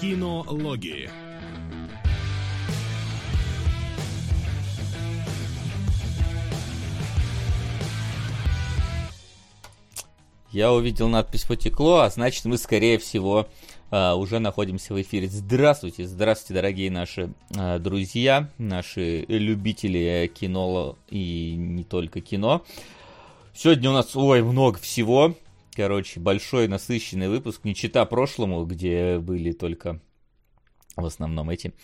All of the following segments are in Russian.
Кинологии. Я увидел надпись «Потекло», а значит мы, скорее всего, а, уже находимся в эфире. Здравствуйте, здравствуйте, дорогие наши а, друзья, наши любители кино и не только кино. Сегодня у нас, ой, много всего. Короче, большой насыщенный выпуск, не чита прошлому, где были только в основном эти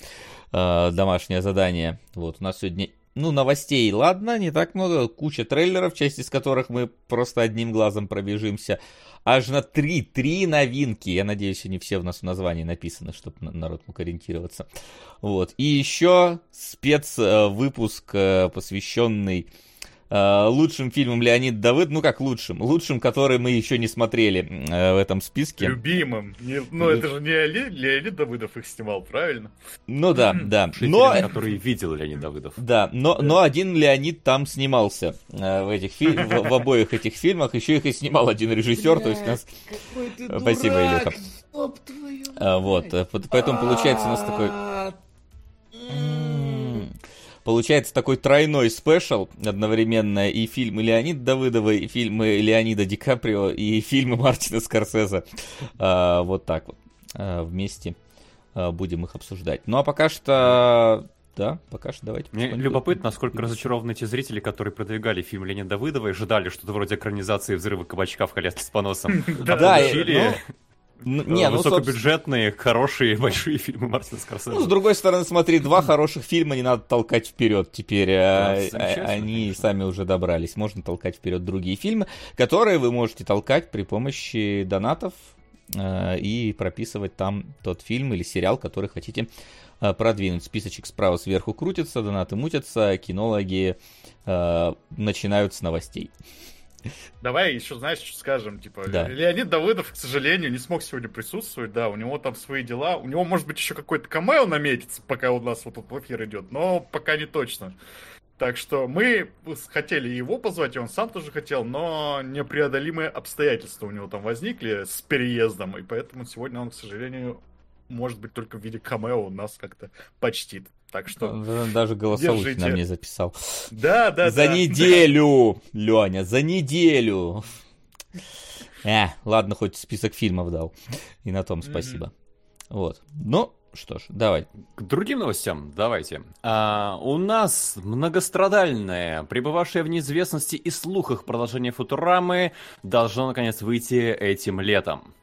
э, домашние задания. Вот, у нас сегодня, ну, новостей, ладно, не так много, куча трейлеров, часть из которых мы просто одним глазом пробежимся. Аж на три, три новинки. Я надеюсь, они все у нас в названии написаны, чтобы народ мог ориентироваться. Вот. И еще спецвыпуск, посвященный Э, лучшим фильмом Леонид Давыд, ну как лучшим, лучшим, который мы еще не смотрели э, в этом списке. Любимым. Не, ну это же не Леонид, Леонид Давыдов их снимал, правильно? Ну да, да. Но... Который видел Леонид Давыдов. Да, но, но один Леонид там снимался э, в, этих фи... в, в обоих этих фильмах, еще их и снимал один режиссер, то есть у нас... Спасибо, Илюха. Вот, поэтому получается у нас такой... Получается такой тройной спешл одновременно и фильмы Леонида Давыдова, и фильмы Леонида Ди Каприо, и фильмы Мартина Скорсезе. А, вот так вот. А, вместе а, будем их обсуждать. Ну а пока что да, пока что давайте. Мне любопытно, насколько разочарованы те зрители, которые продвигали фильм Леонида Давыдова и ожидали что-то вроде экранизации взрыва кабачка в коляске с поносом. Да, не, ну, высокобюджетные, собственно... хорошие, большие фильмы Мартина Скорсезе. Ну, с другой стороны, смотри, два хороших фильма не надо толкать вперед теперь. Да, а, они конечно. сами уже добрались. Можно толкать вперед другие фильмы, которые вы можете толкать при помощи донатов э, и прописывать там тот фильм или сериал, который хотите э, продвинуть. Списочек справа сверху крутится, донаты мутятся, кинологи э, начинают с новостей. Давай еще, знаешь, что скажем, типа, да. Леонид Давыдов, к сожалению, не смог сегодня присутствовать, да, у него там свои дела, у него, может быть, еще какой-то камео наметится, пока у нас вот тут эфир идет, но пока не точно. Так что мы хотели его позвать, и он сам тоже хотел, но непреодолимые обстоятельства у него там возникли с переездом, и поэтому сегодня он, к сожалению, может быть, только в виде камео нас как-то почтит. Так что Он даже голосовухи держите. нам не записал. Да, да, За да. неделю, да. Леня, за неделю. Э, ладно, хоть список фильмов дал. И на том спасибо. Mm-hmm. Вот. Ну, что ж, давай. К другим новостям давайте. А, у нас многострадальное, пребывавшее в неизвестности и слухах продолжение Футурамы должно наконец выйти этим летом.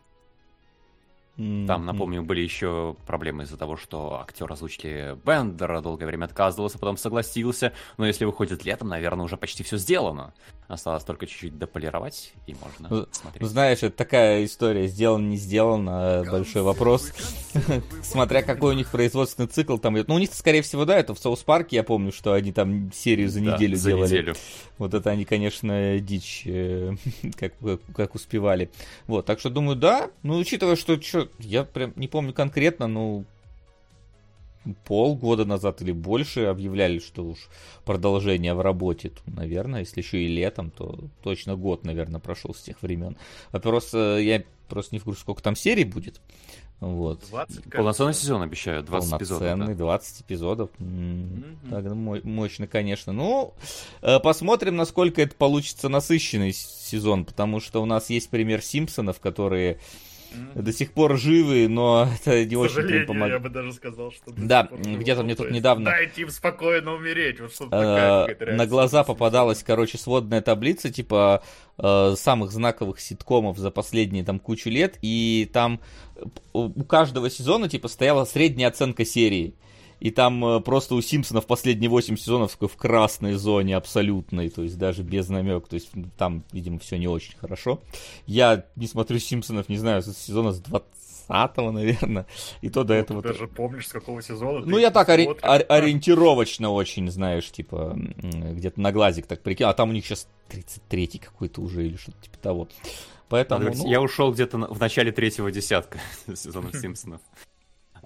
Там, напомню, были еще проблемы из-за того, что актер озвучки Бендера долгое время отказывался, потом согласился. Но если выходит летом, наверное, уже почти все сделано. Осталось только чуть-чуть дополировать, и можно ну, смотреть. Знаешь, это такая история, сделан, не сделан, а большой вопрос. Смотря какой у них производственный цикл там идет. Ну, у них, скорее всего, да, это в Соус Парке, я помню, что они там серию за неделю да, делали. За неделю. Вот это они, конечно, дичь, э, как, как успевали. Вот, так что думаю, да, ну, учитывая, что, что я прям не помню конкретно, ну, полгода назад или больше объявляли, что уж продолжение в работе. То, наверное, если еще и летом, то точно год, наверное, прошел с тех времен. А просто я просто не в курсе, сколько там серий будет. Вот. 20, Полноценный сезон обещают, 20 эпизодов. Полноценный, да? 20 эпизодов. Mm-hmm. Так, ну, мощно, конечно. Ну, э, посмотрим, насколько это получится насыщенный сезон, потому что у нас есть пример Симпсонов, которые mm-hmm. до сих пор живы, но это не очень помогает. я бы даже сказал, что... Да, где-то мне тут недавно... Дайте им спокойно умереть, вот что такая На глаза попадалась, короче, сводная таблица, типа, э, самых знаковых ситкомов за последние там кучу лет, и там у каждого сезона, типа, стояла средняя оценка серии. И там э, просто у Симпсонов последние 8 сезонов в красной зоне абсолютной, то есть даже без намек. То есть там, видимо, все не очень хорошо. Я не смотрю Симпсонов, не знаю, с сезона с 20 наверное, и то до ну, этого... Ты даже помнишь, с какого сезона? Ну, я так ори... ори... ориентировочно очень, знаешь, типа, где-то на глазик так прикинул, а там у них сейчас 33-й какой-то уже или что-то типа того. Поэтому, ну... Я ушел где-то в начале третьего десятка сезонов Симпсонов.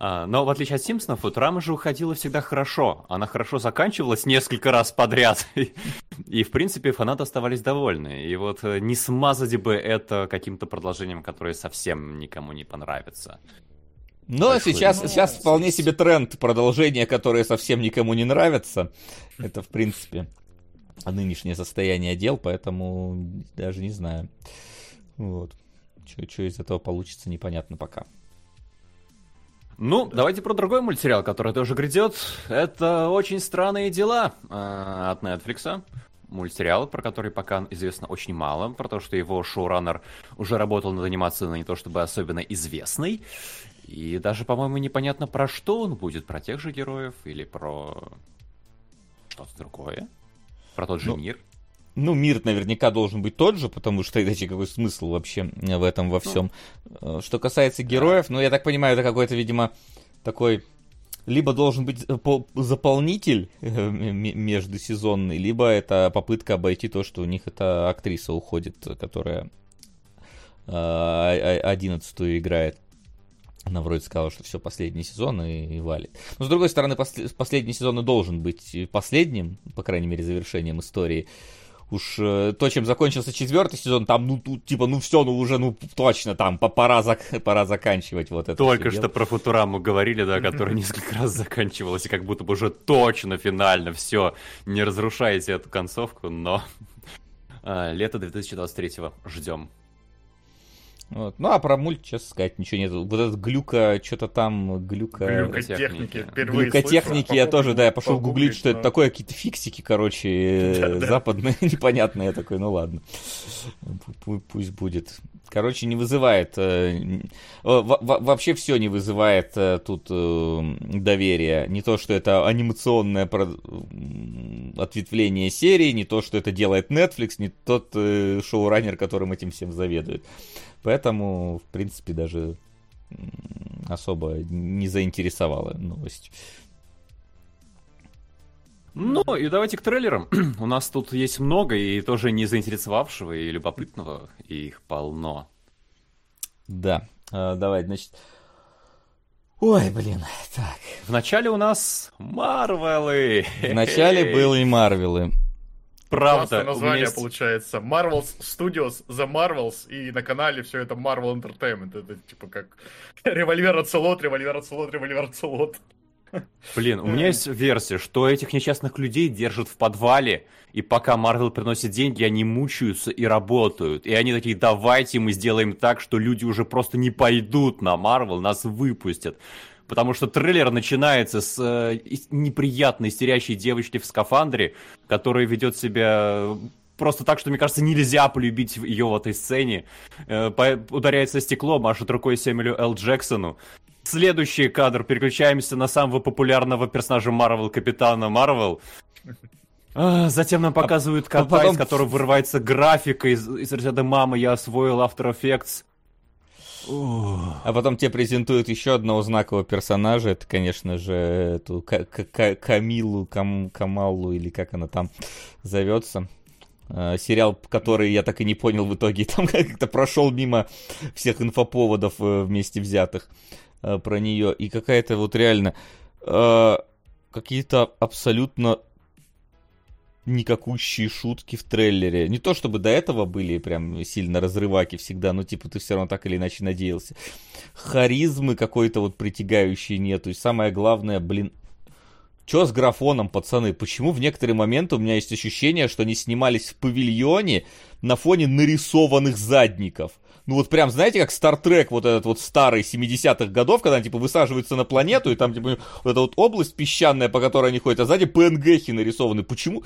А, но в отличие от Симпсонов, Футурама же уходила всегда хорошо. Она хорошо заканчивалась несколько раз подряд. И, в принципе, фанаты оставались довольны. И вот э, не смазать бы это каким-то продолжением, которое совсем никому не понравится. Но Большой. сейчас, Но... сейчас вполне себе тренд продолжения, которые совсем никому не нравятся. Это, в принципе, нынешнее состояние дел, поэтому даже не знаю. Вот. Что из этого получится, непонятно пока. Ну, давайте про другой мультсериал, который тоже грядет. Это «Очень странные дела» э, от Netflix. Мультсериал, про который пока известно очень мало, про то, что его шоураннер уже работал над анимацией, но не то чтобы особенно известный. И даже, по-моему, непонятно, про что он будет, про тех же героев или про что-то другое. Про тот же ну, мир. Ну, мир наверняка должен быть тот же, потому что иначе какой смысл вообще в этом во всем. Ну, что касается героев, ну, я так понимаю, это какой-то, видимо, такой либо должен быть заполнитель э, междусезонный, либо это попытка обойти то, что у них эта актриса уходит, которая э, одиннадцатую играет. Она вроде сказала, что все, последний сезон и, и валит. Но с другой стороны, пос, последний сезон и должен быть последним, по крайней мере, завершением истории уж э, то, чем закончился четвертый сезон, там, ну, тут, типа, ну, все, ну, уже, ну, точно, там, пора, зак- пора заканчивать вот это. Только что дело. про Футураму говорили, да, которая несколько раз заканчивалась, и как будто бы уже точно финально все, не разрушайте эту концовку, но а, лето 2023 ждем. Вот. Ну, а про мульт, честно сказать, ничего нет. Вот этот глюка, что-то там, глюка... Глюкотехники. Глюкотехники, я тоже, да, я пошел гуглить, что это такое, какие-то фиксики, короче, западные, непонятные. Я такой, ну ладно, пусть будет. Короче, не вызывает... Э, вообще все не вызывает э, тут э, доверия. Не то, что это анимационное ответвление серии, не то, что это делает Netflix, не тот шоураннер, которым этим всем заведует. Поэтому, в принципе, даже особо не заинтересовала новость. Ну, и давайте к трейлерам. У нас тут есть много, и тоже не заинтересовавшего, и любопытного, и их полно. Да, а, давай, значит... Ой, блин, так. Вначале у нас Марвелы. Вначале были Марвелы. Правда. название есть... получается. Marvel's Studios, The Marvels, и на канале все это Marvel Entertainment. Это типа как револьвер Оцелот, револьвер Оцелот, револьвер Оцелот. Блин, у меня есть версия, что этих несчастных людей держат в подвале, и пока Марвел приносит деньги, они мучаются и работают. И они такие, давайте мы сделаем так, что люди уже просто не пойдут на Марвел, нас выпустят. Потому что трейлер начинается с э, неприятной истерящей девочки в скафандре, которая ведет себя просто так, что, мне кажется, нельзя полюбить ее в этой сцене. Э, ударяется стекло, машет рукой Сэмюэлю Л. Джексону. Следующий кадр. Переключаемся на самого популярного персонажа Марвел, Капитана Марвел. А, затем нам показывают кота, а потом... из которого вырывается графика из, из разряда «Мама, я освоил After Effects». А потом тебе презентуют еще одного знакового персонажа. Это, конечно же, эту Камилу, Кам Камалу, или как она там зовется. Uh, сериал, который я так и не понял в итоге, там как-то прошел мимо всех инфоповодов uh, вместе взятых uh, про нее. И какая-то вот реально какие-то абсолютно никакущие шутки в трейлере. Не то чтобы до этого были прям сильно разрываки всегда, но типа ты все равно так или иначе надеялся. Харизмы какой-то вот притягающей нету. И самое главное, блин, Чё с графоном, пацаны? Почему в некоторые моменты у меня есть ощущение, что они снимались в павильоне на фоне нарисованных задников? Ну вот прям, знаете, как Trek вот этот вот старый 70-х годов, когда они, типа, высаживаются на планету, и там, типа, вот эта вот область песчаная, по которой они ходят, а сзади PNG-хи нарисованы. Почему?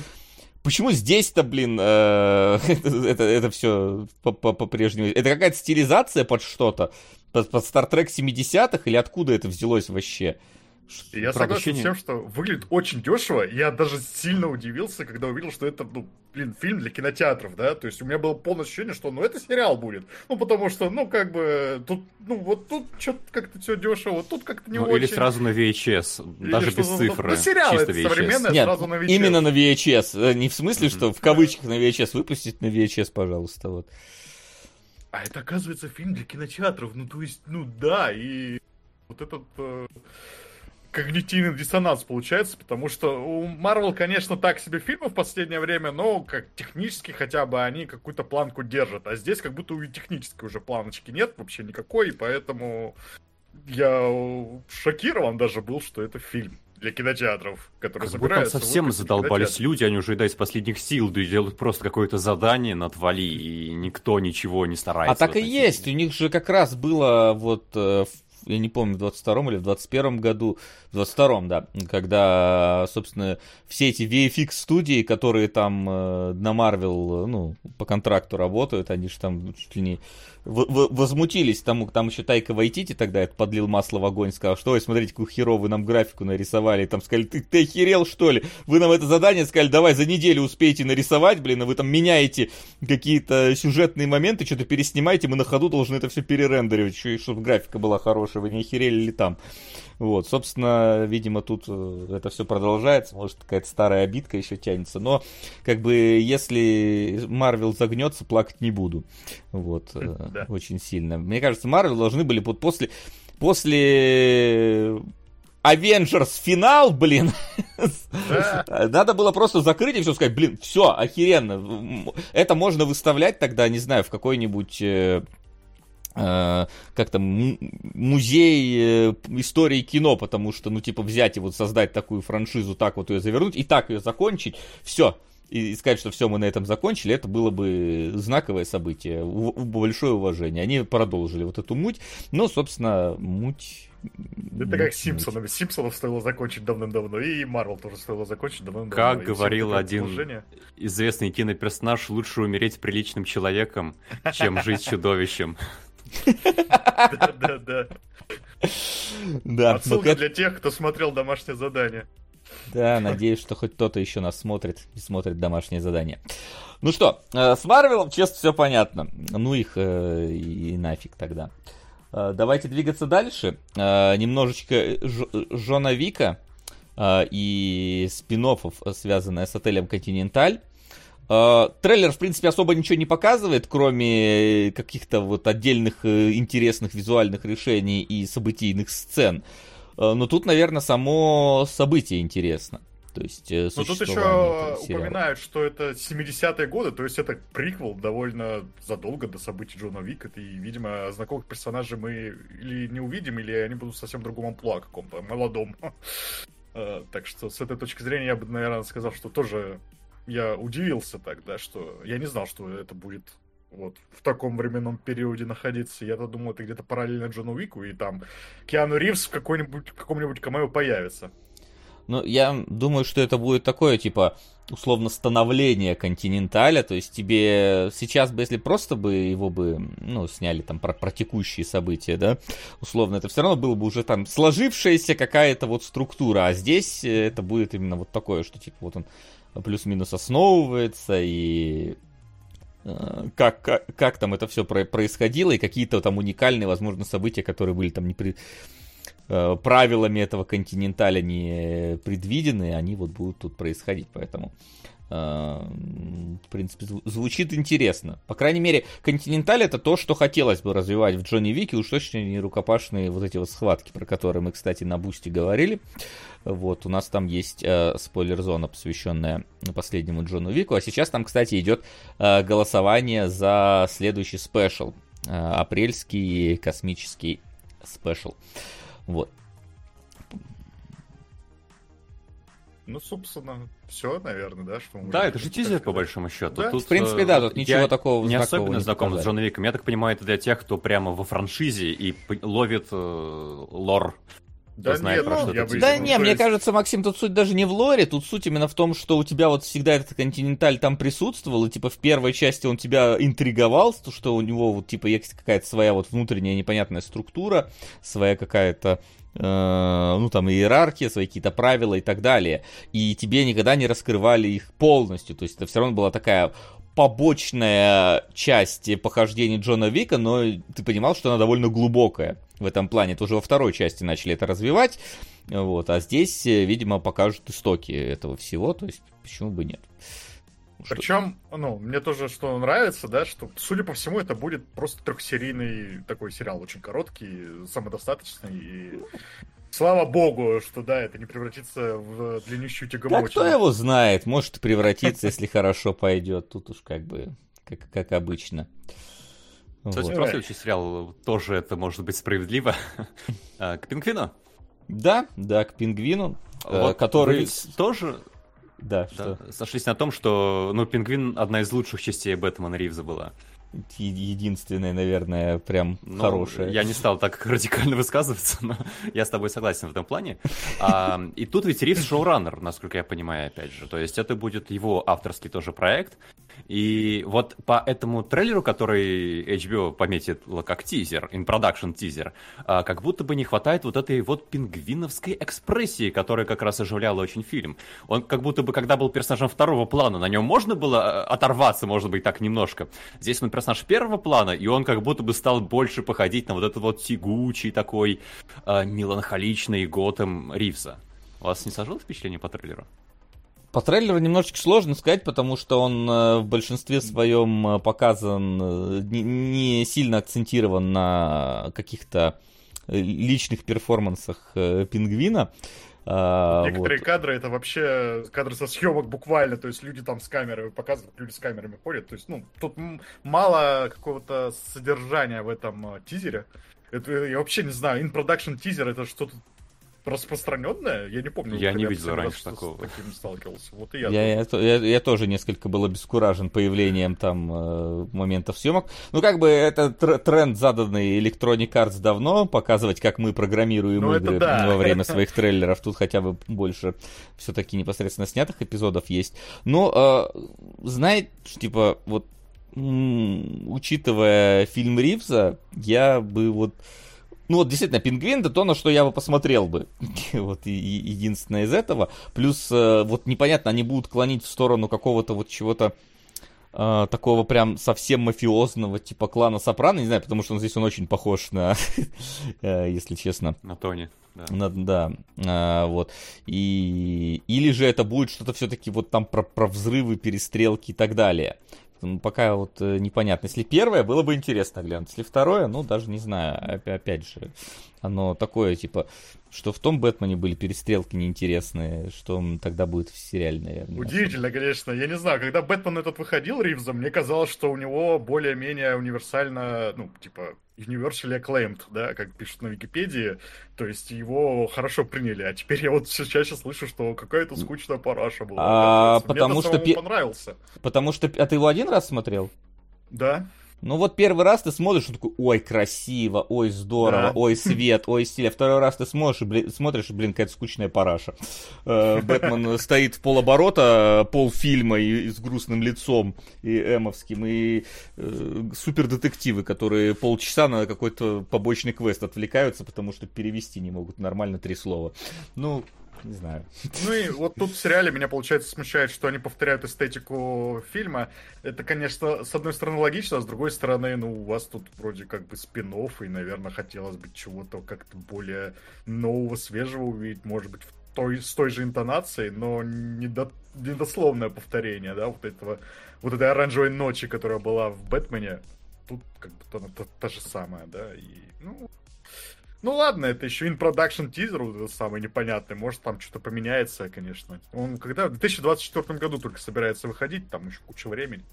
Почему здесь-то, блин, э, это, это все по-прежнему? Это какая-то стилизация под что-то? Под, под Star Trek 70-х? Или откуда это взялось вообще? Я согласен с тем, что выглядит очень дешево. Я даже сильно удивился, когда увидел, что это, ну, блин, фильм для кинотеатров, да. То есть у меня было полное ощущение, что, ну, это сериал будет. Ну, потому что, ну, как бы, тут, ну, вот тут что-то как-то все дешево, тут как-то не ну, очень. Или сразу на VHS, или даже без цифры. Ну, сериал это VHS. современное, Нет, сразу на VHS. именно на VHS. Э, не в смысле, что в кавычках на VHS выпустить на VHS, пожалуйста, вот. А это, оказывается, фильм для кинотеатров. Ну, то есть, ну, да, и вот этот... Э когнитивный диссонанс получается, потому что у Марвел, конечно, так себе фильмы в последнее время, но как технически хотя бы они какую-то планку держат. А здесь как будто у технической уже планочки нет вообще никакой, и поэтому я шокирован даже был, что это фильм для кинотеатров, которые как будто совсем задолбались люди, они уже да, из последних сил делают просто какое-то задание на твали, и никто ничего не старается. А так и есть, у них же как раз было вот э, я не помню, в 22-м или в 21-м году, в 22-м, да, когда, собственно, все эти VFX-студии, которые там э, на Marvel, ну, по контракту работают, они же там чуть ли не возмутились тому, там еще Тайка Вайтити тогда подлил масло в огонь, сказал, что, ой, смотрите, какую херовую нам графику нарисовали, там сказали, ты, ты охерел, что ли? Вы нам это задание сказали, давай за неделю успеете нарисовать, блин, а вы там меняете какие-то сюжетные моменты, что-то переснимаете, мы на ходу должны это все перерендеривать, чтобы графика была хорошая, вы не охерели ли там? Вот, собственно, видимо, тут э, это все продолжается, может, какая-то старая обидка еще тянется, но, как бы, если Марвел загнется, плакать не буду. Вот, э, да. очень сильно. Мне кажется, Марвел должны были вот после, после Avengers финал, блин. Надо было просто закрыть и все сказать, блин, все, охеренно. Это можно выставлять тогда, не знаю, в какой-нибудь э, Э, как там, музей э, истории кино, потому что, ну, типа, взять и вот создать такую франшизу, так вот ее завернуть, и так ее закончить, все, и сказать, что все, мы на этом закончили, это было бы знаковое событие, большое уважение. Они продолжили вот эту муть, но, собственно, муть... Это как Симпсонами. Симпсонов стоило закончить давным-давно, и Марвел тоже стоило закончить давным-давно. Как говорил один известный киноперсонаж, лучше умереть приличным человеком, чем жить чудовищем. Да-да-да. Да. Отсылка для тех, кто смотрел домашнее задание. Да, надеюсь, что хоть кто-то еще нас смотрит и смотрит домашнее задание. Ну что, э, с Марвелом, честно, все понятно. Ну их э, и нафиг тогда. Э, давайте двигаться дальше. Немножечко Жона Вика и спин связанная с отелем Континенталь. Трейлер, в принципе, особо ничего не показывает, кроме каких-то вот отдельных интересных визуальных решений и событийных сцен. Uh, но тут, наверное, само событие интересно. То есть, э, Но тут еще упоминают, что это 70-е годы, то есть это приквел довольно задолго до событий Джона Вика, и, видимо, знакомых персонажей мы или не увидим, или они будут в совсем другом амплуа каком-то, молодом. Uh, так что с этой точки зрения я бы, наверное, сказал, что тоже я удивился тогда, что я не знал, что это будет вот в таком временном периоде находиться. Я-то думал, это где-то параллельно Джону Уику, и там Киану Ривз в какой-нибудь, каком-нибудь камео появится. Ну, я думаю, что это будет такое, типа, условно, становление Континенталя, то есть тебе сейчас бы, если просто бы его бы, ну, сняли там про, про текущие события, да, условно, это все равно было бы уже там сложившаяся какая-то вот структура, а здесь это будет именно вот такое, что, типа, вот он плюс-минус основывается, и э, как, как, как там это все происходило, и какие-то там уникальные, возможно, события, которые были там не при... Э, правилами этого континенталя не предвидены, они вот будут тут происходить, поэтому Э, в принципе, звучит интересно. По крайней мере, Континенталь это то, что хотелось бы развивать в Джонни Вике, уж точно не рукопашные вот эти вот схватки, про которые мы, кстати, на Бусти говорили. Вот, у нас там есть э, спойлер-зона, посвященная последнему Джону Вику, а сейчас там, кстати, идет э, голосование за следующий спешл, э, апрельский космический спешл. Вот. Ну, собственно, все, наверное, да, что мы Да, это же тизер, по большому счету. Да? Тут, в принципе, да, тут ничего я такого не особенно знаком с Джоном Виком. Я так понимаю, это для тех, кто прямо во франшизе и ловит э, лор да знает, нет, про ну, что это Да не, мне кажется, Максим, тут суть даже не в лоре, тут суть именно в том, что у тебя вот всегда этот континенталь там присутствовал, и типа в первой части он тебя интриговал, что у него вот типа есть какая-то своя вот внутренняя непонятная структура, своя какая-то Э, ну, там, иерархия, свои какие-то правила и так далее. И тебе никогда не раскрывали их полностью. То есть это все равно была такая побочная часть похождений Джона Вика, но ты понимал, что она довольно глубокая в этом плане. Это уже во второй части начали это развивать. Вот, а здесь, видимо, покажут истоки этого всего, то есть почему бы нет. Причем, ну, мне тоже что нравится, да, что, судя по всему, это будет просто трехсерийный такой сериал, очень короткий, самодостаточный, и слава богу, что, да, это не превратится в длиннющую тягомотину. Да кто его знает, может превратиться, если хорошо пойдет, тут уж как бы, как, как обычно. Кстати, вот. про следующий сериал тоже это может быть справедливо. А, к пингвину? Да, да, к пингвину, э, вот который... тоже да, да, что? Сошлись на том, что, ну, Пингвин одна из лучших частей Бэтмена Ривза была единственное, наверное, прям ну, хорошее. Я не стал так радикально высказываться, но я с тобой согласен в этом плане. А, и тут ведь Ривз шоураннер, насколько я понимаю, опять же. То есть это будет его авторский тоже проект. И вот по этому трейлеру, который HBO пометил как тизер, in production тизер, а, как будто бы не хватает вот этой вот пингвиновской экспрессии, которая как раз оживляла очень фильм. Он как будто бы, когда был персонажем второго плана, на нем можно было а, оторваться, может быть, так немножко. Здесь он персонаж первого плана, и он как будто бы стал больше походить на вот этот вот тягучий такой э, меланхоличный Готэм Ривза. У вас не сложилось впечатление по трейлеру? По трейлеру немножечко сложно сказать, потому что он э, в большинстве своем э, показан, э, не, не сильно акцентирован на каких-то личных перформансах пингвина. А, Некоторые вот. кадры это вообще кадры со съемок буквально, то есть люди там с камерой показывают, люди с камерами ходят, то есть ну тут мало какого-то содержания в этом тизере. Это я вообще не знаю, in production тизер это что-то распространенное? Я не помню. Я не видел раньше такого. С таким сталкивался. Вот и я, я, я, я, я тоже несколько был обескуражен появлением там э, моментов съемок. Ну, как бы это тренд, заданный Electronic Arts давно, показывать, как мы программируем ну, игры да. во время своих трейлеров. Тут хотя бы больше все-таки непосредственно снятых эпизодов есть. Но, э, знаете, типа, вот учитывая фильм Ривза, я бы вот ну вот действительно, пингвин это то, на что я бы посмотрел бы. вот и, и, единственное из этого. Плюс э, вот непонятно, они будут клонить в сторону какого-то вот чего-то э, такого прям совсем мафиозного, типа клана Сопрано, не знаю, потому что он здесь он очень похож на, э, если честно. На Тони. Да, на, да а, вот. И, или же это будет что-то все-таки вот там про, про взрывы, перестрелки и так далее. Пока вот э, непонятно. Если первое, было бы интересно глянуть. Если второе, ну, даже не знаю. Опять же, оно такое, типа, что в том Бэтмене были перестрелки неинтересные, что тогда будет в сериале, наверное. Удивительно, конечно. Я не знаю, когда Бэтмен этот выходил, Ривза, мне казалось, что у него более-менее универсально, ну, типа, universally acclaimed, да, как пишут на Википедии. То есть его хорошо приняли. А теперь я вот все чаще слышу, что какая-то скучная параша была. А, потому что... Мне понравился. Потому что... А ты его один раз смотрел? Да. Ну вот первый раз ты смотришь, он такой, ой, красиво, ой, здорово, да. ой, свет, ой, стиль. А второй раз ты смотришь, и, блин, смотришь, блин, какая-то скучная параша. Э, Бэтмен стоит в полоборота, полфильма и, с грустным лицом, и эмовским, и э, супер детективы, которые полчаса на какой-то побочный квест отвлекаются, потому что перевести не могут нормально три слова. Ну, не знаю. Ну и вот тут в сериале меня, получается, смущает, что они повторяют эстетику фильма. Это, конечно, с одной стороны логично, а с другой стороны, ну, у вас тут вроде как бы спин и, наверное, хотелось бы чего-то как-то более нового, свежего увидеть, может быть, в той, с той же интонацией, но недо, недословное повторение, да, вот этого, вот этой оранжевой ночи, которая была в Бэтмене, тут как бы та, та, та же самая, да, и, ну, ну ладно, это еще production тизер, вот самый непонятный. Может, там что-то поменяется, конечно. Он когда в 2024 году только собирается выходить, там еще куча времени.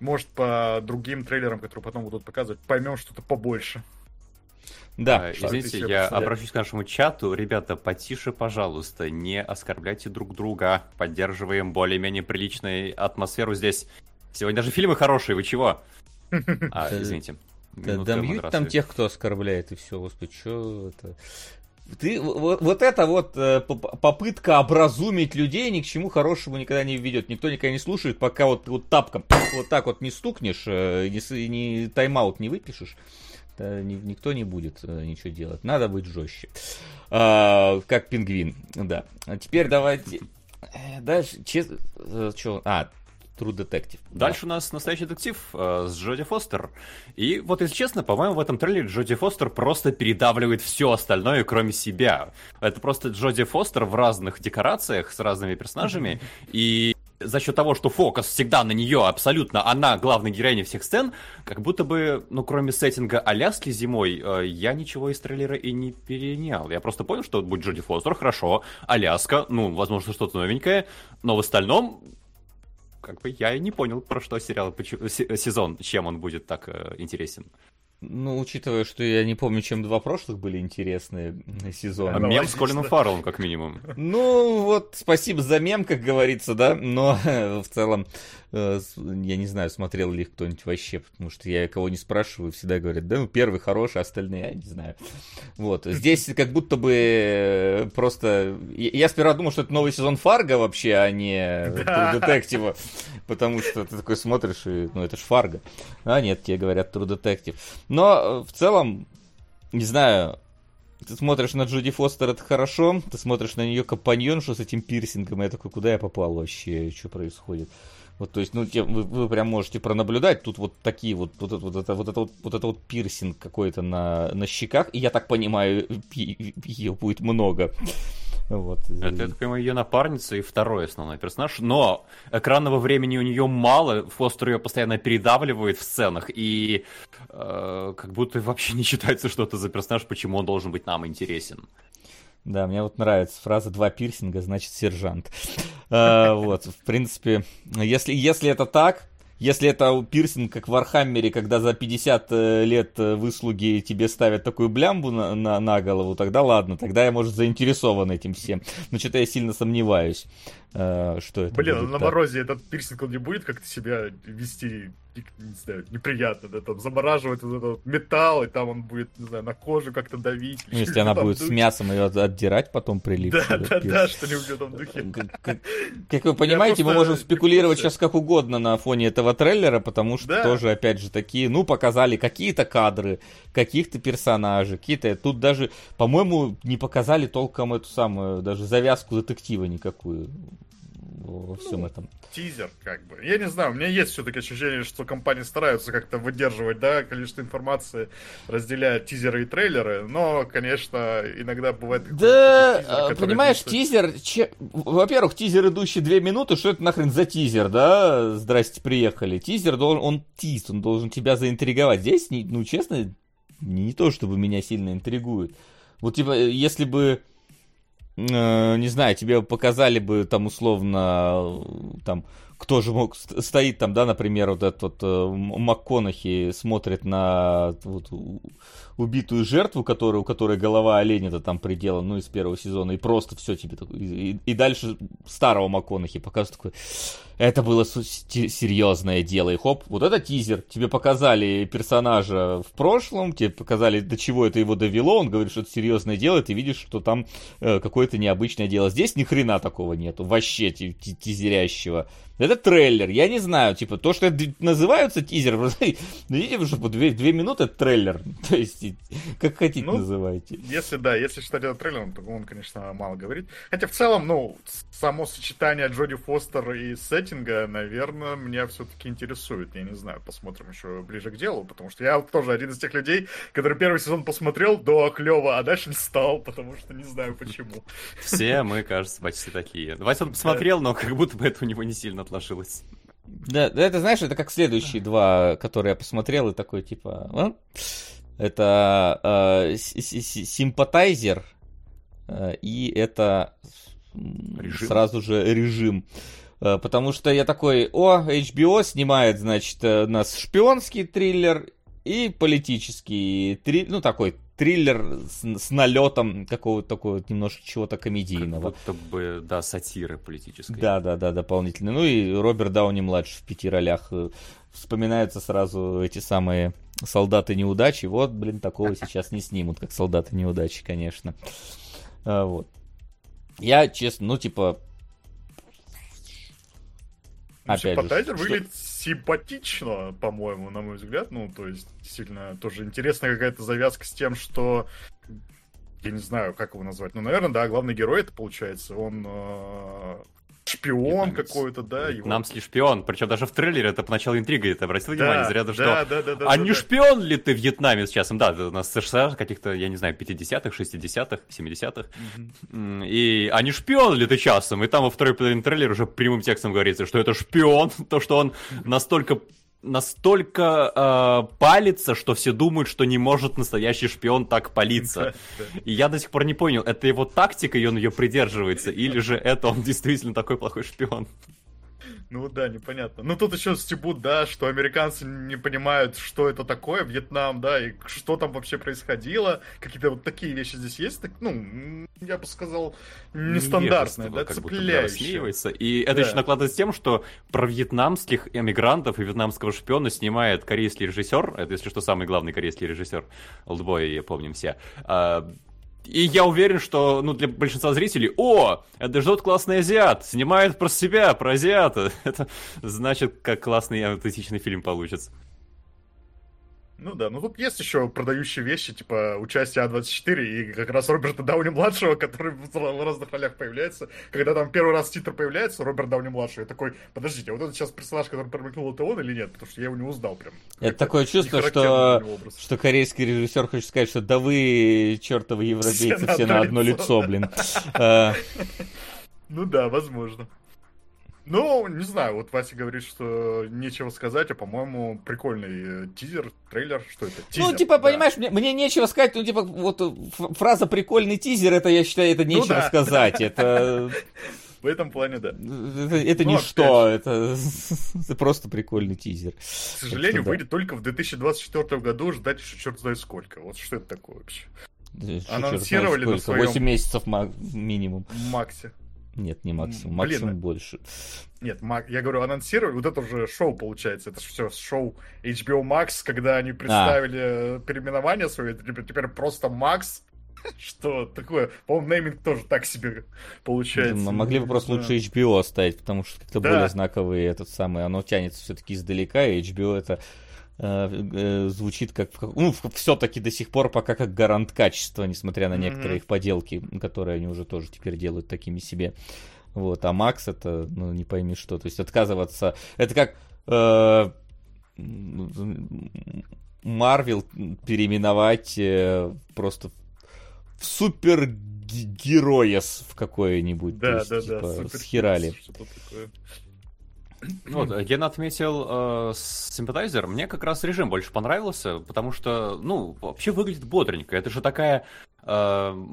Может, по другим трейлерам, которые потом будут показывать, поймем что-то побольше. Да, а, извините, я посмотреть. обращусь к нашему чату. Ребята, потише, пожалуйста, не оскорбляйте друг друга. Поддерживаем более-менее приличную атмосферу здесь. Сегодня даже фильмы хорошие, вы чего? А, извините. Да, да мьють там тех, кто оскорбляет, и все, господи, что это... Ты, вот, вот это вот э, попытка образумить людей ни к чему хорошему никогда не ведет. Никто никогда не слушает, пока вот, вот тапком вот так вот не стукнешь, э, не, не тайм-аут не выпишешь. Ни, никто не будет э, ничего делать. Надо быть жестче. А, как пингвин, да. А теперь давайте... Дальше, честно... А, True Detective. Дальше да. у нас настоящий детектив э, с Джоди Фостер. И вот, если честно, по-моему, в этом трейлере Джоди Фостер просто передавливает все остальное, кроме себя. Это просто Джоди Фостер в разных декорациях с разными персонажами. И за счет того, что фокус всегда на нее, абсолютно она главная героиня всех сцен, как будто бы, ну, кроме сеттинга Аляски зимой, э, я ничего из трейлера и не перенял. Я просто понял, что будет Джоди Фостер, хорошо, Аляска, ну, возможно, что-то новенькое, но в остальном как бы я и не понял, про что сериал, сезон, чем он будет так э, интересен. Ну, учитывая, что я не помню, чем два прошлых были интересные сезоны. А мем с Колином Фарреллом, как минимум. Ну, вот, спасибо за мем, как говорится, да, но в целом, э, я не знаю, смотрел ли их кто-нибудь вообще, потому что я кого не спрашиваю, всегда говорят, да, ну, первый хороший, остальные, я не знаю. Вот, здесь как будто бы э, просто... Я сперва думал, что это новый сезон Фарго вообще, а не Detective, потому что ты такой смотришь, и, ну, это ж Фарго. А нет, тебе говорят True Detective. Но э, в целом, не знаю, ты смотришь на Джуди Фостер, это хорошо, ты смотришь на нее компаньоншу с этим пирсингом, и я такой, куда я попал вообще, что происходит? Вот, то есть, ну, те, вы, вы прям можете пронаблюдать, тут вот такие вот, вот, вот, это, вот, это, вот, вот это вот пирсинг какой-то на, на щеках, и я так понимаю, ее будет много. Вот. Это, я так понимаю, ее напарница и второй основной персонаж. Но экранного времени у нее мало, Фостер ее постоянно передавливает в сценах, и э, как будто вообще не считается, что это за персонаж, почему он должен быть нам интересен. Да, мне вот нравится фраза «два пирсинга, значит сержант». А, вот, в принципе, если, если это так, если это пирсинг, как в Вархаммере, когда за 50 э, лет э, выслуги тебе ставят такую блямбу на, на, на голову, тогда ладно, тогда я, может, заинтересован этим всем. Но что-то я сильно сомневаюсь, что это Блин, будет на так. морозе этот пирсинг, он не будет как-то себя вести не знаю, неприятно, да, там замораживать вот этот металл, и там он будет, не знаю, на кожу как-то давить. Ну, если она будет с мясом ее отдирать потом прилип. Да, да, да, что-нибудь в этом духе. Как, вы понимаете, мы можем спекулировать сейчас как угодно на фоне этого трейлера, потому что тоже, опять же, такие, ну, показали какие-то кадры, каких-то персонажей, какие-то... Тут даже, по-моему, не показали толком эту самую, даже завязку детектива никакую во всем этом. Тизер, как бы. Я не знаю, у меня есть все-таки ощущение, что компании стараются как-то выдерживать, да, количество информации, разделяя тизеры и трейлеры, но, конечно, иногда бывает... Да, тизер, понимаешь, тизер, че... во-первых, тизер, идущий две минуты, что это нахрен за тизер, да? Здрасте, приехали. Тизер должен, он тиз, он должен тебя заинтриговать. Здесь, ну, честно, не то, чтобы меня сильно интригует. Вот, типа, если бы не знаю, тебе показали бы там условно, там, кто же мог, стоит там, да, например, вот этот вот э, МакКонахи смотрит на вот, убитую жертву, которая, у которой голова оленя-то там предела, ну, из первого сезона, и просто все тебе и, и дальше старого МакКонахи показывают такой, это было серьезное дело, и хоп, вот это тизер, тебе показали персонажа в прошлом, тебе показали, до чего это его довело, он говорит, что это серьезное дело, и ты видишь, что там э, какое-то необычное дело. Здесь ни хрена такого нету, вообще тизерящего. Это трейлер, я не знаю, типа, то, что это называются тизер, ну, видите, что по две, две минуты это трейлер, то есть, как хотите ну, называйте. Если, да, если считать это трейлером, то он, конечно, мало говорит. Хотя, в целом, ну, само сочетание Джоди Фостер и сеттинга, наверное, меня все-таки интересует. Я не знаю, посмотрим еще ближе к делу, потому что я тоже один из тех людей, который первый сезон посмотрел, до клево, а дальше не стал, потому что не знаю почему. Все мы, кажется, почти такие. Вася он посмотрел, но как будто бы это у него не сильно отложилось. Да, это знаешь, это как следующие два, которые я посмотрел, и такой типа. А? Это э, симпатайзер, э, и это режим. сразу же режим. Э, потому что я такой, о, HBO снимает, значит, у нас шпионский триллер и политический триллер, ну такой триллер с, с налетом какого-то такого немножко чего-то комедийного. Как будто бы, да, сатиры политической. Да, да, да, дополнительно. Ну и Роберт Дауни младший в пяти ролях. Э, вспоминаются сразу эти самые солдаты неудачи. Вот, блин, такого сейчас не снимут, как солдаты неудачи, конечно. Вот. Я, честно, ну, типа, Опять Симпатайзер же, выглядит симпатично, по-моему, на мой взгляд. Ну, то есть, действительно, тоже интересная какая-то завязка с тем, что я не знаю, как его назвать. Ну, наверное, да, главный герой это получается. Он э, шпион какой-то, да. Его... шпион. Причем даже в трейлере это поначалу интрига. Ты обратил да, внимание, зря, да, что... Да, да, да, а да, не да. шпион ли ты вьетнамец часом? Да, у нас США каких-то, я не знаю, 50-х, 60-х, 70-х. Угу. И а не шпион ли ты часом? И там во второй половине трейлера уже прямым текстом говорится, что это шпион. То, что он настолько настолько э, палится, что все думают, что не может настоящий шпион так палиться. И я до сих пор не понял, это его тактика, и он ее придерживается, или же это он действительно такой плохой шпион. Ну да, непонятно. Ну тут еще стебут, да, что американцы не понимают, что это такое, Вьетнам, да, и что там вообще происходило. Какие-то вот такие вещи здесь есть, так, ну, я бы сказал, нестандартные, да, цепляющие. И это да. еще накладывается тем, что про вьетнамских эмигрантов и вьетнамского шпиона снимает корейский режиссер, это, если что, самый главный корейский режиссер, Олдбой, помним все, а, и я уверен, что ну, для большинства зрителей, о, это ждет классный азиат, снимает про себя, про азиата. Это значит, как классный аутентичный фильм получится. Ну да, ну тут есть еще продающие вещи, типа участие А24 и как раз Роберта Дауни-младшего, который в разных ролях появляется. Когда там первый раз титр появляется, Роберт Дауни-младший, я такой, подождите, а вот этот сейчас персонаж, который промелькнул, это он или нет? Потому что я его не узнал прям. Это такое чувство, что, что корейский режиссер хочет сказать, что да вы, чертовы европейцы, все, все на одно лицо, блин. А. Ну да, возможно. Ну, не знаю, вот Вася говорит, что нечего сказать, а по-моему, прикольный э, тизер, трейлер, что это? Тизер, ну, типа, да. понимаешь, мне, мне нечего сказать, ну, типа, вот э, фраза прикольный тизер, это, я считаю, это ну нечего ну, да. сказать, это... В этом плане, да. Это, это ну, ничто, это, это просто прикольный тизер. К сожалению, что, выйдет да. только в 2024 году, ждать еще черт знает сколько. Вот что это такое вообще? Анонсировали на своем... 8 месяцев минимум. Максе. Нет, не максимум. Максимум Блин, больше. Нет, я говорю, анонсировали, вот это уже шоу получается. Это же все шоу HBO Max, когда они представили а. переименование свое, это теперь просто Max. Что такое? По-моему, нейминг тоже так себе получается. Да, могли бы просто лучше HBO оставить, потому что как-то да. более знаковый этот самый. Оно тянется все-таки издалека, и HBO это звучит как, ну, все-таки до сих пор пока как гарант качества, несмотря на некоторые mm-hmm. их поделки, которые они уже тоже теперь делают такими себе. Вот, а Макс это, ну, не пойми что, то есть отказываться, это как э, Марвел переименовать э, просто в супер героес в какое-нибудь. Да, есть, да, типа, да. Схерали. Вот, Ген отметил э, симпатайзер. Мне как раз режим больше понравился, потому что, ну, вообще выглядит бодренько. Это же такая э,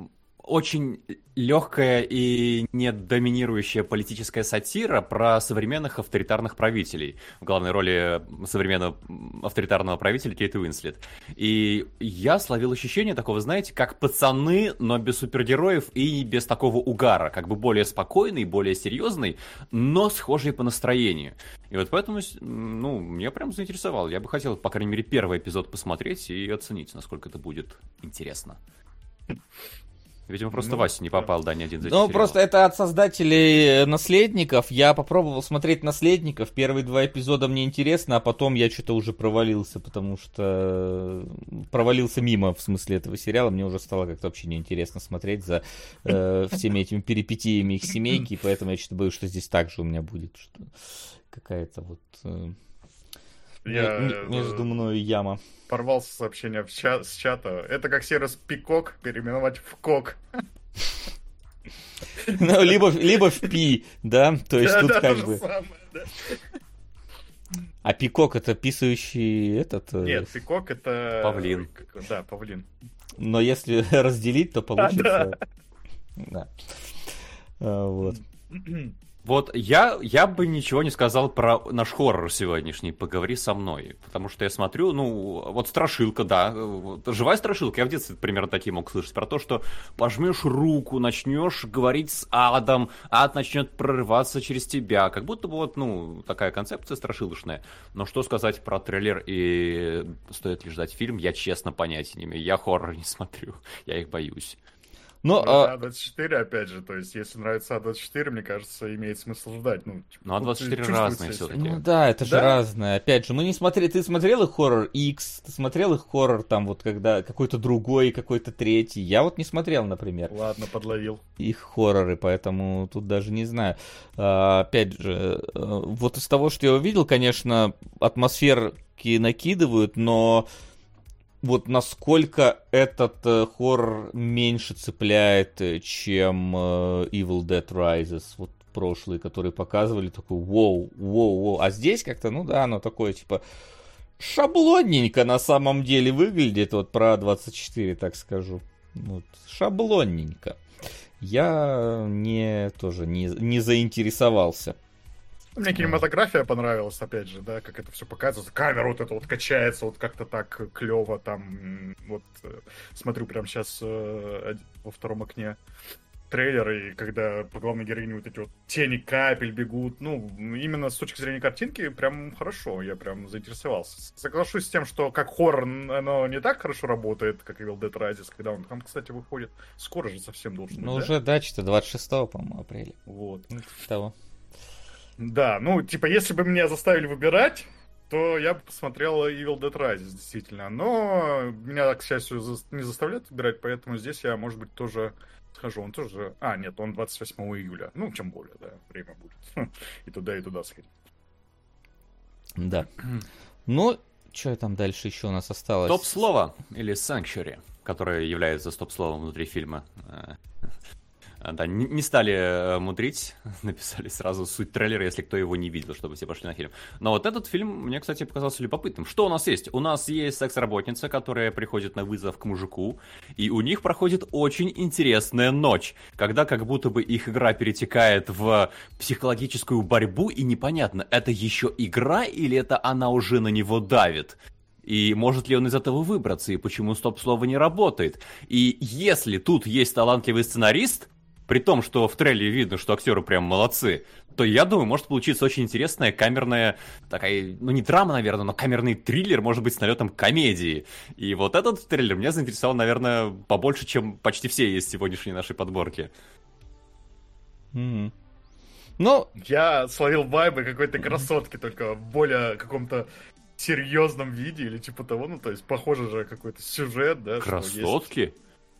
очень легкая и не доминирующая политическая сатира про современных авторитарных правителей. В главной роли современного авторитарного правителя Кейт Уинслет. И я словил ощущение такого, знаете, как пацаны, но без супергероев и без такого угара. Как бы более спокойный, более серьезный, но схожий по настроению. И вот поэтому, ну, меня прям заинтересовало. Я бы хотел, по крайней мере, первый эпизод посмотреть и оценить, насколько это будет интересно. Видимо, просто ну, Вася не попал, да, ни один из Ну, просто это от создателей э, «Наследников». Я попробовал смотреть «Наследников». Первые два эпизода мне интересно, а потом я что-то уже провалился, потому что э, провалился мимо, в смысле, этого сериала. Мне уже стало как-то вообще неинтересно смотреть за э, всеми этими перипетиями их семейки, поэтому я что-то боюсь, что здесь так же у меня будет, что какая-то вот... Э, я, между мной яма порвался сообщение в ча- с чата. Это как сервис Пикок переименовать в Кок. Ну, либо, либо в Пи, да? То есть тут как бы... А пикок это писающий этот... Э, Нет, пикок это... Павлин. Да, павлин. Но если разделить, то получится... Да. А, вот. Вот я, я бы ничего не сказал про наш хоррор сегодняшний, поговори со мной. Потому что я смотрю, ну, вот страшилка, да, вот, живая страшилка. Я в детстве примерно такие мог слышать. Про то, что пожмешь руку, начнешь говорить с адом, ад начнет прорываться через тебя. Как будто бы вот, ну, такая концепция страшилочная. Но что сказать про трейлер и стоит ли ждать фильм, я честно понятия не имею. Я хоррор не смотрю, я их боюсь. Но, ну, а... А24, опять же, то есть, если нравится А24, мне кажется, имеет смысл ждать. Ну, типа, ну А24 разные все-таки. Ну да, это же разное. Опять же, мы не смотрели, ты смотрел их хоррор X, ты смотрел их хоррор там вот когда какой-то другой, какой-то третий. Я вот не смотрел, например. Ладно, подловил. Их хорроры, поэтому тут даже не знаю. А, опять же, э, вот из того, что я увидел, конечно, атмосферки накидывают, но вот насколько этот э, хоррор меньше цепляет, э, чем э, Evil Dead Rises, вот прошлые, которые показывали, такой воу, воу, воу. А здесь как-то, ну да, оно такое, типа, шаблонненько на самом деле выглядит, вот про 24, так скажу. Вот, шаблонненько. Я не, тоже не, не заинтересовался. Мне кинематография понравилась, опять же, да, как это все показывается. Камера вот это вот качается, вот как-то так клево там. Вот э, смотрю прямо сейчас э, во втором окне трейлер, и когда по главной героине вот эти вот тени капель бегут, ну, именно с точки зрения картинки, прям хорошо, я прям заинтересовался. Соглашусь с тем, что как хоррор оно не так хорошо работает, как Evil Dead Rises, когда он там, кстати, выходит. Скоро же совсем должен быть, Ну, да? уже, да, что-то 26 по-моему, апреля. Вот. Того. Да, ну, типа, если бы меня заставили выбирать, то я бы посмотрел Evil Dead Rises, действительно. Но меня, к счастью, не заставляют выбирать, поэтому здесь я, может быть, тоже схожу. Он тоже... А, нет, он 28 июля. Ну, чем более, да, время будет. И туда, и туда сходить. Да. Ну, что там дальше еще у нас осталось? Топ-слово или Sanctuary, которое является стоп-словом внутри фильма. А, да, не стали э, мудрить, написали сразу суть трейлера, если кто его не видел, чтобы все пошли на фильм. Но вот этот фильм мне, кстати, показался любопытным. Что у нас есть? У нас есть секс-работница, которая приходит на вызов к мужику, и у них проходит очень интересная ночь, когда как будто бы их игра перетекает в психологическую борьбу, и непонятно, это еще игра или это она уже на него давит. И может ли он из этого выбраться, и почему стоп-слово не работает. И если тут есть талантливый сценарист, при том, что в трейлере видно, что актеры прям молодцы, то я думаю, может получиться очень интересная камерная, такая, ну не драма, наверное, но камерный триллер, может быть, с налетом комедии. И вот этот трейлер меня заинтересовал, наверное, побольше, чем почти все из сегодняшней нашей подборки. Mm-hmm. Ну, я словил вайбы какой-то красотки, только в более каком-то серьезном виде или типа того, ну то есть похоже же какой-то сюжет, да. Красотки? Есть...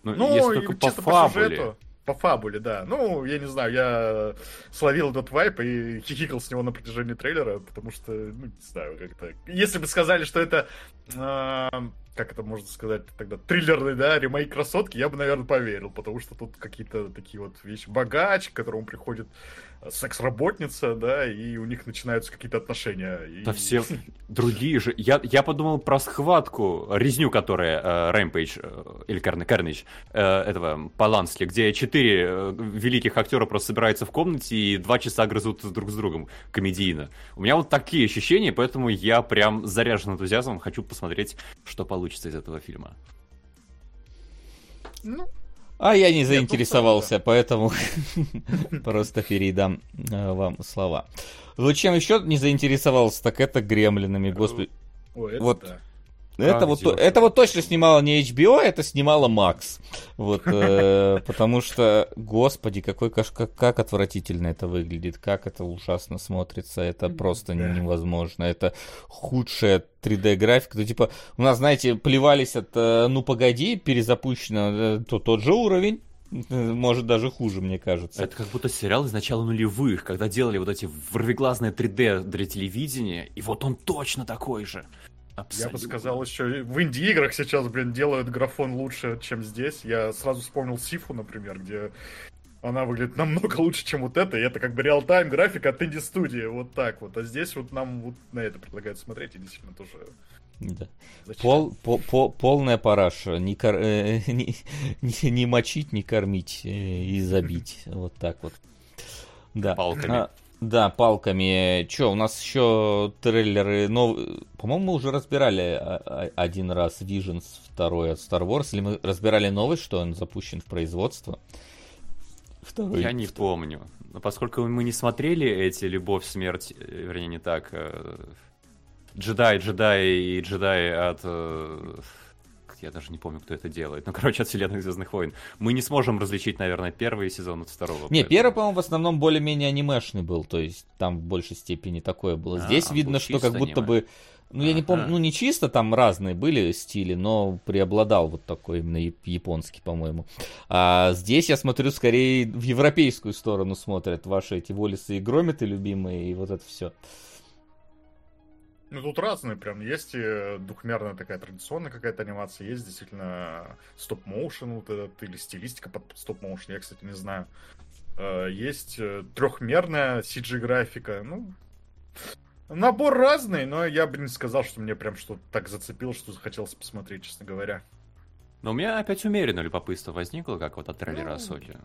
Ну, ну, если только по фабуле. По сюжету, по фабуле, да. Ну, я не знаю, я словил этот вайп и хихикал с него на протяжении трейлера, потому что, ну, не знаю, как-то... Если бы сказали, что это... Э, как это можно сказать тогда? Триллерный, да, ремейк красотки, я бы, наверное, поверил, потому что тут какие-то такие вот вещи. Богач, к которому приходит секс-работница, да, и у них начинаются какие-то отношения. Да и... все другие же. Я, я подумал про схватку, резню, которая Рэмпейдж, э, или Карнейдж, э, этого Полански, где четыре э, великих актера просто собираются в комнате и два часа грызут друг с другом комедийно. У меня вот такие ощущения, поэтому я прям заряжен энтузиазмом, хочу посмотреть, что получится из этого фильма. Ну, а я не заинтересовался, поэтому просто передам э, вам слова. Вот чем еще не заинтересовался, так это гремлинами, господи. вот это, вот, это вот точно снимала не HBO, это снимала Макс. Вот, э, потому что, господи, какой как, как отвратительно это выглядит, как это ужасно смотрится, это просто невозможно. Это худшая 3D-графика. Ну, типа, у нас, знаете, плевались от э, «Ну, погоди», перезапущено, э, то тот же уровень, может, даже хуже, мне кажется. Это как будто сериал из начала нулевых, когда делали вот эти ворвиглазные 3D для телевидения, и вот он точно такой же. Абсолютно. Я бы сказал, еще в инди-играх сейчас, блин, делают графон лучше, чем здесь. Я сразу вспомнил Сифу, например, где она выглядит намного лучше, чем вот это. И это как бы реал-тайм графика от инди-студии. Вот так вот. А здесь вот нам вот на это предлагают смотреть. И действительно тоже да. Пол, по, по, полная параша. Не, кор, э, не, не, не мочить, не кормить э, и забить. Вот так вот. Да. Палками. А, да, палками. Че, у нас еще трейлеры новые. По-моему, мы уже разбирали а, а, один раз Visions второй от Star Wars. Или мы разбирали новость, что он запущен в производство? Второй. Я не помню. Но поскольку мы не смотрели эти «Любовь, смерть», э, вернее, не так, э, «Джедай, джедай» и «Джедай» от я даже не помню, кто это делает. Ну, короче, от вселенной Звездных войн. Мы не сможем различить, наверное, первый сезон от второго. Не, поэтому... первый, по-моему, в основном более-менее анимешный был, то есть там в большей степени такое было. Здесь а, видно, что как будто аниме. бы ну, я не помню, ну, не чисто там разные были стили, но преобладал вот такой именно японский, по-моему. А здесь, я смотрю, скорее в европейскую сторону смотрят ваши эти волисы и громиты любимые, и вот это все. Ну, тут разные прям. Есть и двухмерная такая традиционная какая-то анимация, есть действительно стоп-моушен вот этот, или стилистика под стоп-моушен, я, кстати, не знаю. Э, есть э, трехмерная CG-графика, ну, набор разный, но я бы не сказал, что мне прям что-то так зацепило, что захотелось посмотреть, честно говоря. Но у меня опять умеренное любопытство возникло, как вот от трейлера ну... Асоки.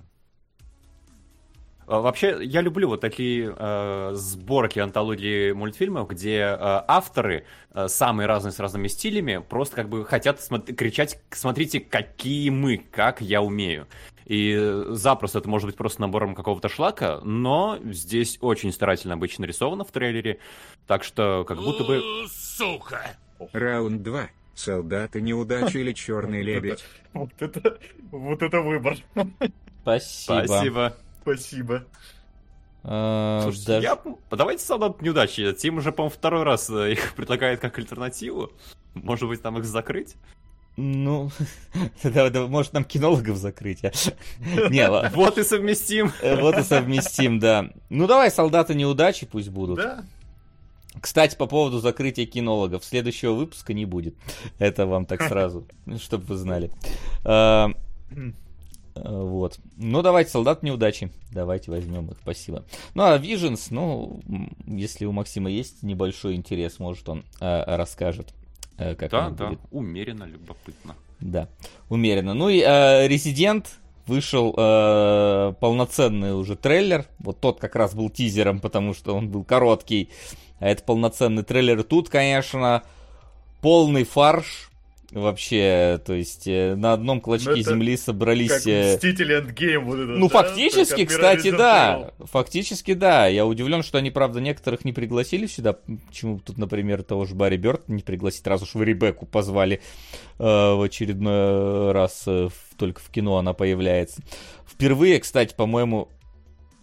А, вообще, я люблю вот такие э, сборки, антологии мультфильмов, где э, авторы э, самые разные с разными стилями просто как бы хотят смо- кричать «смотрите, какие мы, как я умею». И запросто это может быть просто набором какого-то шлака, но здесь очень старательно обычно нарисовано в трейлере, так что как будто бы... Сука! Раунд 2. Солдаты неудачи или черный лебедь? Вот это, вот это выбор. Спасибо. Спасибо. Спасибо. А, Слушайте, даже- я... давайте солдат неудачи. Тим уже, по-моему, второй раз э, их предлагает как альтернативу. Может быть, там их закрыть? Ну, да, да, может нам кинологов закрыть, а? Не, ла- Вот и совместим. э, вот и совместим, да. Ну давай, солдаты неудачи пусть будут. Да? Кстати, по поводу закрытия кинологов, следующего выпуска не будет. Это вам так сразу, чтобы вы знали. Э, Вот. Ну, давайте, солдат неудачи. Давайте возьмем их, спасибо. Ну, а Visions, ну, если у Максима есть небольшой интерес, может, он э, расскажет, э, как Да, да, будет. умеренно любопытно. Да, умеренно. Ну и э, Resident вышел э, полноценный уже трейлер. Вот тот как раз был тизером, потому что он был короткий. А это полноценный трейлер. Тут, конечно, полный фарш. Вообще, то есть э, на одном клочке Ну, это земли собрались... Как э, Мстители Эндгейм вот это. ну, да? фактически, кстати, да. Фактически, да. Я удивлен, что они, правда, некоторых не пригласили сюда. Почему тут, например, того же Барри Бёрд не пригласить, раз уж в Ребекку позвали э, в очередной раз, э, в- только в кино она появляется. Впервые, кстати, по-моему,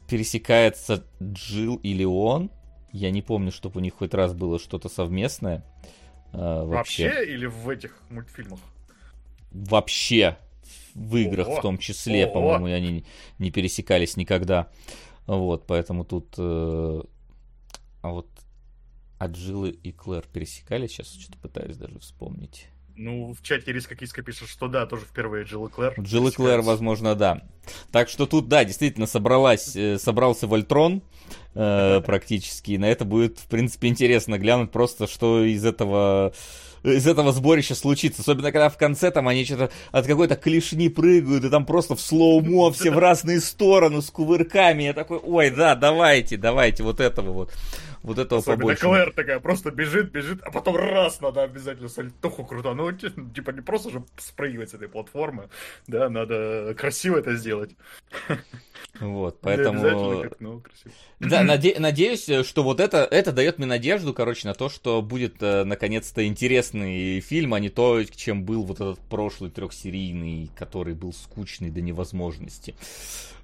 пересекается Джилл или он. Я не помню, чтобы у них хоть раз было что-то совместное. э, вообще. Вообще или в этих мультфильмах? вообще в играх Ого. в том числе, Ого. по-моему, они не пересекались никогда. Вот, поэтому тут... э, А вот Аджилы и Клэр пересекались? Сейчас что-то пытаюсь даже вспомнить. Ну, в чате Риска Киска пишет, что да, тоже впервые Джилл и Клэр. Джилл и Клэр, возможно, да. Так что тут, да, действительно собралась, э, собрался Вольтрон э, практически. И на это будет, в принципе, интересно глянуть просто, что из этого из этого сборища случится. Особенно, когда в конце там они что-то от какой-то клешни прыгают, и там просто в слоумо все в разные стороны с кувырками. Я такой, ой, да, давайте, давайте, вот этого вот. Вот этого Особенно побольше. Клэр такая просто бежит, бежит, а потом раз надо обязательно сальтуху круто. Ну, типа не просто же спрыгивать с этой платформы, да, надо красиво это сделать. Вот, поэтому... как, ну, красиво. Да, наде- надеюсь, что вот это, это дает мне надежду, короче, на то, что будет э, наконец-то интересный фильм, а не то, чем был вот этот прошлый трехсерийный, который был скучный до невозможности.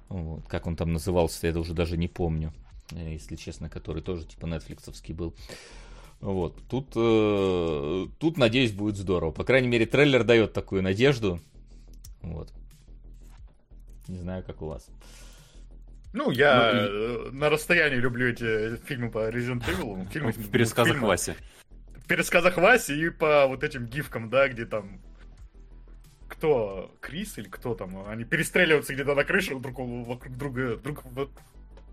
Вот, как он там назывался, я это уже даже не помню, если честно, который тоже типа нетфликсовский был. Вот, тут, э, тут, надеюсь, будет здорово. По крайней мере, трейлер дает такую надежду. Вот. Не знаю, как у вас. Ну, я Ну, э, на расстоянии люблю эти фильмы по Resident Evil. Фильмы, В пересказах фильмы. Васи. В пересказах Васи и по вот этим гифкам, да, где там кто, Крис или кто там, они перестреливаются где-то на крыше друг вокруг друга, друг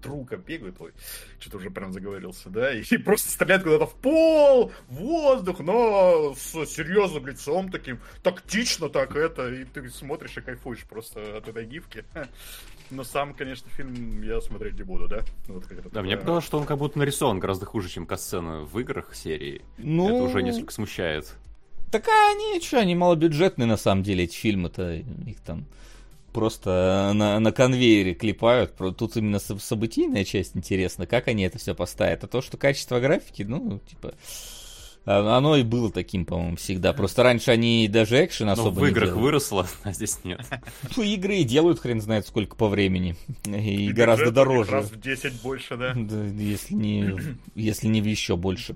друга бегают, ой, что-то уже прям заговорился, да, и просто стреляют куда-то в пол, в воздух, но с серьезным лицом таким, тактично так это, и ты смотришь и кайфуешь просто от этой гифки. Но сам, конечно, фильм я смотреть не буду, да? Ну, Вот как это Да, мне показалось, что он как будто нарисован гораздо хуже, чем касцены в играх серии. Ну, Это уже несколько смущает. Так они что, они малобюджетные на самом деле, эти фильмы-то, их там просто на, на конвейере клепают. Тут именно со- событийная часть интересна, как они это все поставят. А то, что качество графики, ну, типа, а- оно и было таким, по-моему, всегда. Просто раньше они даже экшен Но особо в не играх делали. выросло, а здесь нет. Ну, игры и делают хрен знает сколько по времени. И, И гораздо дороже. Раз в 10 больше, да? Да, если не, если не в еще больше.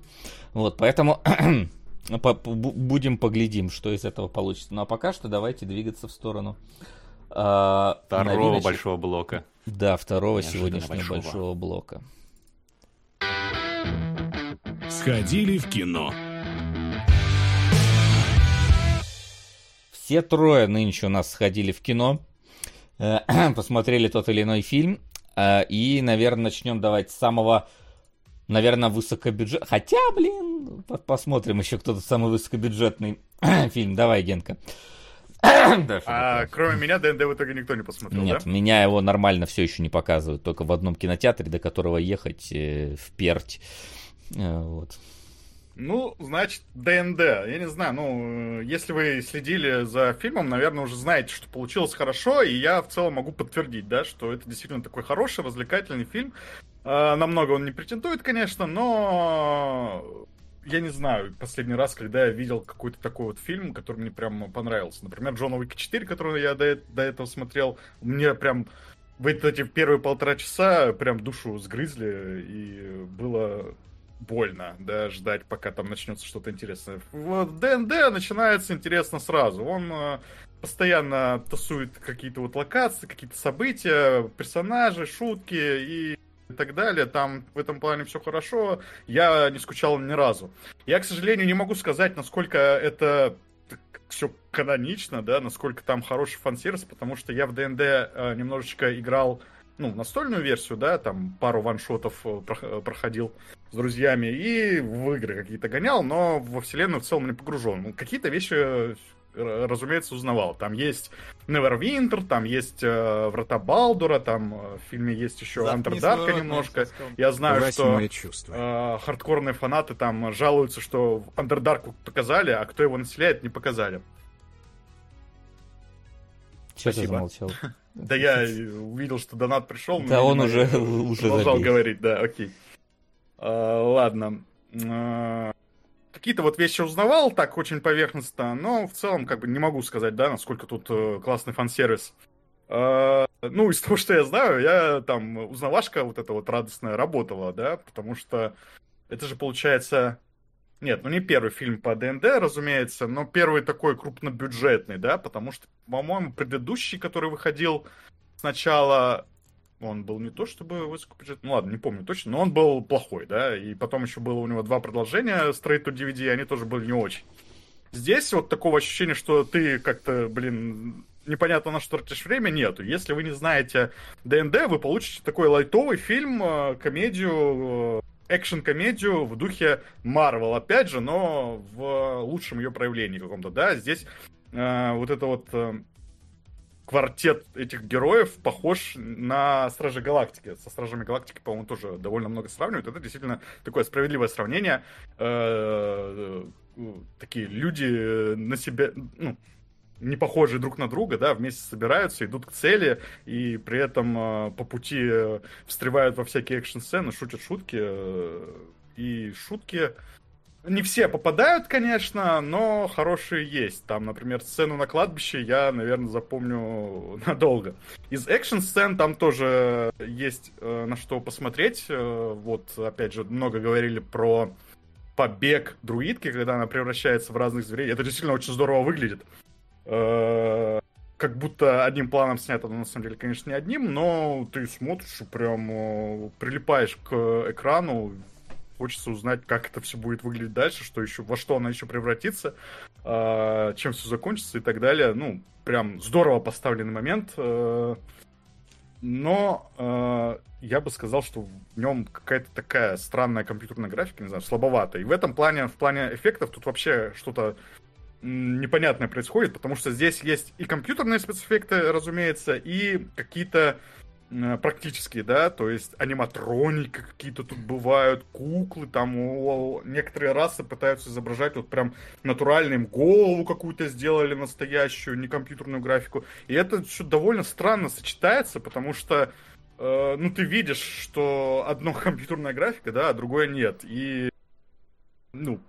Вот, поэтому по- по- бу- будем поглядим, что из этого получится. Ну а пока что давайте двигаться в сторону а, Второго новиночек. большого блока. Да, второго Неожиданно сегодняшнего большого. большого блока. Сходили в кино. Все трое нынче у нас сходили в кино, э, посмотрели тот или иной фильм. э, И, наверное, начнем давать с самого, наверное, высокобюджет. Хотя, блин, по- посмотрим еще кто-то самый высокобюджетный фильм. Давай, Генка. А кроме меня ДНД в итоге никто не посмотрел, Нет, меня его нормально все еще не показывают, только в одном кинотеатре, до которого ехать э, в Перть. Э, вот. Ну, значит, ДНД. Я не знаю, ну, если вы следили за фильмом, наверное, уже знаете, что получилось хорошо, и я в целом могу подтвердить, да, что это действительно такой хороший, развлекательный фильм. Э, намного он не претендует, конечно, но я не знаю, последний раз, когда я видел какой-то такой вот фильм, который мне прям понравился. Например, Джон Уик 4, который я до, до этого смотрел, мне прям в эти первые полтора часа прям душу сгрызли, и было больно, да, ждать, пока там начнется что-то интересное. Вот ДНД начинается интересно сразу. Он э, постоянно тасует какие-то вот локации, какие-то события, персонажи, шутки и и так далее. Там в этом плане все хорошо. Я не скучал ни разу. Я, к сожалению, не могу сказать, насколько это все канонично, да, насколько там хороший фан-сервис, потому что я в ДНД э, немножечко играл, ну, настольную версию, да, там пару ваншотов э, э, проходил с друзьями и в игры какие-то гонял, но во вселенную в целом не погружен. Какие-то вещи разумеется, узнавал. Там есть Neverwinter, там есть э, Врата Балдура, там э, в фильме есть еще Андердарка немножко. Я знаю, Восьмое что э, хардкорные фанаты там жалуются, что Андердарку показали, а кто его населяет, не показали. Че ты замолчал? Да я увидел, что донат пришел. Да он уже уже продолжал говорить, да, окей. А, ладно. Какие-то вот вещи узнавал так очень поверхностно, но в целом как бы не могу сказать, да, насколько тут э, классный фан-сервис. Э, ну, из того, что я знаю, я там, узнавашка вот эта вот радостная работала, да, потому что это же получается... Нет, ну не первый фильм по ДНД, разумеется, но первый такой крупнобюджетный, да, потому что, по-моему, предыдущий, который выходил сначала он был не то чтобы высокобюджетный, ну ладно, не помню точно, но он был плохой, да, и потом еще было у него два продолжения Straight to DVD, они тоже были не очень. Здесь вот такого ощущения, что ты как-то, блин, непонятно на что тратишь время, нету. Если вы не знаете ДНД, вы получите такой лайтовый фильм, э, комедию, э, экшен-комедию в духе Марвел, опять же, но в лучшем ее проявлении каком-то, да. Здесь э, вот это вот э, квартет этих героев похож на Стражи Галактики. Со Стражами Галактики, по-моему, тоже довольно много сравнивают. Это действительно такое справедливое сравнение. Э, э, такие люди на себя, ну, не похожие друг на друга, да, вместе собираются, идут к цели, и при этом э, по пути встревают во всякие экшн-сцены, шутят шутки, и шутки не все попадают, конечно, но хорошие есть. Там, например, сцену на кладбище я, наверное, запомню надолго. Из экшн-сцен там тоже есть э, на что посмотреть. Э, вот, опять же, много говорили про побег друидки, когда она превращается в разных зверей. Это действительно очень здорово выглядит. Э, как будто одним планом снято, но на самом деле, конечно, не одним, но ты смотришь прям э, прилипаешь к экрану, Хочется узнать, как это все будет выглядеть дальше, что еще, во что она еще превратится, э, чем все закончится и так далее. Ну, прям здорово поставленный момент. Э, но э, я бы сказал, что в нем какая-то такая странная компьютерная графика, не знаю, слабоватая. И в этом плане, в плане эффектов, тут вообще что-то непонятное происходит, потому что здесь есть и компьютерные спецэффекты, разумеется, и какие-то практически, да, то есть аниматроники какие-то тут бывают, куклы, там о, некоторые расы пытаются изображать вот прям натуральным голову какую-то сделали настоящую, не компьютерную графику, и это все довольно странно сочетается, потому что э, ну ты видишь, что одно компьютерная графика, да, а другое нет, и ну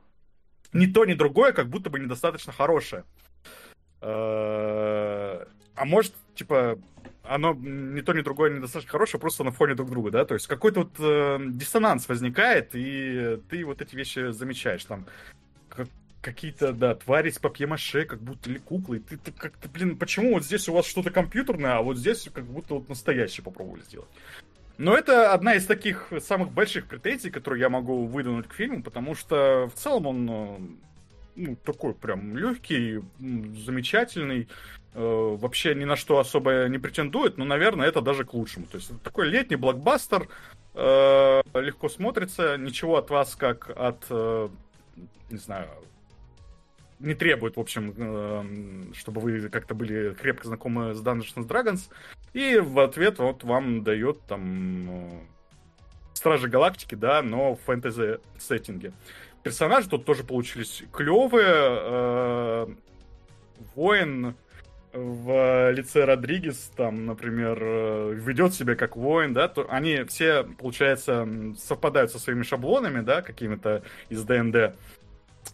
ни то, ни другое как будто бы недостаточно хорошее. Э, а может, типа, оно ни то, ни другое недостаточно хорошее, просто на фоне друг друга, да, то есть какой-то вот э, диссонанс возникает, и ты вот эти вещи замечаешь, там, как, какие-то, да, твари с папье-маше, как будто или куклы, ты, ты как-то, блин, почему вот здесь у вас что-то компьютерное, а вот здесь как будто вот настоящее попробовали сделать. Но это одна из таких самых больших претензий, которые я могу выдвинуть к фильму, потому что в целом он э, ну, такой прям легкий, замечательный, вообще ни на что особо не претендует, но, наверное, это даже к лучшему. То есть такой летний блокбастер, э, легко смотрится, ничего от вас, как от, э, не знаю, не требует, в общем, э, чтобы вы как-то были крепко знакомы с Dungeons Dragons. И в ответ вот вам дает там э, Стражи Галактики, да, но в фэнтези-сеттинге. Персонажи тут тоже получились клевые. Э, воин в лице Родригес, там, например, э, ведет себя как воин, да, то они все, получается, совпадают со своими шаблонами, да, какими-то из ДНД.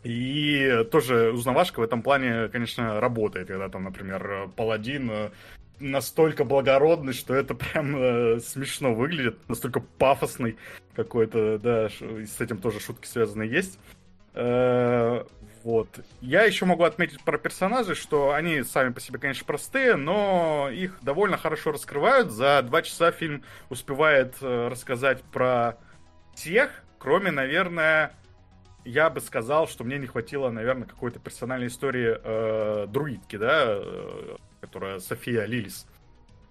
И тоже узнавашка в этом плане, конечно, работает, когда там, например, паладин э, настолько благородный, что это прям э, смешно выглядит, настолько пафосный какой-то, да, с этим тоже шутки связаны есть. Э, вот. Я еще могу отметить про персонажей, что они сами по себе, конечно, простые, но их довольно хорошо раскрывают. За два часа фильм успевает э, рассказать про всех, кроме, наверное, я бы сказал, что мне не хватило, наверное, какой-то персональной истории э, друидки, да, э, которая София Лилис.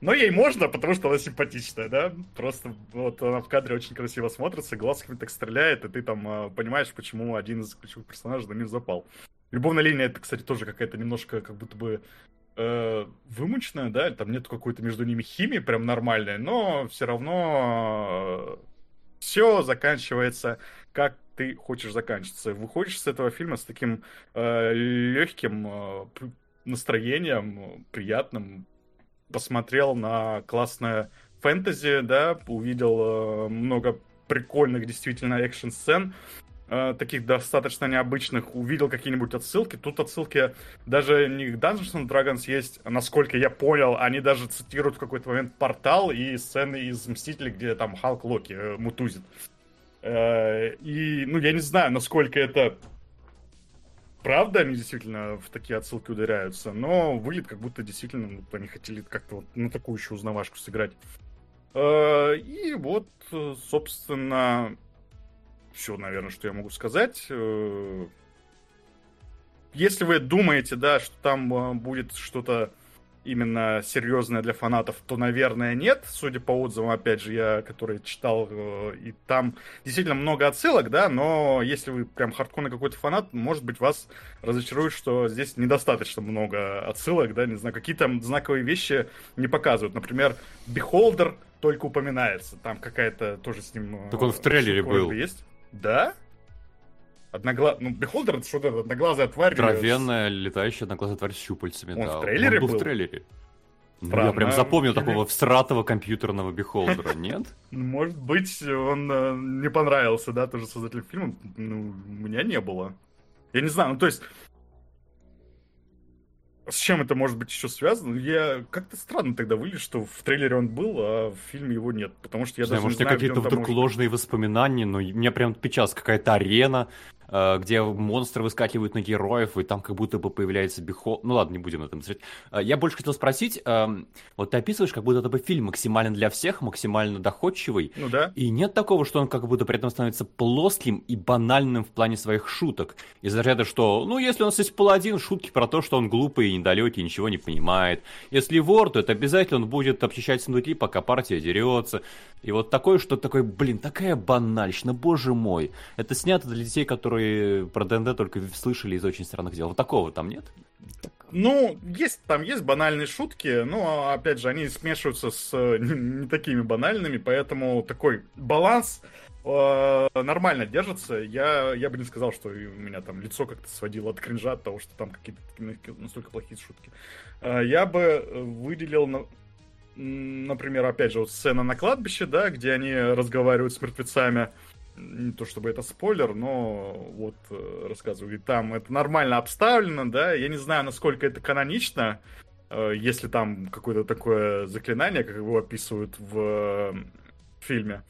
Но ей можно, потому что она симпатичная, да? Просто вот она в кадре очень красиво смотрится, глазками так стреляет, и ты там э, понимаешь, почему один из ключевых персонажей на них запал. Любовная линия, это, кстати, тоже какая-то немножко как будто бы э, вымученная, да? Там нет какой-то между ними химии прям нормальной, но все равно э, все заканчивается как ты хочешь заканчиваться. Выходишь с этого фильма с таким э, легким э, настроением, приятным, посмотрел на классное фэнтези, да, увидел э, много прикольных действительно экшн-сцен, э, таких достаточно необычных, увидел какие-нибудь отсылки. Тут отсылки даже не к Dungeons and Dragons есть, насколько я понял, они даже цитируют в какой-то момент портал и сцены из Мстителей, где там Халк Локи э, мутузит. Э, и, ну, я не знаю, насколько это правда они действительно в такие отсылки ударяются, но выглядит как будто действительно ну, они хотели как-то вот на такую еще узнавашку сыграть. Э, и вот, собственно, все, наверное, что я могу сказать. Э, если вы думаете, да, что там э, будет что-то именно серьезное для фанатов, то, наверное, нет. Судя по отзывам, опять же, я, который читал, э, и там действительно много отсылок, да, но если вы прям хардкорный какой-то фанат, может быть, вас разочарует, что здесь недостаточно много отсылок, да, не знаю, какие-то знаковые вещи не показывают. Например, Beholder только упоминается, там какая-то тоже с ним... Э, так он в трейлере был. Есть? Да? Одногла... Ну, Beholder это что-то одноглазая тварь. Здоровенная летающая одноглазая тварь с щупальцами. Он да. в трейлере он был? в трейлере. Ну, я прям запомнил такого всратого компьютерного бихолдера, нет? Может быть, он э, не понравился, да, тоже создатель фильма. Ну, у меня не было. Я не знаю, ну то есть с чем это может быть еще связано? Я как-то странно тогда выглядит, что в трейлере он был, а в фильме его нет. Потому что я знаю, даже может, не знаю, какие-то вдруг может... ложные воспоминания, но мне прям сейчас какая-то арена, Э, где монстры выскакивают на героев, и там как будто бы появляется бихол... Ну ладно, не будем на этом смотреть. Э, я больше хотел спросить, эм, вот ты описываешь, как будто это бы фильм максимально для всех, максимально доходчивый. Ну да. И нет такого, что он как будто при этом становится плоским и банальным в плане своих шуток. Из-за ряда, что, ну, если у нас есть паладин, шутки про то, что он глупый и недалекий, ничего не понимает. Если вор, то это обязательно он будет обчищать сундуки, пока партия дерется. И вот такое, что такое, блин, такая банальщина, боже мой. Это снято для детей, которые про ДНД только слышали из очень странных дел. Вот такого там нет? Ну, есть, там есть банальные шутки, но, опять же, они смешиваются с не, не такими банальными, поэтому такой баланс э, нормально держится. Я, я бы не сказал, что у меня там лицо как-то сводило от кринжа от того, что там какие-то настолько плохие шутки. Э, я бы выделил, например, опять же, вот сцена на кладбище, да, где они разговаривают с мертвецами не то чтобы это спойлер, но вот э, рассказываю, там это нормально обставлено, да, я не знаю, насколько это канонично, э, если там какое-то такое заклинание, как его описывают в э, фильме,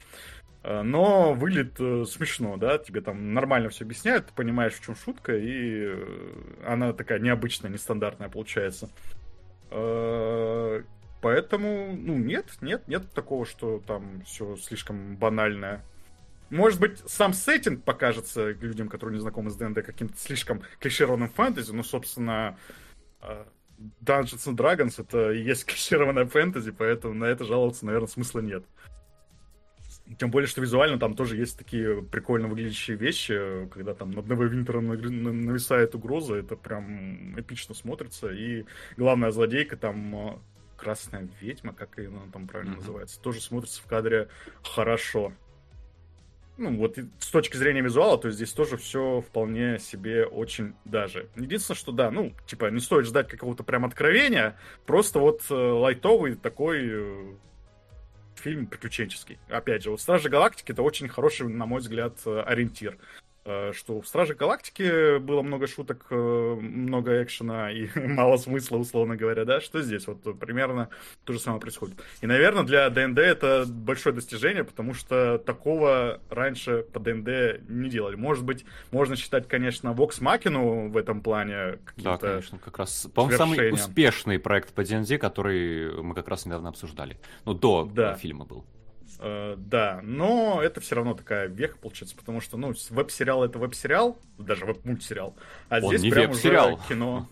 но выглядит смешно, да, тебе там нормально все объясняют, ты понимаешь, в чем шутка, и она такая необычная, нестандартная получается. Поэтому, ну, нет, нет, нет такого, что там все слишком банальное. Может быть, сам сеттинг покажется людям, которые не знакомы с ДНД, каким-то слишком клишированным фэнтези, но, собственно, э, Dungeons and Dragons это и есть клишированная фэнтези, поэтому на это жаловаться, наверное, смысла нет. Тем более, что визуально там тоже есть такие прикольно выглядящие вещи, когда там над Невервинтером нависает угроза, это прям эпично смотрится. И главная злодейка там э, Красная ведьма, как она там правильно mm-hmm. называется, тоже смотрится в кадре хорошо. Ну, вот с точки зрения визуала, то здесь тоже все вполне себе очень даже. Единственное, что да, ну, типа, не стоит ждать какого-то прям откровения, просто вот э, лайтовый такой э, фильм приключенческий. Опять же, вот Стражи Галактики это очень хороший, на мой взгляд, э, ориентир. Э, что в Страже Галактики было много шуток, э, много экшена и мало смысла, условно говоря, да, что здесь вот примерно то же самое происходит. И, наверное, для ДНД это большое достижение, потому что такого раньше по ДНД не делали. Может быть, можно считать, конечно, Vox Machina в этом плане Да, конечно, как раз, по-моему, самый успешный проект по ДНД, который мы как раз недавно обсуждали. Ну, до да. фильма был. Э, да, но это все равно такая веха получается, потому что, ну, веб-сериал это веб-сериал, даже веб-мультсериал, а Он здесь прям уже кино.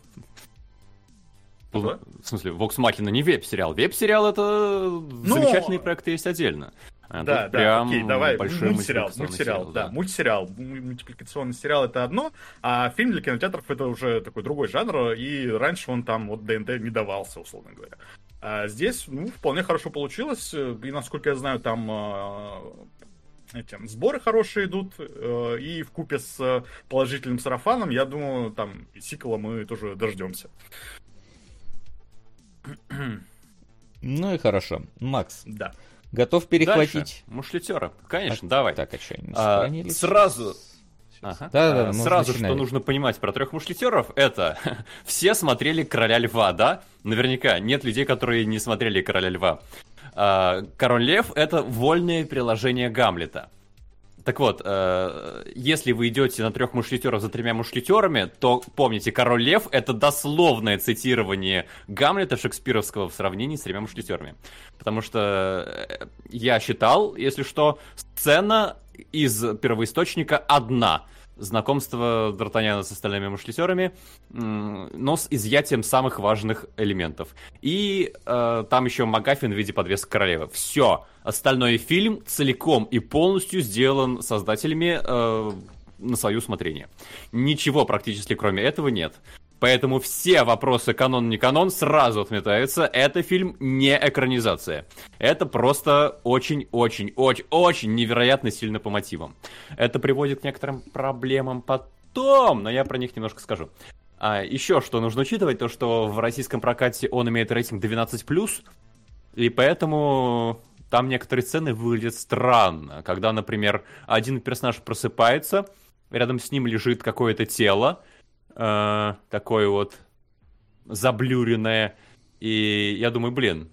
В смысле, Vox Machina не веб-сериал. Веб-сериал это но... замечательные проекты есть отдельно. А да, да, прям окей, давай, мультсериал, мультсериал, да, да, мультсериал, мультипликационный сериал это одно, а фильм для кинотеатров это уже такой другой жанр, и раньше он там вот ДНД не давался, условно говоря. А здесь, ну, вполне хорошо получилось. И, насколько я знаю, там э, эти сборы хорошие идут. Э, и в купе с положительным сарафаном, я думаю, там сиквела мы тоже дождемся. Ну и хорошо. Макс. Да. Готов перехватить? Дальше. Мушлетера. Конечно, а, давай. Так, а что, а, Сразу Ага. Да, да, а, Сразу, начинали. что нужно понимать про трех мушкетеров, это все смотрели Короля Льва, да? Наверняка нет людей, которые не смотрели Короля Льва. А, Король Лев это вольное приложение Гамлета. Так вот, э, если вы идете на трех мушкетеров за тремя мушкетерами, то помните, Король Лев это дословное цитирование Гамлета шекспировского в сравнении с тремя мушкетерами. Потому что э, я считал, если что, сцена из первоисточника одна знакомство Д'Артаньяна с остальными мушкетерами, но с изъятием самых важных элементов. И э, там еще Магафин в виде подвески королевы. Все. Остальной фильм целиком и полностью сделан создателями э, на свое усмотрение. Ничего практически кроме этого нет. Поэтому все вопросы канон не канон сразу отметаются. Это фильм не экранизация. Это просто очень-очень-очень-очень невероятно сильно по мотивам. Это приводит к некоторым проблемам потом, но я про них немножко скажу. А еще что нужно учитывать, то что в российском прокате он имеет рейтинг 12+, и поэтому там некоторые сцены выглядят странно. Когда, например, один персонаж просыпается, рядом с ним лежит какое-то тело, э, такое вот заблюренное. И я думаю, блин,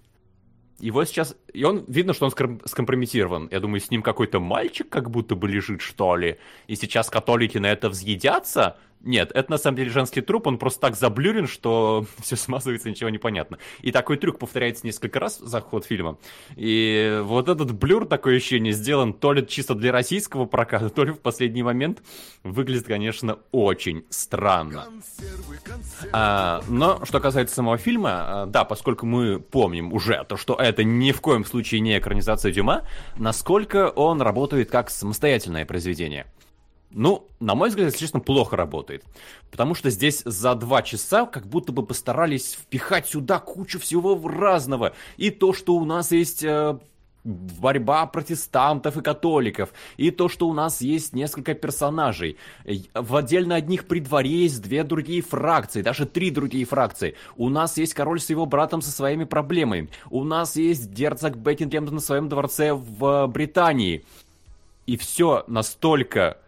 его сейчас... И он, видно, что он скомпрометирован. Я думаю, с ним какой-то мальчик как будто бы лежит, что ли. И сейчас католики на это взъедятся. Нет, это на самом деле женский труп, он просто так заблюрен, что все смазывается, ничего не понятно. И такой трюк повторяется несколько раз за ход фильма. И вот этот блюр, такое ощущение, сделан то ли чисто для российского проката, то ли в последний момент выглядит, конечно, очень странно. А, но что касается самого фильма, а, да, поскольку мы помним уже то, что это ни в коем случае не экранизация Дюма, насколько он работает как самостоятельное произведение – ну, на мой взгляд, если честно, плохо работает. Потому что здесь за два часа как будто бы постарались впихать сюда кучу всего разного. И то, что у нас есть э, борьба протестантов и католиков, и то, что у нас есть несколько персонажей. В отдельно одних при дворе есть две другие фракции, даже три другие фракции. У нас есть король с его братом со своими проблемами. У нас есть герцог Бекингем на своем дворце в Британии. И все настолько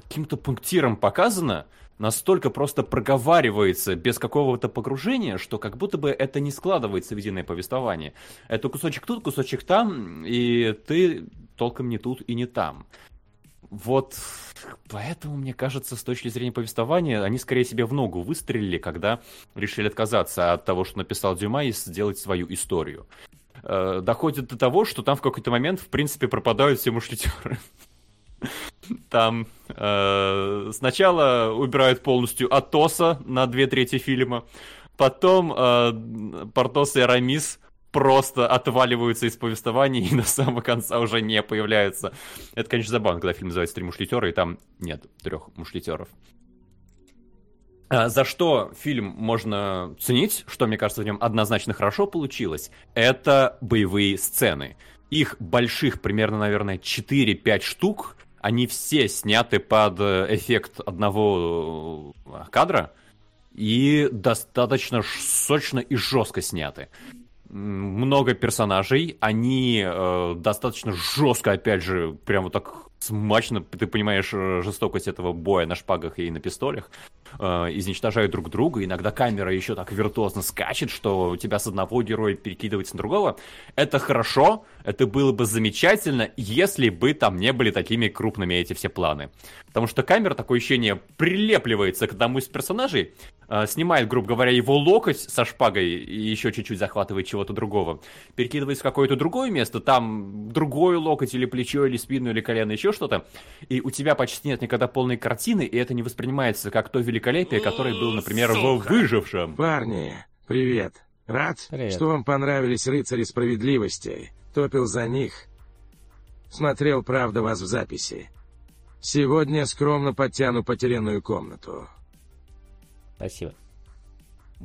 каким-то пунктиром показано, настолько просто проговаривается без какого-то погружения, что как будто бы это не складывается в единое повествование. Это кусочек тут, кусочек там, и ты толком не тут и не там. Вот поэтому, мне кажется, с точки зрения повествования, они скорее себе в ногу выстрелили, когда решили отказаться от того, что написал Дюма, и сделать свою историю. Э, доходит до того, что там в какой-то момент, в принципе, пропадают все мушкетеры. Там э, сначала убирают полностью Атоса на две трети фильма, потом э, Портос и Арамис просто отваливаются из повествования и до самого конца уже не появляются. Это, конечно, забавно, когда фильм называется «Три мушкетера», и там нет трех мушкетеров. А, за что фильм можно ценить, что, мне кажется, в нем однозначно хорошо получилось, это боевые сцены. Их больших примерно, наверное, 4-5 штук, они все сняты под э, эффект одного э, кадра и достаточно сочно и жестко сняты. Много персонажей, они э, достаточно жестко, опять же, прям вот так смачно, ты понимаешь э, жестокость этого боя на шпагах и на пистолях, э, изничтожают друг друга, иногда камера еще так виртуозно скачет, что тебя с одного героя перекидывается на другого. Это хорошо, это было бы замечательно, если бы там не были такими крупными эти все планы. Потому что камера, такое ощущение, прилепливается к одному из персонажей, э, снимает, грубо говоря, его локоть со шпагой и еще чуть-чуть захватывает чего-то другого, перекидывается в какое-то другое место, там другой локоть или плечо, или спину, или колено, еще что-то, и у тебя почти нет никогда полной картины, и это не воспринимается как то великолепие, которое было, например, в «Выжившем». Парни, привет. Рад, привет. что вам понравились «Рыцари справедливости». Топил за них. Смотрел, правда, вас в записи. Сегодня скромно подтяну потерянную комнату. Спасибо.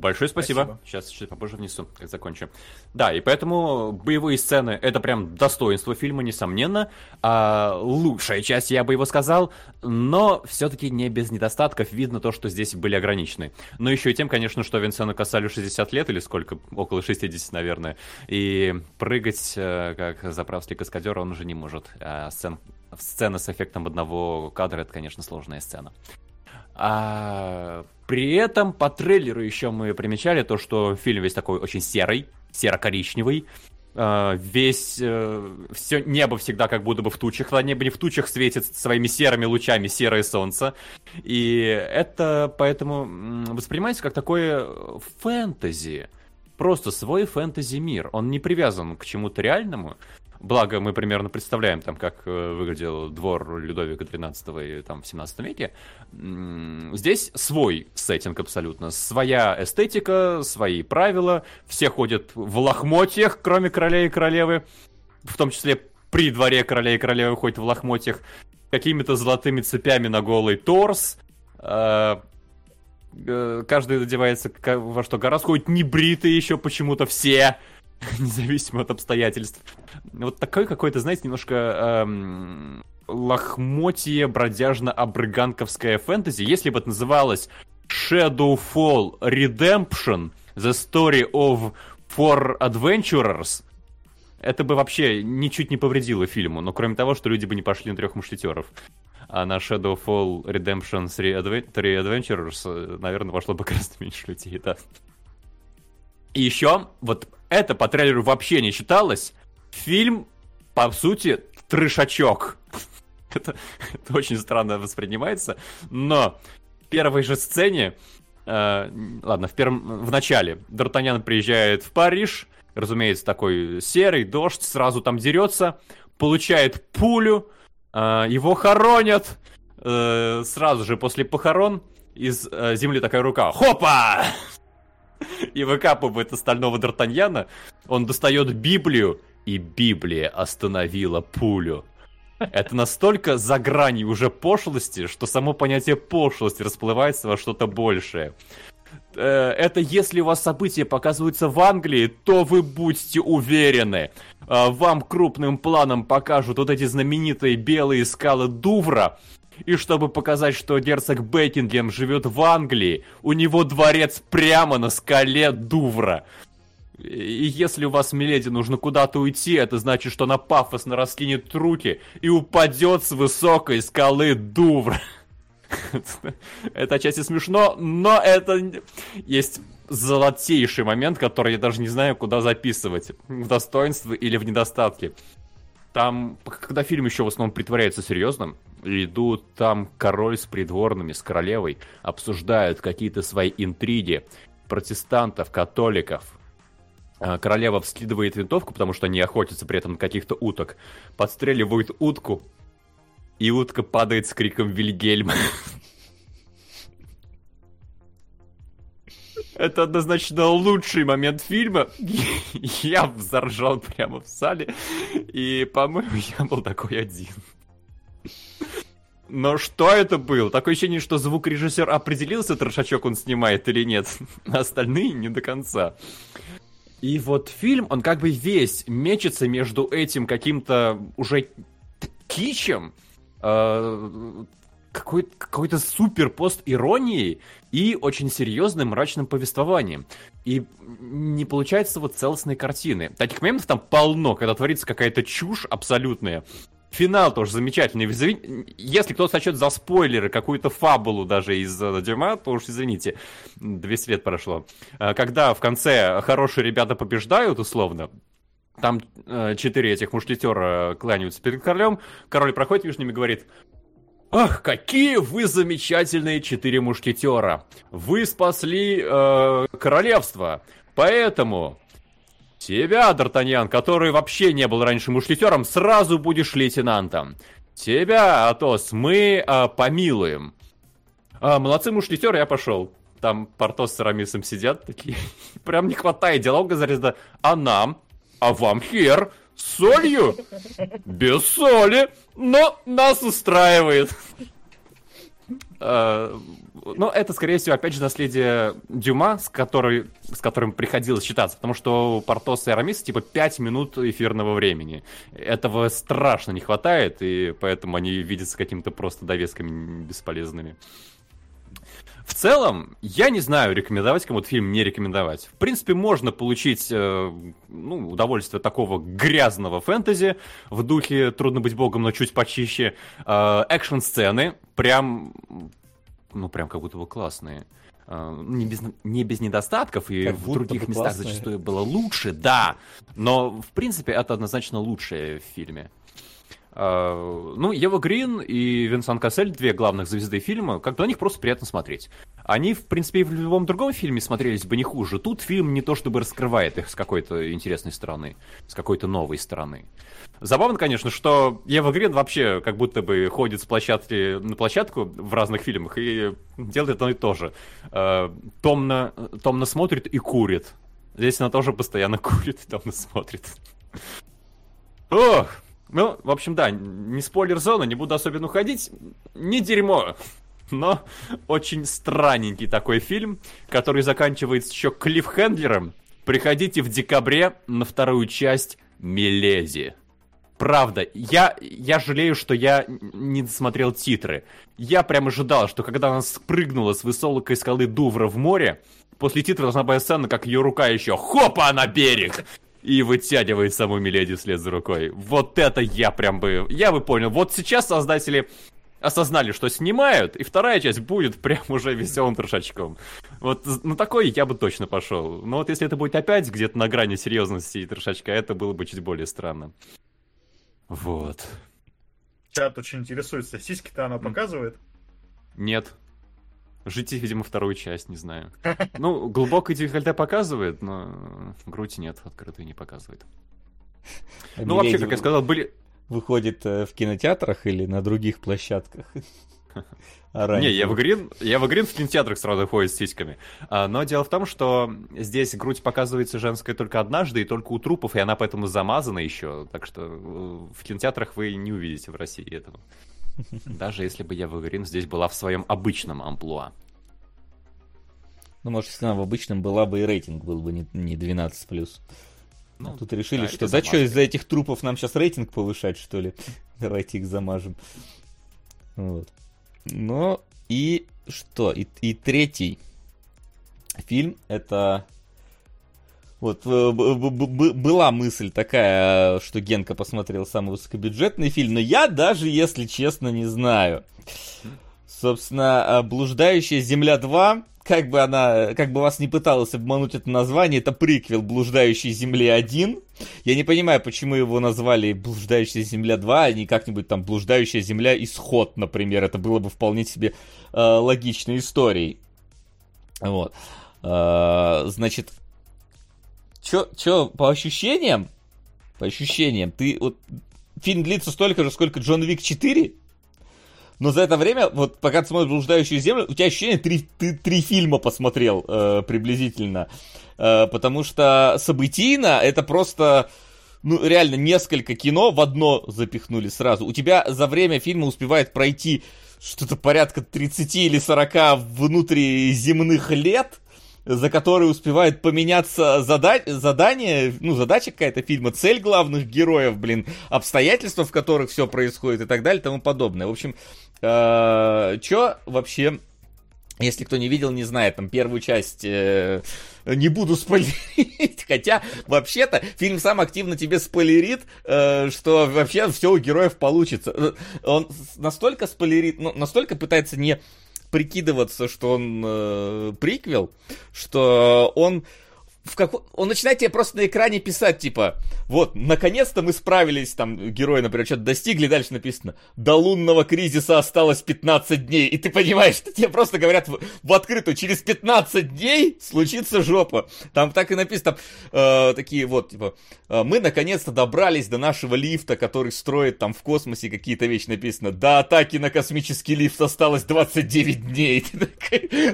Большое спасибо. спасибо. Сейчас чуть попозже внесу, как закончу. Да, и поэтому боевые сцены это прям достоинство фильма, несомненно. А, лучшая часть, я бы его сказал, но все-таки не без недостатков. Видно то, что здесь были ограничены. Но еще и тем, конечно, что Винсену Кассалю 60 лет или сколько, около 60, наверное. И прыгать, э, как заправский каскадер, он уже не может. А сцен, сцена с эффектом одного кадра, это, конечно, сложная сцена. А при этом по трейлеру еще мы примечали то, что фильм весь такой очень серый, серо-коричневый. Uh, весь uh, все небо всегда как будто бы в тучах, на небе не в тучах светит своими серыми лучами серое солнце. И это поэтому воспринимается как такое фэнтези. Просто свой фэнтези мир. Он не привязан к чему-то реальному. Благо, мы примерно представляем, там, как э, выглядел двор Людовика XIII там, в 17 веке. Здесь свой сеттинг абсолютно. Своя эстетика, свои правила. Все ходят в лохмотьях, кроме короля и королевы. В том числе при дворе короля и королевы ходят в лохмотьях. Какими-то золотыми цепями на голый торс. Э, э, каждый одевается во что гораздо. Ходят небритые еще почему-то все. независимо от обстоятельств. Вот такой какой-то, знаете, немножко эм, лохмотье бродяжно-абрыганковское фэнтези. Если бы это называлось Shadowfall Redemption The Story of Four Adventurers, это бы вообще ничуть не повредило фильму, но кроме того, что люди бы не пошли на трех мушкетеров. А на Shadowfall Redemption 3 Adventurers, э, наверное, вошло бы гораздо меньше людей, да. И еще, вот это по трейлеру вообще не считалось. Фильм, по сути, трешачок. это, это очень странно воспринимается. Но в первой же сцене, э, ладно, в, первом, в начале Д'Артаньян приезжает в Париж, разумеется, такой серый, дождь, сразу там дерется, получает пулю, э, его хоронят, э, сразу же после похорон из э, земли такая рука, хопа! И выкапывает остального Д'Артаньяна, он достает Библию, и Библия остановила пулю. Это настолько за гранью уже пошлости, что само понятие пошлости расплывается во что-то большее. Э, это если у вас события показываются в Англии, то вы будьте уверены. Э, вам крупным планом покажут вот эти знаменитые белые скалы Дувра, и чтобы показать, что герцог Бекингем живет в Англии, у него дворец прямо на скале Дувра. И если у вас, миледи, нужно куда-то уйти, это значит, что она пафосно раскинет руки и упадет с высокой скалы Дувра. Это отчасти смешно, но это есть золотейший момент, который я даже не знаю, куда записывать. В достоинстве или в недостатке. Там, когда фильм еще в основном притворяется серьезным, идут там король с придворными, с королевой, обсуждают какие-то свои интриги протестантов, католиков. А, королева вскидывает винтовку, потому что они охотятся при этом на каких-то уток. Подстреливают утку, и утка падает с криком «Вильгельм». Это однозначно лучший момент фильма. Я заржал прямо в зале. И, по-моему, я был такой один. Но что это было? Такое ощущение, что звукорежиссер определился, трошачок он снимает или нет. Остальные не до конца. И вот фильм, он как бы весь мечется между этим каким-то уже кичем, э, какой- какой-то супер пост иронией и очень серьезным мрачным повествованием. И не получается вот целостной картины. Таких моментов там полно, когда творится какая-то чушь абсолютная. Финал тоже замечательный. Если кто-то сочет за спойлеры какую-то фабулу даже из э, Дюма, то уж извините, 200 лет прошло. Э, когда в конце хорошие ребята побеждают, условно, там э, четыре этих мушкетера кланяются перед королем, король проходит ними и говорит, Ах, какие вы замечательные четыре мушкетера! Вы спасли э, королевство, поэтому Тебя, Д'Артаньян, который вообще не был раньше мушкетером, сразу будешь лейтенантом. Тебя, Атос, мы а, помилуем. А, молодцы мушкетеры, я пошел. Там Портос с Арамисом сидят такие. Прям не хватает диалога зарезда. А нам? А вам хер? С солью? Без соли. Но нас устраивает. А, ну, это, скорее всего, опять же, наследие Дюма, с, который, с которым приходилось считаться, потому что у Портоса и Арамиса, типа, 5 минут эфирного времени. Этого страшно не хватает, и поэтому они видятся какими-то просто довесками бесполезными. В целом, я не знаю, рекомендовать кому-то фильм, не рекомендовать. В принципе, можно получить э, ну, удовольствие такого грязного фэнтези в духе «Трудно быть богом, но чуть почище». Э, экшн-сцены, прям ну, прям как будто бы классные. А, не без, не без недостатков, и как в других местах классные. зачастую было лучше, да. Но, в принципе, это однозначно лучшее в фильме. Uh, ну, Ева Грин и Винсан Кассель, две главных звезды фильма, как-то на них просто приятно смотреть. Они, в принципе, и в любом другом фильме смотрелись бы не хуже. Тут фильм не то чтобы раскрывает их с какой-то интересной стороны, с какой-то новой стороны. Забавно, конечно, что Ева Грин вообще как будто бы ходит с площадки на площадку в разных фильмах и делает одно и то же. Uh, томно, томно смотрит и курит. Здесь она тоже постоянно курит и томно смотрит. Ох! Ну, в общем, да, не спойлер-зона, не буду особенно уходить. Не дерьмо, но очень странненький такой фильм, который заканчивается еще клиффхендлером. Приходите в декабре на вторую часть Милези. Правда, я, я жалею, что я не досмотрел титры. Я прям ожидал, что когда она спрыгнула с высокой скалы Дувра в море, после титра должна быть сцена, как ее рука еще хопа на берег! и вытягивает саму Миледи вслед за рукой. Вот это я прям бы... Я бы понял. Вот сейчас создатели осознали, что снимают, и вторая часть будет прям уже веселым трешачком. Вот на такой я бы точно пошел. Но вот если это будет опять где-то на грани серьезности и трешачка, это было бы чуть более странно. Вот. Чат очень интересуется. Сиськи-то она показывает? Нет. Жите, видимо, вторую часть, не знаю. Ну, глубокое декольте показывает, но грудь нет, открытую не показывает. Ну, вообще, как я сказал, были... Выходит э, в кинотеатрах или на других площадках? А не, я в Грин, в Грин в кинотеатрах сразу ходит с сиськами. А, но дело в том, что здесь грудь показывается женская только однажды и только у трупов, и она поэтому замазана еще. Так что э, в кинотеатрах вы не увидите в России этого. Даже если бы я в Грин здесь была в своем обычном амплуа. Ну, может, если она в обычном была бы и рейтинг был бы не, не 12+. Ну, а тут решили, да, что да что, из-за этих трупов нам сейчас рейтинг повышать, что ли? Давайте их замажем. Вот. Ну, и что? И, и третий фильм, это вот э, была мысль такая, что Генка посмотрел самый высокобюджетный фильм, но я даже, если честно, не знаю. Собственно, «Блуждающая земля 2», как бы она, как бы вас не пыталась обмануть это название, это приквел «Блуждающей земле 1». Я не понимаю, почему его назвали «Блуждающая земля 2», а не как-нибудь там «Блуждающая земля Исход», например. Это было бы вполне себе э, логичной историей. Вот. Э, значит, Чё, чё, по ощущениям, по ощущениям, ты вот фильм длится столько же, сколько Джон Вик 4, но за это время, вот пока ты смотришь «Блуждающую землю», у тебя ощущение, три, ты три фильма посмотрел э, приблизительно. Э, потому что событийно это просто ну, реально несколько кино в одно запихнули сразу. У тебя за время фильма успевает пройти что-то порядка 30 или 40 внутриземных лет, за которые успевает поменяться зада- задание, ну, задача какая-то фильма, цель главных героев, блин, обстоятельства, в которых все происходит и так далее и тому подобное. В общем, э- что вообще если кто не видел, не знает, там первую часть э, не буду спойлерить, хотя вообще-то фильм сам активно тебе спойлерит, э, что вообще все у героев получится. Э, он настолько спойлерит, ну, настолько пытается не прикидываться, что он э, приквел, что он в как... он начинает тебе просто на экране писать, типа, вот, наконец-то мы справились, там, герои, например, что-то достигли, дальше написано, до лунного кризиса осталось 15 дней, и ты понимаешь, что тебе просто говорят в, в открытую, через 15 дней случится жопа. Там так и написано, э, такие вот, типа, э, мы наконец-то добрались до нашего лифта, который строит там в космосе какие-то вещи, написано, до атаки на космический лифт осталось 29 дней.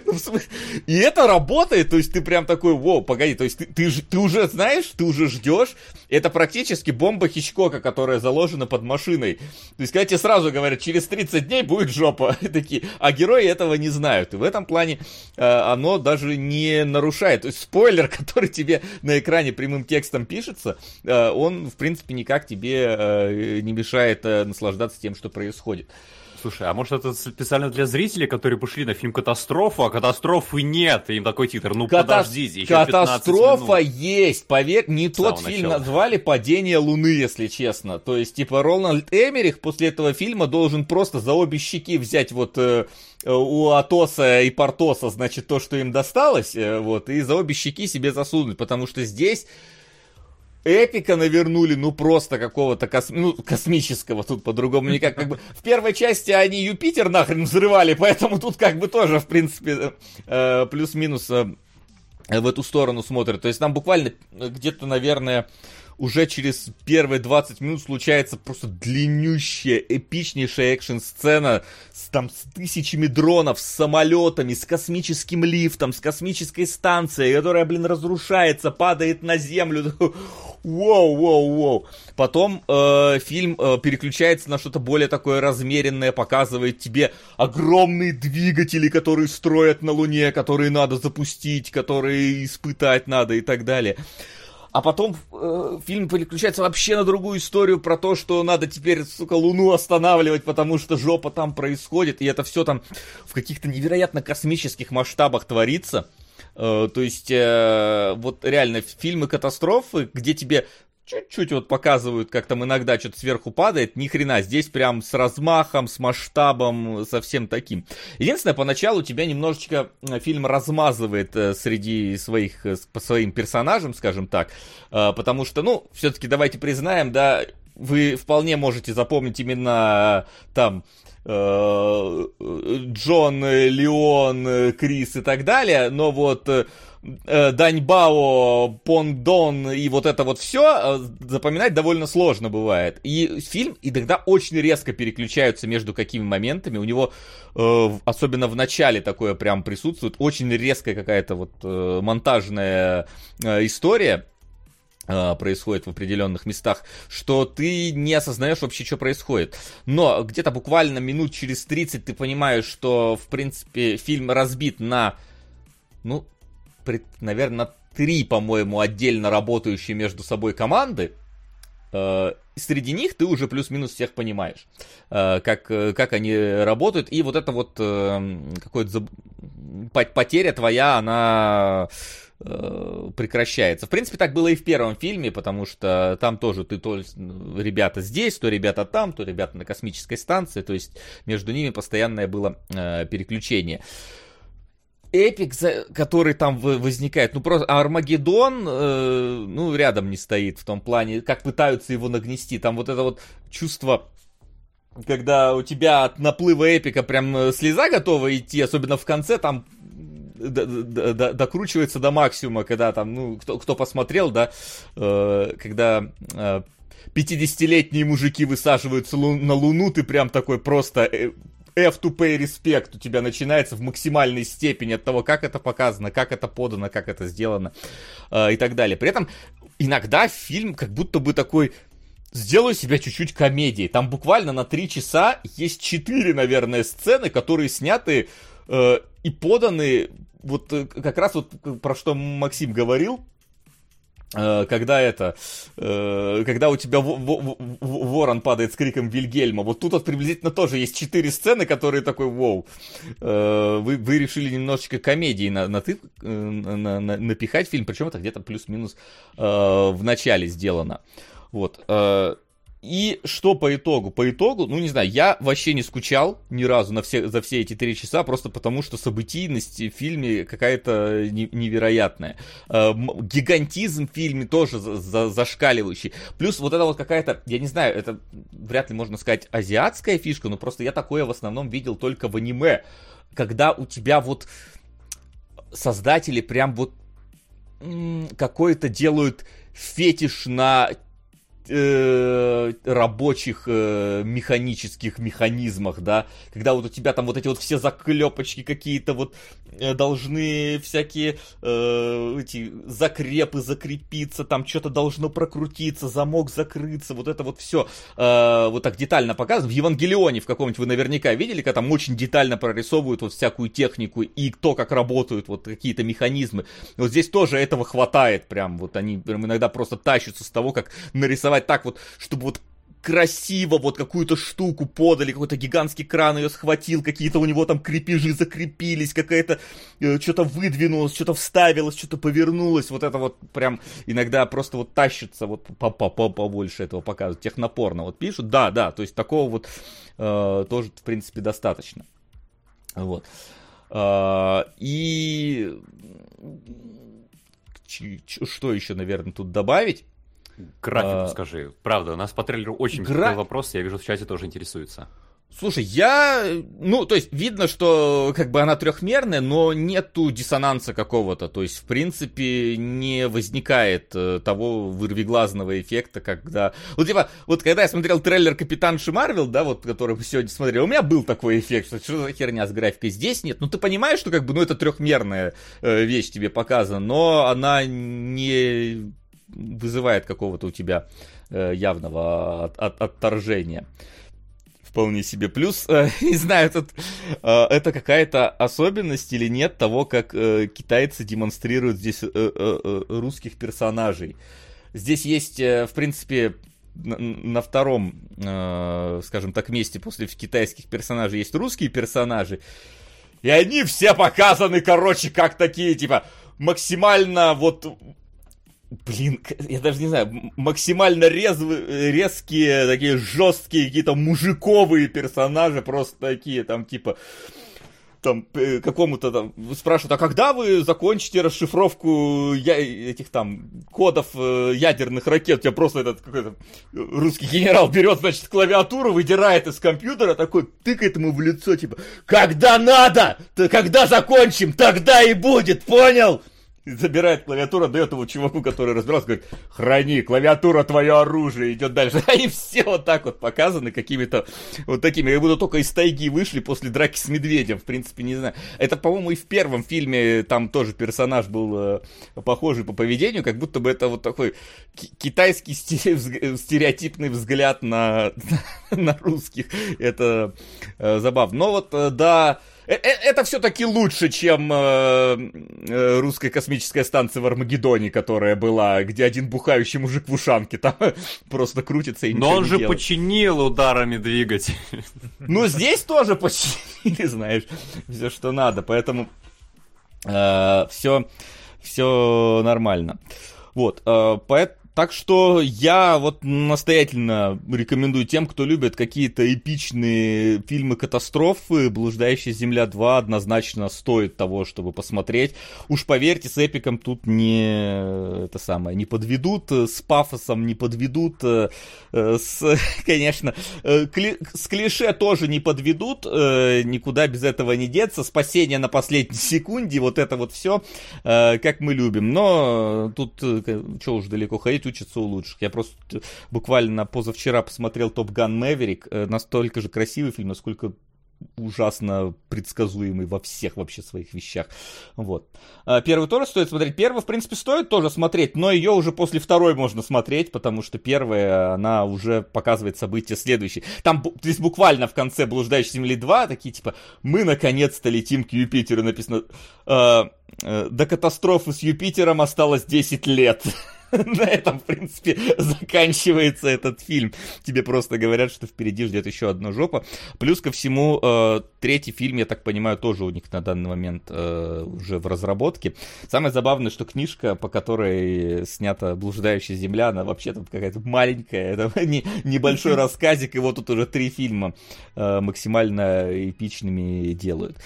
Ну, и это работает, то есть ты прям такой, воу, погоди, то есть ты, ты, ты уже знаешь, ты уже ждешь. Это практически бомба Хичкока, которая заложена под машиной. То есть, когда тебе сразу говорят, через 30 дней будет жопа. такие, а герои этого не знают. И в этом плане э, оно даже не нарушает. То есть, спойлер, который тебе на экране прямым текстом пишется, э, он, в принципе, никак тебе э, не мешает э, наслаждаться тем, что происходит. Слушай, а может это специально для зрителей, которые пошли на фильм «Катастрофа», а катастрофы нет, и им такой титр, ну Ката... подождите, еще Катастрофа есть, поверь, не тот фильм начала. назвали «Падение Луны», если честно. То есть, типа, Роланд Эмерих после этого фильма должен просто за обе щеки взять вот э, у Атоса и Портоса, значит, то, что им досталось, э, вот, и за обе щеки себе засунуть, потому что здесь эпика навернули, ну просто какого-то кос... ну, космического, тут по-другому никак. Как бы, в первой части они Юпитер нахрен взрывали, поэтому тут как бы тоже, в принципе, э, плюс-минус э, в эту сторону смотрят. То есть там буквально где-то, наверное, уже через первые 20 минут случается просто длиннющая, эпичнейшая экшн-сцена с, там, с тысячами дронов, с самолетами, с космическим лифтом, с космической станцией, которая, блин, разрушается, падает на землю. Воу, воу, воу. Потом э, фильм э, переключается на что-то более такое размеренное, показывает тебе огромные двигатели, которые строят на Луне, которые надо запустить, которые испытать надо и так далее. А потом э, фильм переключается вообще на другую историю про то, что надо теперь, сука, Луну останавливать, потому что жопа там происходит, и это все там в каких-то невероятно космических масштабах творится. Э, то есть, э, вот реально фильмы катастрофы, где тебе чуть-чуть вот показывают, как там иногда что-то сверху падает, ни хрена, здесь прям с размахом, с масштабом, совсем таким. Единственное, поначалу тебя немножечко э, фильм размазывает э, среди своих, э, по своим персонажам, скажем так, потому что, ну, все-таки давайте признаем, да, вы вполне можете запомнить именно там Джон, Леон, Крис и так далее, но вот Даньбао, Пондон и вот это вот все э, запоминать довольно сложно бывает. И фильм иногда очень резко переключаются между какими моментами. У него, э, особенно в начале такое прям присутствует, очень резкая какая-то вот э, монтажная э, история э, происходит в определенных местах, что ты не осознаешь вообще, что происходит. Но где-то буквально минут через 30 ты понимаешь, что, в принципе, фильм разбит на, ну, наверное, три, по-моему, отдельно работающие между собой команды. Э, среди них ты уже плюс-минус всех понимаешь, э, как, э, как они работают. И вот эта вот какая-то потеря твоя, она прекращается. В принципе, так было и в первом фильме, потому что там тоже ты то ребята здесь, то ребята там, то ребята на космической станции, то есть между ними постоянное было переключение эпик, который там возникает, ну просто Армагеддон, э, ну рядом не стоит в том плане, как пытаются его нагнести. Там вот это вот чувство, когда у тебя от наплыва эпика прям э, слеза готова идти, особенно в конце, там докручивается до максимума, когда там, ну, кто, кто посмотрел, да, э, когда э, 50-летние мужики высаживаются лу- на Луну, ты прям такой просто... Э, F to pay respect у тебя начинается в максимальной степени от того, как это показано, как это подано, как это сделано э, и так далее. При этом иногда фильм как будто бы такой сделаю себя чуть-чуть комедией. Там буквально на три часа есть четыре, наверное, сцены, которые сняты э, и поданы вот э, как раз вот про что Максим говорил, когда это, э, когда у тебя ворон падает с криком Вильгельма, вот тут вот приблизительно тоже есть четыре сцены, которые такой, вау, вы, вы решили немножечко комедии на, на ты, на, на, напихать фильм, причем это где-то плюс-минус в начале сделано. Вот. Э, и что по итогу? По итогу, ну не знаю, я вообще не скучал ни разу на все, за все эти три часа, просто потому что событийность в фильме какая-то невероятная. Э, гигантизм в фильме тоже за, за, зашкаливающий. Плюс вот это вот какая-то, я не знаю, это вряд ли можно сказать азиатская фишка, но просто я такое в основном видел только в аниме. Когда у тебя вот создатели прям вот какой-то делают фетиш на э, рабочих э, механических механизмах, да, когда вот у тебя там вот эти вот все заклепочки какие-то вот э, должны всякие э, эти закрепы закрепиться, там что-то должно прокрутиться, замок закрыться, вот это вот все э, вот так детально показано. В Евангелионе в каком-нибудь вы наверняка видели, когда там очень детально прорисовывают вот всякую технику и то, как работают вот какие-то механизмы. Вот здесь тоже этого хватает прям, вот они прям иногда просто тащатся с того, как нарисовать нарисовать так вот, чтобы вот красиво вот какую-то штуку подали, какой-то гигантский кран ее схватил, какие-то у него там крепежи закрепились, какая-то э, что-то выдвинулось, что-то вставилось, что-то повернулось, вот это вот прям иногда просто вот тащится, вот по -по -по побольше этого показывают, технопорно вот пишут, да, да, то есть такого вот э, тоже в принципе достаточно, вот. Э, и что еще, наверное, тут добавить? Графику а, скажи. Правда, у нас по трейлеру очень Гра... вопрос, я вижу, в чате тоже интересуется. Слушай, я, ну, то есть видно, что как бы она трехмерная, но нету диссонанса какого-то, то есть в принципе не возникает э, того вырвиглазного эффекта, когда, вот типа, вот когда я смотрел трейлер Капитанши Марвел, да, вот который мы сегодня смотрели, у меня был такой эффект, что что за херня с графикой, здесь нет, ну ты понимаешь, что как бы, ну это трехмерная э, вещь тебе показана, но она не вызывает какого-то у тебя э, явного от, от, отторжения. Вполне себе. Плюс, э, не знаю, тут, э, это какая-то особенность или нет того, как э, китайцы демонстрируют здесь э, э, э, русских персонажей. Здесь есть, э, в принципе, на, на втором, э, скажем так, месте после китайских персонажей есть русские персонажи. И они все показаны, короче, как такие, типа, максимально вот Блин, я даже не знаю, максимально резвые, резкие, такие жесткие, какие-то мужиковые персонажи, просто такие, там, типа, там, какому-то там, спрашивают, а когда вы закончите расшифровку я, этих там кодов э, ядерных ракет? У тебя просто этот какой-то русский генерал берет, значит, клавиатуру, выдирает из компьютера, такой, тыкает ему в лицо, типа, когда надо, то когда закончим, тогда и будет, понял? Забирает клавиатуру, дает его чуваку, который разбирался, говорит, храни, клавиатура твое оружие, идет дальше. Они все вот так вот показаны какими-то вот такими, как будто только из тайги вышли после драки с медведем, в принципе, не знаю. Это, по-моему, и в первом фильме там тоже персонаж был э, похожий по поведению, как будто бы это вот такой китайский стереотипный взгляд на, на русских. Это э, забавно. Но вот, э, да, это все-таки лучше, чем э, русская космическая станция в Армагеддоне, которая была, где один бухающий мужик в ушанке там просто крутится и Но он же делает. починил ударами двигатель. Ну, здесь тоже починили, знаешь, все, что надо, поэтому э, все, все нормально. Вот, э, поэтому так что я вот настоятельно рекомендую тем, кто любит какие-то эпичные фильмы катастрофы. «Блуждающая земля 2» однозначно стоит того, чтобы посмотреть. Уж поверьте, с эпиком тут не это самое, не подведут, с пафосом не подведут, э, с, конечно, э, кли, с клише тоже не подведут, э, никуда без этого не деться. Спасение на последней секунде, вот это вот все, как мы любим. Но тут, что уж далеко ходить, учится у лучших. Я просто буквально позавчера посмотрел Топ Ган Мэверик. Настолько же красивый фильм, насколько ужасно предсказуемый во всех вообще своих вещах. Вот. А первый тоже стоит смотреть. Первый, в принципе, стоит тоже смотреть, но ее уже после второй можно смотреть, потому что первая, она уже показывает события следующие. Там здесь буквально в конце «Блуждающей земли 2» такие типа «Мы наконец-то летим к Юпитеру», написано э, э, «До катастрофы с Юпитером осталось 10 лет». на этом, в принципе, заканчивается этот фильм. Тебе просто говорят, что впереди ждет еще одна жопа. Плюс ко всему, э, третий фильм, я так понимаю, тоже у них на данный момент э, уже в разработке. Самое забавное, что книжка, по которой снята «Блуждающая земля», она вообще-то какая-то маленькая, это не, небольшой рассказик, и вот тут уже три фильма э, максимально эпичными делают.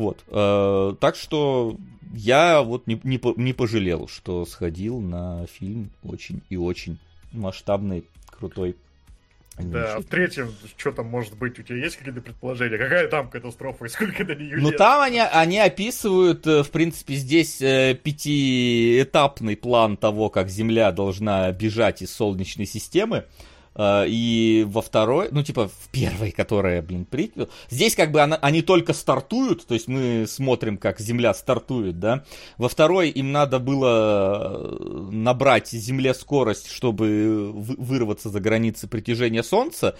Вот. Э, так что я вот не, не, не пожалел, что сходил на фильм очень и очень масштабный, крутой. Да, а в третьем, что там может быть? У тебя есть какие-то предположения? Какая там катастрофа и сколько до нее Ну, там они, они описывают, э, в принципе, здесь э, пятиэтапный план того, как Земля должна бежать из Солнечной системы. А, и во второй, ну, типа, в первой, которая, блин, приквел, здесь как бы она, они только стартуют, то есть мы смотрим, как Земля стартует, да. Во второй им надо было э, набрать Земле скорость, чтобы вырваться за границы притяжения Солнца,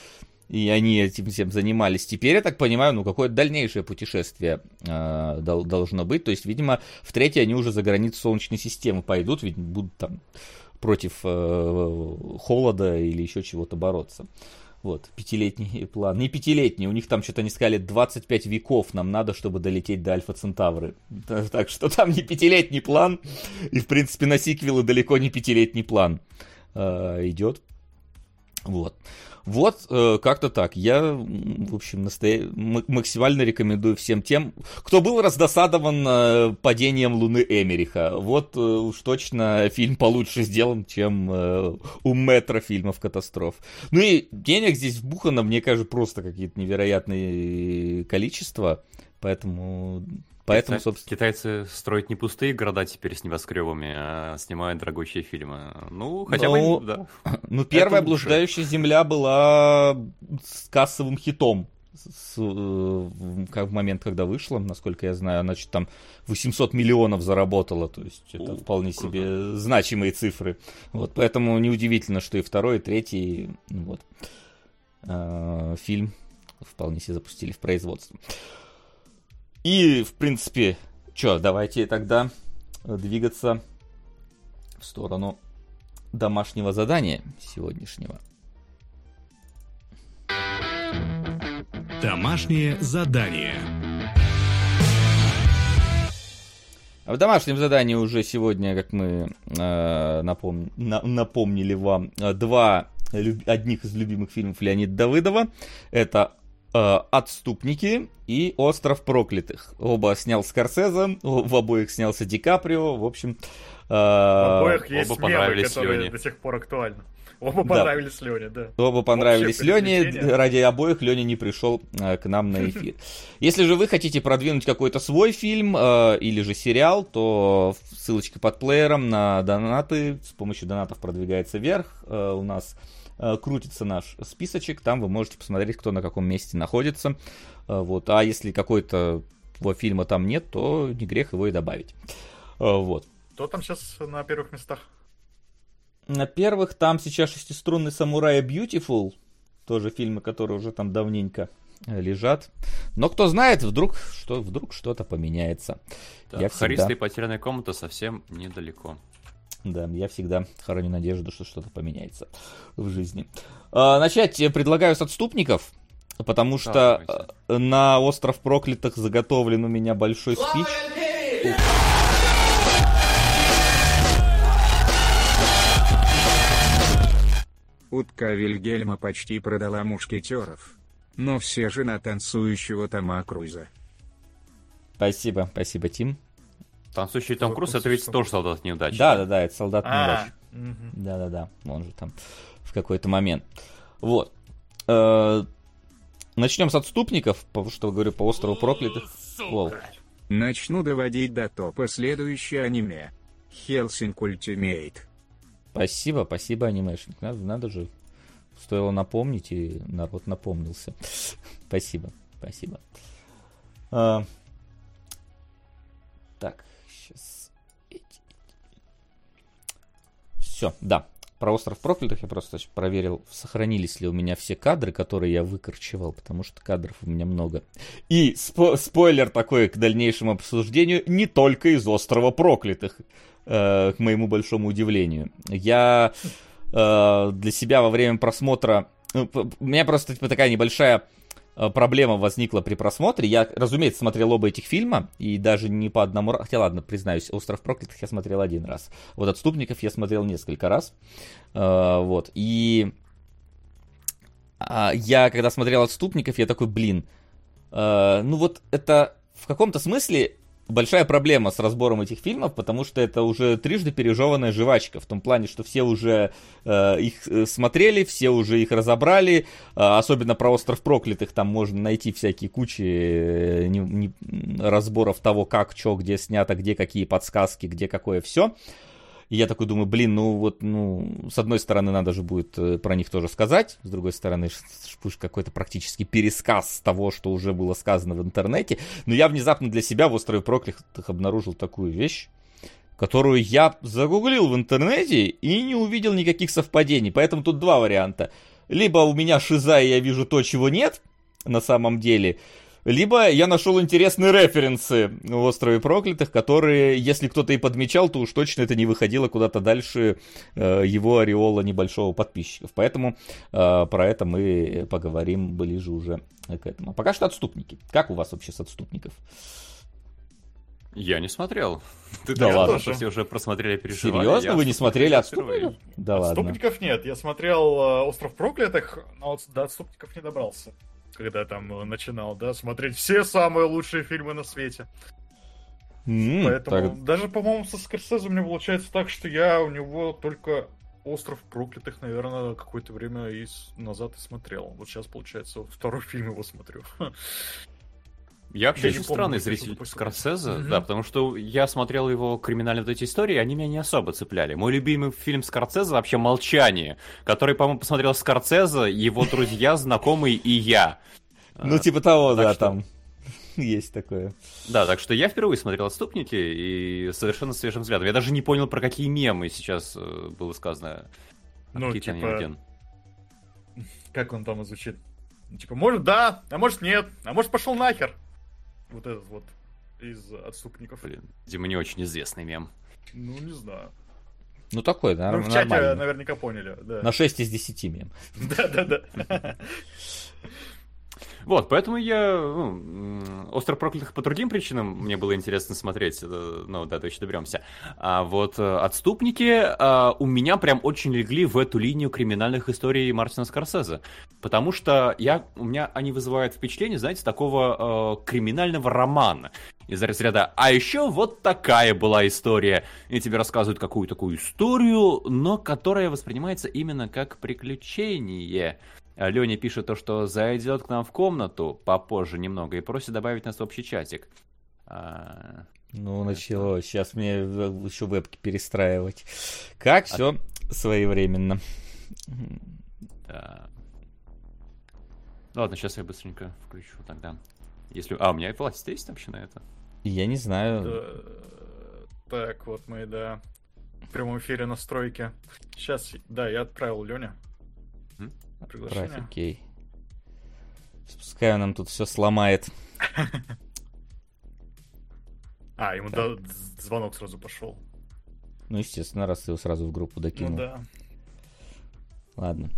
и они этим всем занимались. Теперь, я так понимаю, ну, какое-то дальнейшее путешествие э, должно быть. То есть, видимо, в третьей они уже за границу Солнечной системы пойдут, ведь будут там против э, холода или еще чего-то бороться. Вот, пятилетний план. Не пятилетний, у них там что-то они сказали 25 веков нам надо, чтобы долететь до Альфа Центавры. Так что там не пятилетний план, и в принципе на сиквелы далеко не пятилетний план э, идет. Вот. Вот э, как-то так. Я, в общем, настоя... максимально рекомендую всем тем, кто был раздосадован э, падением Луны Эмериха. Вот э, уж точно фильм получше сделан, чем э, у метра фильмов катастроф. Ну и денег здесь вбухано, мне кажется, просто какие-то невероятные количества. Поэтому Поэтому, Китай, собственно... Китайцы строят не пустые города теперь с небоскребами, а снимают дорогущие фильмы. Ну, хотя ну, бы, да. Ну, первая «Блуждающая земля» была с кассовым хитом. С, э, как в момент, когда вышла, насколько я знаю, она что-то там 800 миллионов заработала, то есть это О, вполне круто. себе значимые цифры. Вот, поэтому неудивительно, что и второй, и третий вот, э, фильм вполне себе запустили в производство. И, в принципе, что, давайте тогда двигаться в сторону домашнего задания сегодняшнего. Домашнее задание. В домашнем задании уже сегодня, как мы э, напом... на... напомнили вам, два люб... одних из любимых фильмов Леонида Давыдова. Это Э, «Отступники» и «Остров проклятых». Оба снял Скорсезе, в обоих снялся Ди Каприо, в общем... Э, в обоих есть оба мемы, которые Лене. до сих пор актуальны. Оба понравились да. Лене, да. Оба понравились Лене, ради обоих Леня не пришел э, к нам на эфир. Если же вы хотите продвинуть какой-то свой фильм э, или же сериал, то ссылочка под плеером на донаты, с помощью донатов продвигается вверх. Э, у нас Э, крутится наш списочек, там вы можете посмотреть, кто на каком месте находится. Э, вот. А если какой-то фильма там нет, то не грех его и добавить. Э, вот. Кто там сейчас на первых местах? На первых там сейчас шестиструнный самурай Beautiful, тоже фильмы, которые уже там давненько лежат. Но кто знает, вдруг, что, вдруг что-то поменяется. Да, Я всегда... Хариста и потерянная комната совсем недалеко. Да, я всегда храню надежду, что что-то поменяется в жизни. А, начать предлагаю с отступников, потому что Давайте. на остров проклятых заготовлен у меня большой спич. Утка Вильгельма почти продала мушкетеров. Но все же на танцующего Тома Круза. Спасибо, спасибо, Тим. Танцующий Том Круз, это ведь тоже солдат неудачи. Да, да, да, это солдат неудачи. Да, да, да, он же там в какой-то момент. Вот. Э, начнем с отступников, потому что говорю по острову проклятых. Начну доводить до топа следующее аниме. Hellsing Ultimate. Спасибо, спасибо, анимешник. Надо, надо же. Стоило напомнить, и народ напомнился. Спасибо. Спасибо. А... Так, сейчас. Все, да. Про остров проклятых я просто проверил, сохранились ли у меня все кадры, которые я выкорчевал, потому что кадров у меня много. И спо- спойлер такой к дальнейшему обсуждению, не только из острова проклятых, э, к моему большому удивлению. Я э, для себя во время просмотра... Ну, у меня просто типа, такая небольшая проблема возникла при просмотре. Я, разумеется, смотрел оба этих фильма, и даже не по одному разу. Хотя, ладно, признаюсь, «Остров проклятых» я смотрел один раз. Вот «Отступников» я смотрел несколько раз. Э, вот, и а, я, когда смотрел «Отступников», я такой, блин, э, ну вот это в каком-то смысле большая проблема с разбором этих фильмов, потому что это уже трижды пережеванная жвачка, в том плане, что все уже э, их э, смотрели, все уже их разобрали, э, особенно про «Остров проклятых», там можно найти всякие кучи э, не, не, разборов того, как, что, где снято, где какие подсказки, где какое все. И я такой думаю, блин, ну вот, ну, с одной стороны, надо же будет э, про них тоже сказать, с другой стороны, пусть какой-то практически пересказ того, что уже было сказано в интернете. Но я внезапно для себя в «Острове проклятых» обнаружил такую вещь, которую я загуглил в интернете и не увидел никаких совпадений. Поэтому тут два варианта. Либо у меня шиза, и я вижу то, чего нет на самом деле, либо я нашел интересные референсы в «Острове проклятых», которые, если кто-то и подмечал, то уж точно это не выходило куда-то дальше э, его ореола небольшого подписчиков. Поэтому э, про это мы поговорим ближе уже к этому. А пока что «Отступники». Как у вас вообще с «Отступников»? Я не смотрел. Ты да ладно. Тоже. Все уже просмотрели, переживали. Серьезно? Вы не смотрели «Отступников»? Да «Отступников» ладно. нет. Я смотрел э, «Остров проклятых», но до «Отступников» не добрался когда там э, начинал, да, смотреть все самые лучшие фильмы на свете. Mm, Поэтому так... даже, по-моему, со Скорсезе у меня получается так, что я у него только Остров проклятых, наверное, какое-то время и назад и смотрел. Вот сейчас, получается, второй фильм его смотрю. Я вообще я очень странный помню, зритель Скорсезе, mm-hmm. да, потому что я смотрел его криминальные вот эти истории, они меня не особо цепляли. Мой любимый фильм Скорсезе вообще «Молчание», который, по-моему, посмотрел Скорсезе, его друзья, знакомые и я. Ну, типа того, да, там есть такое. Да, так что я впервые смотрел «Отступники» и совершенно свежим взглядом. Я даже не понял, про какие мемы сейчас э, было сказано. Ну, типа... Как он там звучит? Типа, может да, а может нет, а может пошел нахер. Вот этот вот из отступников. Блин, Дима не очень известный мем. Ну, не знаю. Ну, такой, да, Ну, в чате нормально. наверняка поняли, да. На 6 из 10 мем. Да-да-да. Вот, поэтому я ну, «Остров проклятых» по другим причинам мне было интересно смотреть, э, ну, да, то еще доберемся. А вот э, «Отступники» а, у меня прям очень легли в эту линию криминальных историй Мартина Скорсезе, потому что я, у меня они вызывают впечатление, знаете, такого э, криминального романа из разряда «А еще вот такая была история». И тебе рассказывают какую такую историю, но которая воспринимается именно как приключение. Леня пишет то, что зайдет к нам в комнату попозже немного и просит добавить нас в общий чатик. А... Ну, началось. Сейчас мне еще вебки перестраивать. Как все а... своевременно. Да. Ладно, сейчас я быстренько включу тогда. Если... А, у меня власть есть вообще на это? Я не знаю. Да... Так, вот мы, да, в прямом эфире настройки. Сейчас, да, я отправил Леня. Приглашение. Трафик кей. Пускай он нам тут все сломает. А, ему да, звонок сразу пошел. Ну, естественно, раз ты его сразу в группу докинул. Ну да. Ладно.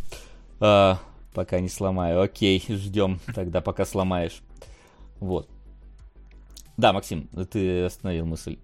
А, пока не сломаю. Окей, ждем тогда, пока сломаешь. Вот. Да, Максим, ты остановил мысль.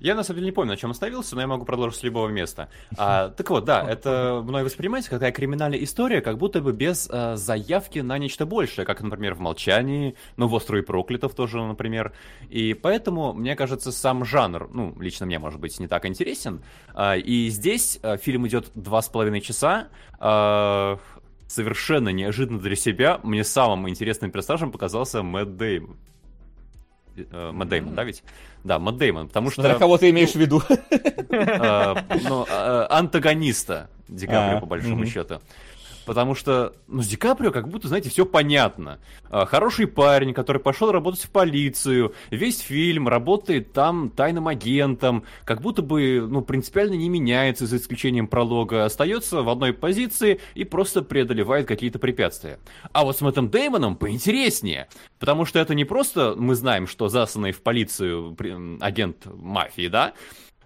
Я на самом деле не помню, на чем остановился, но я могу продолжить с любого места. А, так вот, да, это мной воспринимается как такая криминальная история, как будто бы без а, заявки на нечто большее, как, например, в «Молчании», ну, в «Острове проклятов» тоже, например. И поэтому, мне кажется, сам жанр, ну, лично мне, может быть, не так интересен. А, и здесь а, фильм идет два с половиной часа, а, совершенно неожиданно для себя мне самым интересным персонажем показался Мэтт Дэймон. Э, Мэтт Дэймон, да ведь? Да, Мэтт Дэймон, потому что... кого ты имеешь в виду? Э, ну, э, антагониста Ди Каприо, а, по большому счету. Потому что, ну, с Ди Каприо как будто, знаете, все понятно. А, хороший парень, который пошел работать в полицию, весь фильм работает там тайным агентом, как будто бы, ну, принципиально не меняется, за исключением пролога, остается в одной позиции и просто преодолевает какие-то препятствия. А вот с Мэттом Деймоном поинтереснее, потому что это не просто мы знаем, что засанный в полицию агент мафии, да,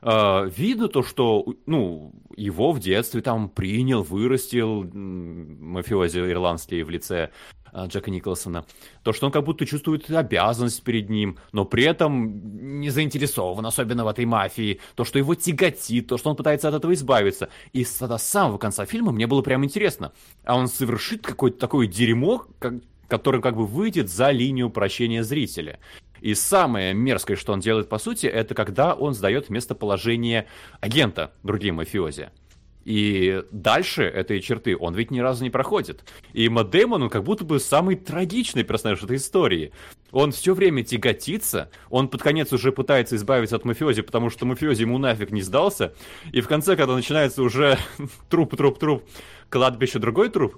э, видно то, что, ну, его в детстве там принял, вырастил мафиози ирландский в лице э, Джека Николсона. То, что он как будто чувствует обязанность перед ним, но при этом не заинтересован, особенно в этой мафии. То, что его тяготит, то, что он пытается от этого избавиться. И с, самого конца фильма мне было прям интересно. А он совершит какое-то такое дерьмо, как, который как бы выйдет за линию прощения зрителя. И самое мерзкое, что он делает, по сути, это когда он сдает местоположение агента другим мафиози. И дальше этой черты он ведь ни разу не проходит. И Мэтт Дэймон, он как будто бы самый трагичный персонаж этой истории. Он все время тяготится, он под конец уже пытается избавиться от мафиози, потому что мафиози ему нафиг не сдался. И в конце, когда начинается уже труп, труп, труп, кладбище, другой труп,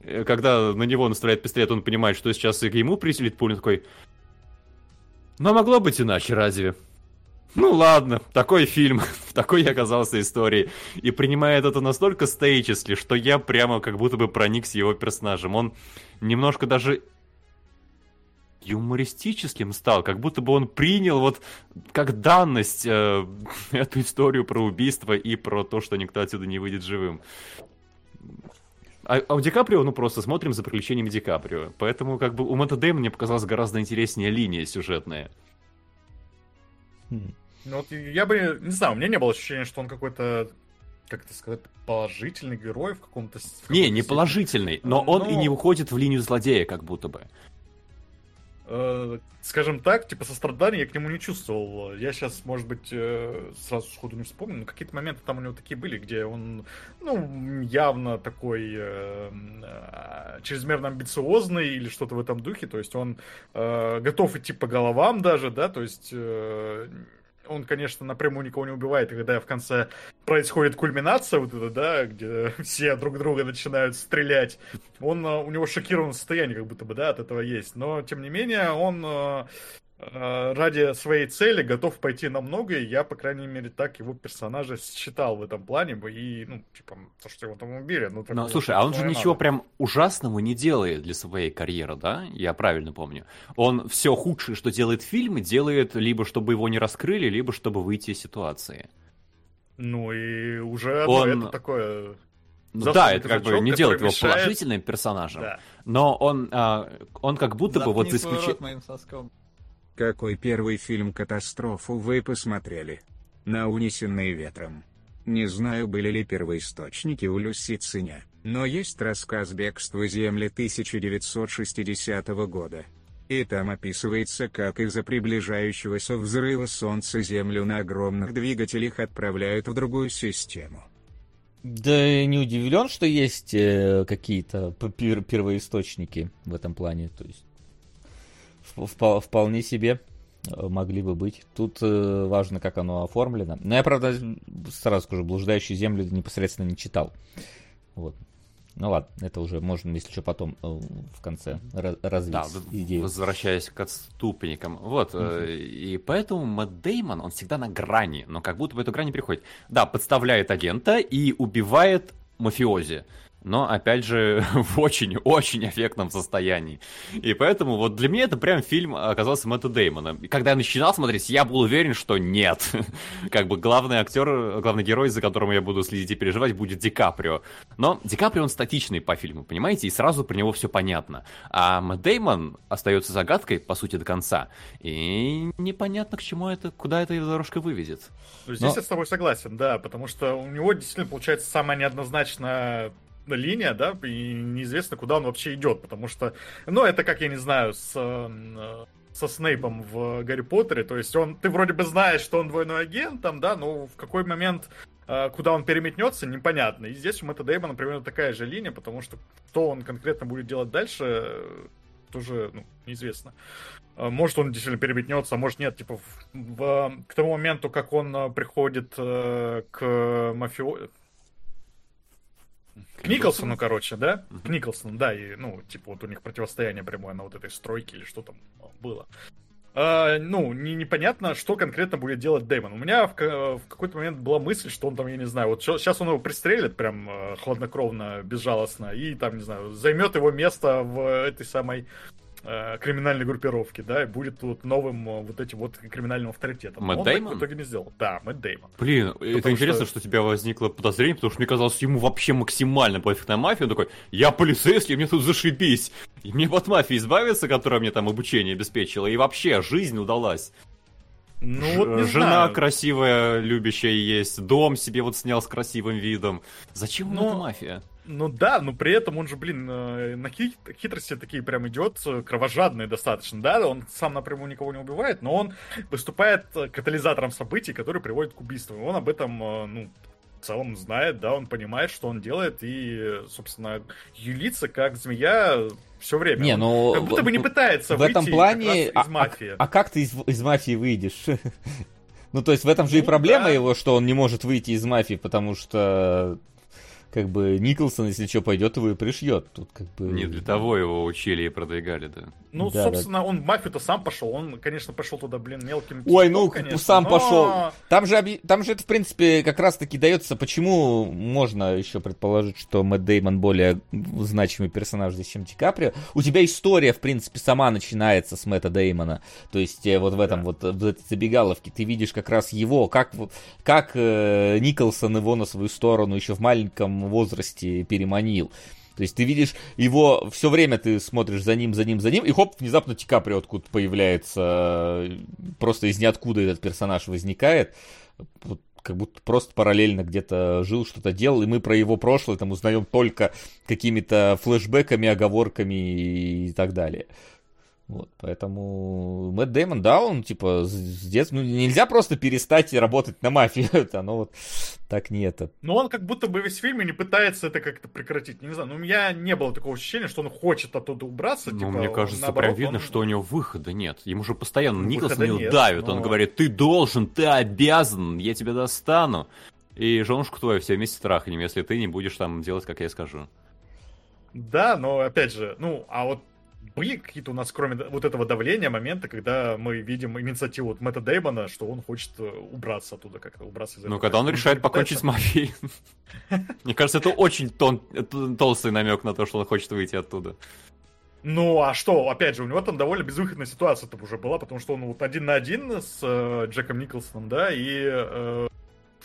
э, когда на него настреляет пистолет, он понимает, что сейчас и ему присилит пулю, такой, но могло быть иначе, разве? Ну ладно, такой фильм, в такой я оказался историей. И принимает это настолько стейчесли, что я прямо как будто бы проник с его персонажем. Он немножко даже юмористическим стал, как будто бы он принял вот как данность э, эту историю про убийство и про то, что никто отсюда не выйдет живым. А, а у Ди Каприо, ну просто смотрим за приключениями Ди Каприо. Поэтому как бы у Мэтта Дэймона мне показалась гораздо интереснее линия сюжетная. Ну вот я бы, не знаю, у меня не было ощущения, что он какой-то как это сказать, положительный герой в каком-то... не, не положительный, но он но... и не уходит в линию злодея, как будто бы. Э, скажем так, типа сострадания я к нему не чувствовал. Я сейчас, может быть, э, сразу сходу не вспомню, но какие-то моменты там у него такие были, где он, ну, явно такой э, э, чрезмерно амбициозный или что-то в этом духе, то есть он э, готов идти по головам даже, да, то есть э, он, конечно, напрямую никого не убивает, когда в конце происходит кульминация вот эта, да, где все друг друга начинают стрелять, он, э, у него шокированное состояние как будто бы, да, от этого есть. Но, тем не менее, он Э, ради своей цели готов пойти на многое. Я, по крайней мере, так его персонажа считал в этом плане. И, ну, типа, то, что его там убили. Ну, Но, ну, слушай, а он же ничего надо. прям ужасного не делает для своей карьеры, да? Я правильно помню. Он все худшее, что делает фильм, делает либо чтобы его не раскрыли, либо чтобы выйти из ситуации. Ну и уже он... это такое... Ну, да, это как бы не делает мешает... его положительным персонажем, да. но он, а, он как будто Запни бы вот за исключением... Какой первый фильм «Катастрофу» вы посмотрели? На унесенные ветром. Не знаю, были ли первоисточники у Люси Циня, но есть рассказ «Бегство земли» 1960 года. И там описывается, как из-за приближающегося взрыва Солнца Землю на огромных двигателях отправляют в другую систему. Да не удивлен, что есть э, какие-то первоисточники в этом плане. То есть вполне себе э, могли бы быть. Тут э, важно, как оно оформлено. Но я, правда, сразу скажу, «Блуждающие земли» непосредственно не читал. Вот. Ну ладно, это уже можно, если что, потом э, в конце развить да, идею. возвращаясь к отступникам. Вот, uh-huh. и поэтому Мэтт Деймон, он всегда на грани, но как будто в эту грань не приходит. Да, подставляет агента и убивает мафиози но, опять же, в очень-очень эффектном состоянии. И поэтому вот для меня это прям фильм оказался Мэтта Деймона. И когда я начинал смотреть, я был уверен, что нет. как бы главный актер, главный герой, за которым я буду следить и переживать, будет Ди Каприо. Но Ди Каприо, он статичный по фильму, понимаете? И сразу про него все понятно. А Мэтт Деймон остается загадкой, по сути, до конца. И непонятно, к чему это, куда эта дорожка выведет. Здесь Но... я с тобой согласен, да, потому что у него действительно получается самая неоднозначная линия, да, и неизвестно, куда он вообще идет, потому что, ну, это как, я не знаю, с э, со Снейпом в Гарри Поттере, то есть он, ты вроде бы знаешь, что он двойной агент, там, да, но в какой момент, э, куда он переметнется, непонятно. И здесь у Мэтта Дэймона примерно такая же линия, потому что что он конкретно будет делать дальше, тоже, ну, неизвестно. Э, может, он действительно переметнется, а может, нет. Типа, в, в, к тому моменту, как он приходит э, к мафио К Николсону, короче, да? К Николсону, да, и, ну, типа, вот у них противостояние прямое на вот этой стройке или что там было. Uh, ну, не, непонятно, что конкретно будет делать Дэймон. У меня в, в какой-то момент была мысль, что он там, я не знаю, вот сейчас он его пристрелит прям uh, хладнокровно, безжалостно, и там, не знаю, займет его место в этой самой э, криминальной группировки, да, и будет тут новым э, вот этим вот криминальным авторитетом. Мэтт Дэймон? в итоге не сделал. Да, Мэтт Дэймон. Блин, потому это интересно, что... что у тебя возникло подозрение, потому что мне казалось, ему вообще максимально пофиг на мафию. Он такой, я полицейский, мне тут зашибись. И мне от мафии избавиться, которая мне там обучение обеспечила, и вообще жизнь удалась. Ну, Ж- вот не Жена знаю. красивая, любящая есть, дом себе вот снял с красивым видом. Зачем ему Но... эта мафия? Ну да, но при этом он же, блин, э, на хит хитрости такие прям идет, э, кровожадный достаточно, да, он сам напрямую никого не убивает, но он выступает э, катализатором событий, которые приводят к убийству. Он об этом, ну, в целом знает, да, он понимает, что он делает, и, собственно, юлится как змея все время. Не, ну, как будто бы не пытается в этом плане, из а, а мафии. А, а как ты из, из мафии выйдешь? Ну, то есть в этом же ну, и проблема да. его, что он не может выйти из мафии, потому что как бы Николсон, если что, пойдет его и пришьет. Тут как бы... Не для того его учили и продвигали, да. Ну, да, собственно, да. он в мафию-то сам пошел. Он, конечно, пошел туда, блин, мелким. Ой, ну, конечно, сам но... пошел. Там же, там же это, в принципе, как раз-таки дается, почему можно еще предположить, что Мэтт Деймон более значимый персонаж здесь, чем Ди Каприо. У тебя история, в принципе, сама начинается с Мэтта Деймона. То есть э, вот в этом да. вот, в этой забегаловке ты видишь как раз его, как, как э, Николсон его на свою сторону еще в маленьком возрасте переманил. То есть ты видишь его, все время ты смотришь за ним, за ним, за ним, и хоп, внезапно Ди Каприо откуда появляется, просто из ниоткуда этот персонаж возникает. Как будто просто параллельно где-то жил, что-то делал, и мы про его прошлое там узнаем только какими-то флешбеками, оговорками и так далее. Вот, поэтому Мэтт Дэймон, да, он типа с детства, ну нельзя просто перестать работать на мафию, это, ну вот так не это. Но он как будто бы весь фильм и не пытается это как-то прекратить, не знаю, ну у меня не было такого ощущения, что он хочет оттуда убраться, ну, типа, мне кажется, наоборот, прям видно, он... что у него выхода нет, ему же постоянно Николсон его давит, но... он говорит, ты должен, ты обязан, я тебя достану, и женушку твою все вместе трахнем, если ты не будешь там делать, как я скажу. Да, но опять же, ну, а вот были какие-то у нас, кроме вот этого давления, моменты, когда мы видим инициативу от Мэтта Деймона, что он хочет э, убраться оттуда, как-то убраться из этого. Ну, когда он решает покончить с мафией. Мне кажется, это очень толстый намек на то, что он хочет выйти оттуда. Ну, а что, опять же, у него там довольно безвыходная ситуация там уже была, потому что он вот один на один с э, Джеком Николсоном, да, и э,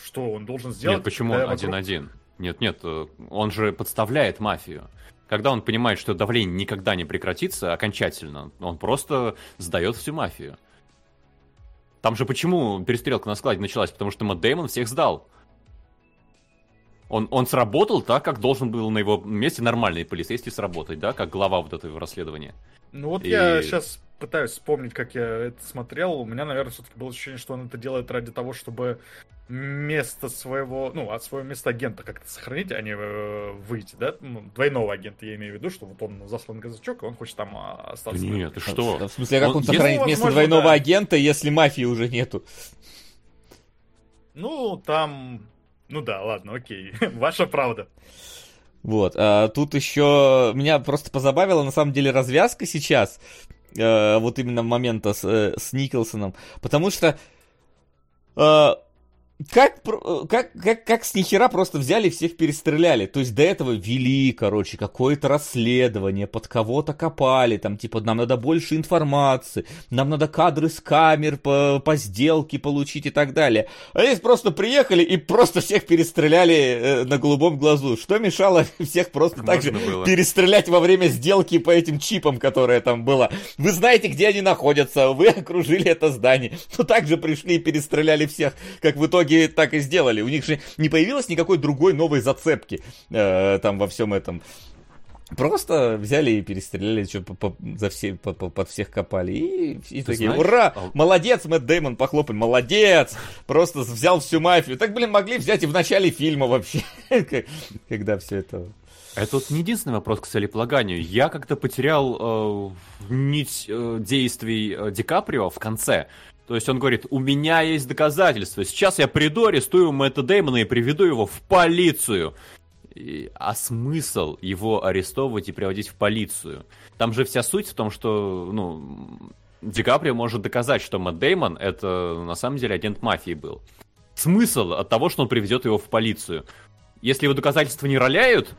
что он должен сделать? Нет, почему он один-один? Нет, нет, э, он же подставляет мафию когда он понимает, что давление никогда не прекратится окончательно, он просто сдает всю мафию. Там же почему перестрелка на складе началась? Потому что Мэтт Дэймон всех сдал. Он, он сработал так, как должен был на его месте нормальный полицейский сработать, да, как глава вот этого расследования. Ну вот И... я сейчас пытаюсь вспомнить, как я это смотрел. У меня, наверное, все-таки было ощущение, что он это делает ради того, чтобы место своего, ну, от своего места агента как-то сохранить, а не э, выйти, да? Ну, двойного агента я имею в виду, что вот он заслан казачок, и он хочет там а, остаться. Нет, ты что? В смысле, как он, он сохранит ну, место двойного да. агента, если мафии уже нету? Ну, там... Ну да, ладно, окей. Ваша правда. Вот. А, тут еще меня просто позабавила на самом деле развязка сейчас. А, вот именно момента с, э, с Николсоном. Потому что как, как, как, как с нихера просто взяли всех перестреляли. То есть до этого вели, короче, какое-то расследование, под кого-то копали, там, типа, нам надо больше информации, нам надо кадры с камер по, по сделке получить и так далее. А здесь просто приехали и просто всех перестреляли э, на голубом глазу. Что мешало всех просто так же было. перестрелять во время сделки по этим чипам, которая там была? Вы знаете, где они находятся, вы окружили это здание. Но также пришли и перестреляли всех, как в итоге итоге так и сделали. У них же не появилось никакой другой новой зацепки э, там во всем этом. Просто взяли и перестреляли, что по, по, за все, по, по, под всех копали. И, и такие, знаешь, ура! А... Молодец, Мэтт Дэймон, похлопаем, молодец! Просто взял всю мафию. Так, блин, могли взять и в начале фильма вообще, когда все это... Это вот не единственный вопрос к целеполаганию. Я как-то потерял э, нить э, действий э, Ди Каприо в конце. То есть он говорит, у меня есть доказательства. Сейчас я приду, арестую Мэтта Дэймона и приведу его в полицию. а смысл его арестовывать и приводить в полицию? Там же вся суть в том, что, ну, Ди Каприо может доказать, что Мэтт Деймон это на самом деле агент мафии был. Смысл от того, что он приведет его в полицию. Если его доказательства не роляют,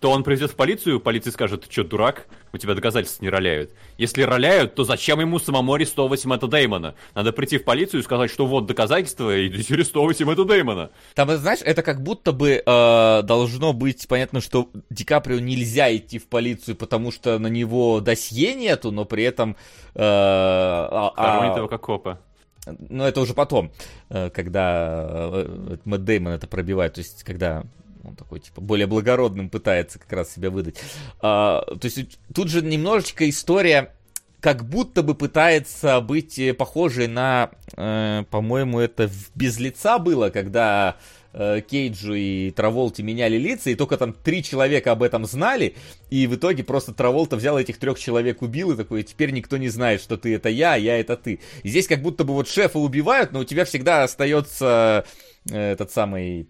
то он приведет в полицию, полиция скажет, ты что, дурак? У тебя доказательства не роляют. Если роляют, то зачем ему самому арестовывать Мэтта Деймона? Надо прийти в полицию и сказать, что вот доказательства, и арестовывайте Мэтта Деймона. Там, знаешь, это как будто бы э, должно быть понятно, что Ди Каприо нельзя идти в полицию, потому что на него досье нету, но при этом... Э, а, а... как копа. Но это уже потом, э, когда э, Мэтт Деймон это пробивает, то есть когда он такой, типа, более благородным пытается как раз себя выдать. А, то есть тут же немножечко история как будто бы пытается быть э, похожей на, э, по-моему, это «Без лица» было, когда э, Кейджу и Траволте меняли лица, и только там три человека об этом знали, и в итоге просто Траволта взял этих трех человек, убил, и такой, теперь никто не знает, что ты это я, а я это ты. И здесь как будто бы вот шефа убивают, но у тебя всегда остается э, этот самый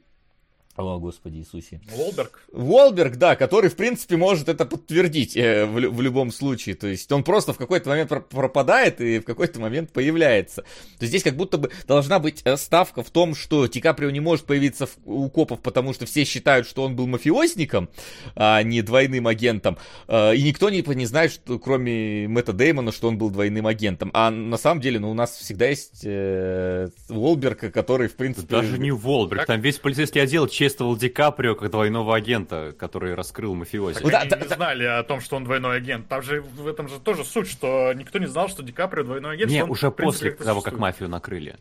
о, Господи Иисусе. Волберг? Волберг, да, который, в принципе, может это подтвердить э, в, в любом случае. То есть он просто в какой-то момент пропадает и в какой-то момент появляется. То есть здесь как будто бы должна быть э, ставка в том, что Ди Каприо не может появиться в, у копов, потому что все считают, что он был мафиозником, а не двойным агентом. Э, и никто не, не знает, что, кроме Мэтта Деймона, что он был двойным агентом. А на самом деле, ну, у нас всегда есть э, Волберг, который, в принципе... Даже не Волберг, там весь полицейский отдел честно чествовал Ди Каприо как двойного агента, который раскрыл мафиози. Так да, они да, не да. знали о том, что он двойной агент. Там же в этом же тоже суть, что никто не знал, что Ди Каприо двойной агент. Не, он, уже после того, как мафию накрыли.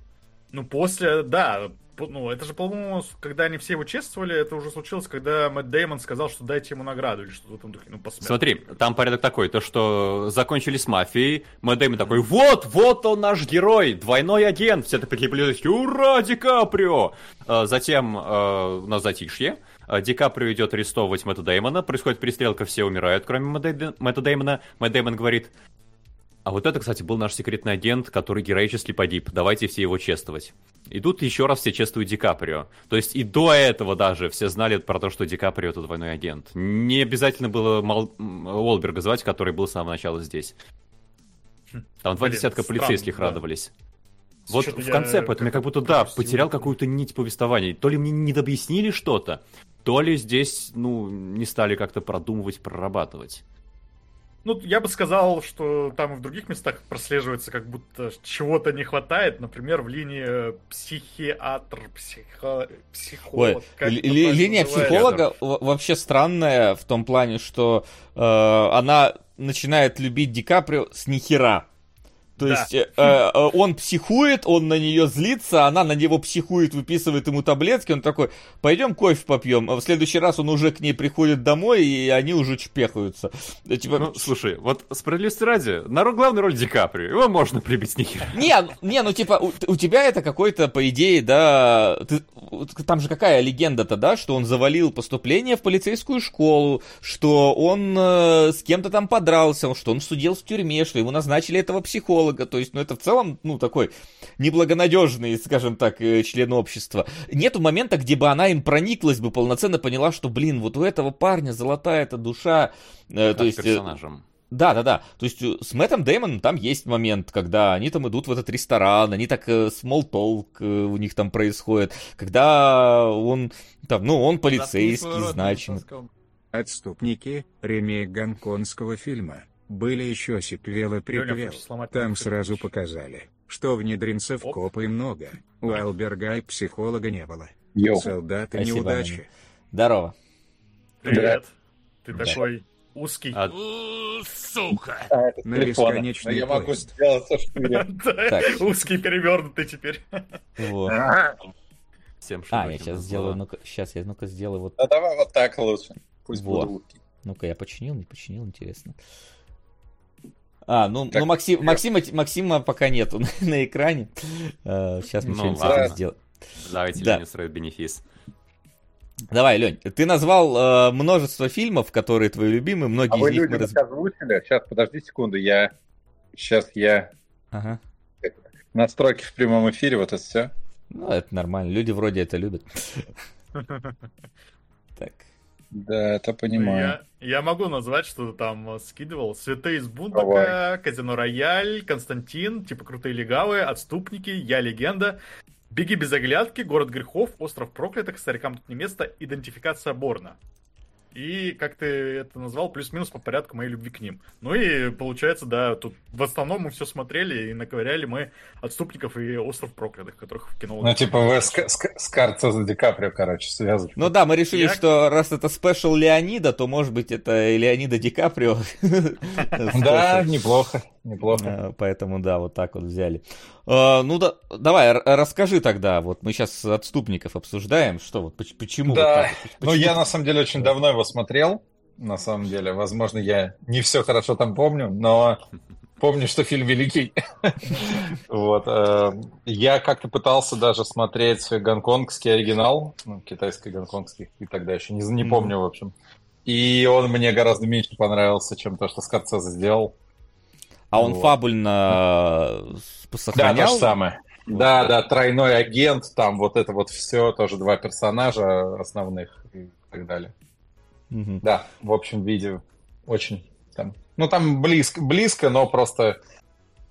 Ну, после, да, ну, это же, по-моему, когда они все его чествовали, это уже случилось, когда Мэтт Деймон сказал, что дайте ему награду или что-то в этом духе, ну, посмотрим. Смотри, там порядок такой, то, что закончили с мафией, Мэтт Деймон такой, вот, вот он наш герой, двойной агент, все это прикрепили, ура, Ди Каприо! А, затем э, на затишье, а, Ди Каприо идет арестовывать Мэтта Деймона, происходит перестрелка, все умирают, кроме Мэтта Деймона. Мэтт Деймон говорит, а вот это, кстати, был наш секретный агент, который героически погиб. Давайте все его чествовать. И тут еще раз все чествуют Ди Каприо. То есть и до этого даже все знали про то, что Ди Каприо это двойной агент. Не обязательно было Мал... Уолберга звать, который был с самого начала здесь. Там два Блин, десятка полицейских странно, радовались. Да. Вот в конце, поэтому я как будто, да, потерял какую-то нить повествования. То ли мне не недообъяснили что-то, то ли здесь, ну, не стали как-то продумывать, прорабатывать. Ну, я бы сказал, что там и в других местах прослеживается, как будто чего-то не хватает. Например, в линии психиатр, психо... психолог. Ой, ли, линия психолога вообще странная в том плане, что э, она начинает любить Ди Каприо с нихера. То да. есть э, э, он психует, он на нее злится, она на него психует, выписывает ему таблетки, он такой, пойдем кофе попьем. А в следующий раз он уже к ней приходит домой, и они уже чпехаются. Типа... Ну, слушай, вот справедливости ради, на главную роль Ди Каприо, его можно прибить нихера. Не, не, ну типа, у, у тебя это какой-то, по идее, да, ты, там же какая легенда-то, да, что он завалил поступление в полицейскую школу, что он э, с кем-то там подрался, что он судил в тюрьме, что ему назначили этого психолога психолога, то есть, ну, это в целом, ну, такой неблагонадежный, скажем так, э, член общества. Нету момента, где бы она им прониклась бы, полноценно поняла, что, блин, вот у этого парня золотая эта душа. Э, то есть, э, персонажем. Да, да, да. То есть с Мэттом Дэймоном там есть момент, когда они там идут в этот ресторан, они так small talk у них там происходит, когда он там, ну, он полицейский, значимый. Отступники, ремейк гонконгского фильма. Были еще сиквелы приквел. Там сразу показали, что внедренцев Оп. копы много. У Алберга и психолога не было. Йоу. Солдаты Спасибо, неудачи. Аня. Здорово. Привет. Ты да. такой узкий. А... Сука. А, На бесконечный Я могу сделать то, что мне... Узкий перевернутый теперь. Всем А, я сейчас сделаю, ну-ка, сейчас я, ну-ка, сделаю вот... Давай вот так лучше. Пусть буду Ну-ка, я починил, не починил, интересно. А, ну, как... ну Максим, Максима, Максима пока нету на, на экране. Uh, сейчас мы ну, что-нибудь сделаем. Давайте да. Лене строит бенефис. Давай, Лень, ты назвал э, множество фильмов, которые твои любимые, многие а из вы них мы раз... озвучили? Сейчас, подожди секунду, я... Сейчас я... Ага. Настройки в прямом эфире, вот это все. Ну, это нормально, люди вроде это любят. Так. Да, это понимаю. Я, я могу назвать, что там скидывал. Святые из Бунтака, Казино Рояль, Константин, типа Крутые Легавые, Отступники, Я Легенда, Беги без оглядки, Город грехов, Остров проклятых, Старикам тут не место, Идентификация Борна и, как ты это назвал, плюс-минус по порядку моей любви к ним. Ну и получается, да, тут в основном мы все смотрели и наковыряли мы отступников и остров проклятых, которых в кино... Ну, типа вы с, с, с Карцо Ди Каприо, короче, связываете. Ну да, мы решили, Я... что раз это спешл Леонида, то, может быть, это и Леонида Ди Каприо. Да, неплохо, неплохо. А, поэтому, да, вот так вот взяли. А, ну да, давай, расскажи тогда, вот мы сейчас отступников обсуждаем, что вот, почему? Да, ну я на самом деле очень давно его смотрел, на самом деле, возможно, я не все хорошо там помню, но помню, что фильм великий. вот. Э, я как-то пытался даже смотреть гонконгский оригинал, ну, китайский, гонконгский, и тогда еще не, не помню, в общем. И он мне гораздо меньше понравился, чем то, что Скорцезе сделал. А он вот. фабульно сохранял? Да, то же самое. Да, да, тройной агент, там вот это вот все, тоже два персонажа основных и так далее. Угу. Да, в общем виде очень там, ну там близко, близко, но просто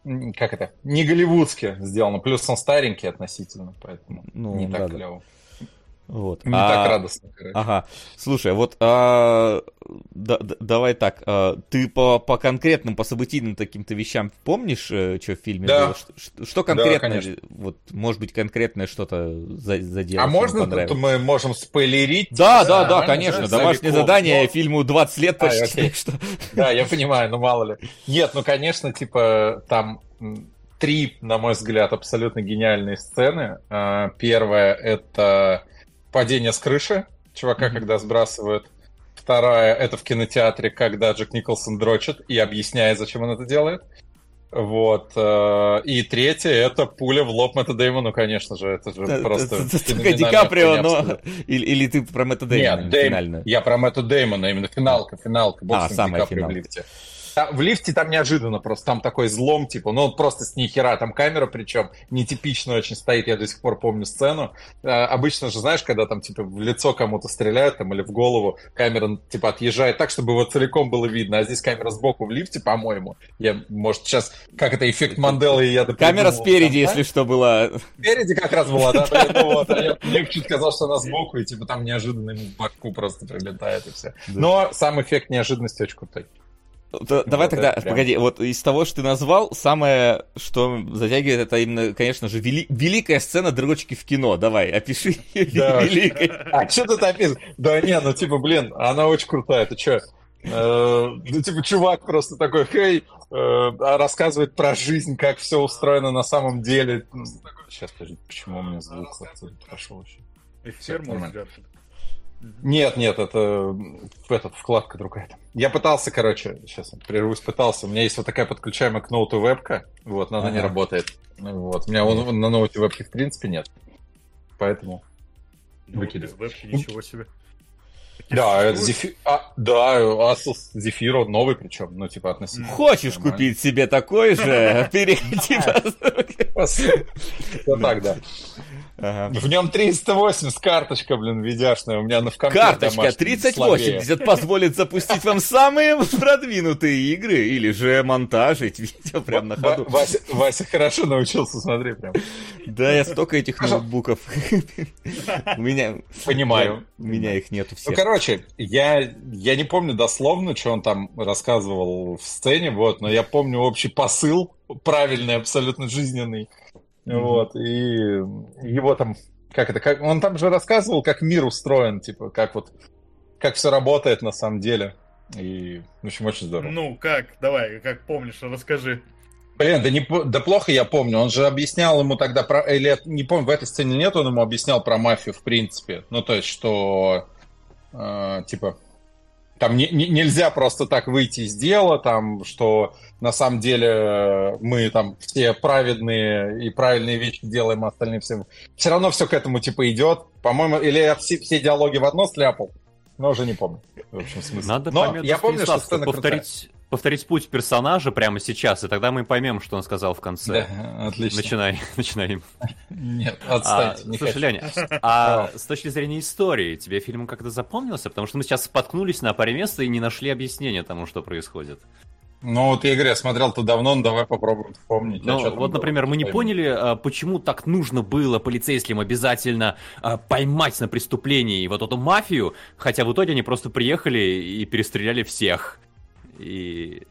как это, не голливудски сделано. Плюс он старенький относительно, поэтому ну, не да, так да. клево. Вот. Не а... так радостно, короче. Ага. Слушай, вот а... да, да, давай так. А, ты по, по конкретным, по событийным таким-то вещам помнишь, э, что в фильме да. было? Что, что конкретно? Да, вот, может быть, конкретное что-то заделать? А можно тут мы можем спойлерить? Да, да, да, да конечно. Домашнее задание но... фильму 20 лет а, почти. А, что... Да, я понимаю, ну мало ли. Нет, ну, конечно, типа, там три, на мой взгляд, абсолютно гениальные сцены. А, первая — это падение с крыши чувака, mm-hmm. когда сбрасывают. Вторая — это в кинотеатре, когда Джек Николсон дрочит и объясняет, зачем он это делает. Вот. Э, и третье — это пуля в лоб Мэтта Дэймону, конечно же. Это же это, просто... Только Ди Каприо, но... Или, или ты про Мэтта Дэймона Нет, Дэйм... я про Мэтта Дэймона, именно финалка, финалка. А, самая финалка. в лифте в лифте там неожиданно просто, там такой злом, типа, ну, он просто с нихера, там камера причем нетипично очень стоит, я до сих пор помню сцену. А, обычно же, знаешь, когда там, типа, в лицо кому-то стреляют, там, или в голову, камера, типа, отъезжает так, чтобы его целиком было видно, а здесь камера сбоку в лифте, по-моему. Я, может, сейчас, как это, эффект Манделы, я Камера спереди, если что, была. Спереди как раз была, да, вот, а чуть казалось, что она сбоку, и, типа, там неожиданно ему в баку просто прилетает, и все. Но сам эффект неожиданности очень крутой. Давай тогда, прям... погоди, вот из того, что ты назвал, самое, что затягивает, это именно, конечно же, вели... великая сцена дрочки в кино. Давай, опиши да. великой. А что тут описывать? Да не, ну типа, блин, она очень крутая, ты что? Э, ну, типа, чувак просто такой, хей, э, рассказывает про жизнь, как все устроено на самом деле. Сейчас, подожди, почему у меня звук прошел еще? Эфир, может, нет, нет, это этот, вкладка другая. Я пытался, короче, сейчас прервусь, пытался. У меня есть вот такая подключаемая к ноуту вебка, вот, но ага. она не работает. Вот, у меня он, на ноуте вебки в принципе нет. Поэтому ну, выкидываю. Без вебки ничего себе. Да, это Зефир... а, да, Asus Zephyr новый причем, ну, типа, относительно. Хочешь нормально. купить себе такой же? Переходи Вот так, да. Ага. В нем 380 карточка, блин, видяшная. У меня на в Карточка 3080 позволит запустить вам самые продвинутые игры или же монтажить видео прям на ходу. Вася, Вася хорошо научился, смотри, прям. Да, я столько этих ноутбуков. У меня... Понимаю. У меня их нету всех. Ну, короче, я, я не помню дословно, что он там рассказывал в сцене, вот, но я помню общий посыл, правильный, абсолютно жизненный. Mm-hmm. Вот, и его там, как это, как, он там же рассказывал, как мир устроен, типа, как вот, как все работает на самом деле. И, в общем, очень здорово. Ну, как, давай, как помнишь, расскажи. Блин, да, не, да плохо я помню. Он же объяснял ему тогда про... Или, не помню, в этой сцене нет, он ему объяснял про мафию, в принципе. Ну, то есть, что... Э, типа, там не, не, нельзя просто так выйти из дела, там, что на самом деле э, мы там все праведные и правильные вещи делаем, а остальные все... Все равно все к этому типа идет. По-моему, или я все, все диалоги в одно сляпал, но уже не помню. В общем, смысл. Надо но я помню, что сцена повторить, повторить путь персонажа прямо сейчас, и тогда мы поймем, что он сказал в конце. Да, отлично. Начинай, начинай. Нет, отстаньте, а, Слушай, хочу. Леня, а с точки зрения истории, тебе фильм как-то запомнился? Потому что мы сейчас споткнулись на паре мест и не нашли объяснения тому, что происходит. Ну вот я говорю, я смотрел-то давно, но давай попробуем вспомнить. Ну, вот, было, например, мы не поняли, а, почему так нужно было полицейским обязательно а, поймать на преступлении вот эту мафию, хотя в итоге они просто приехали и перестреляли всех. И...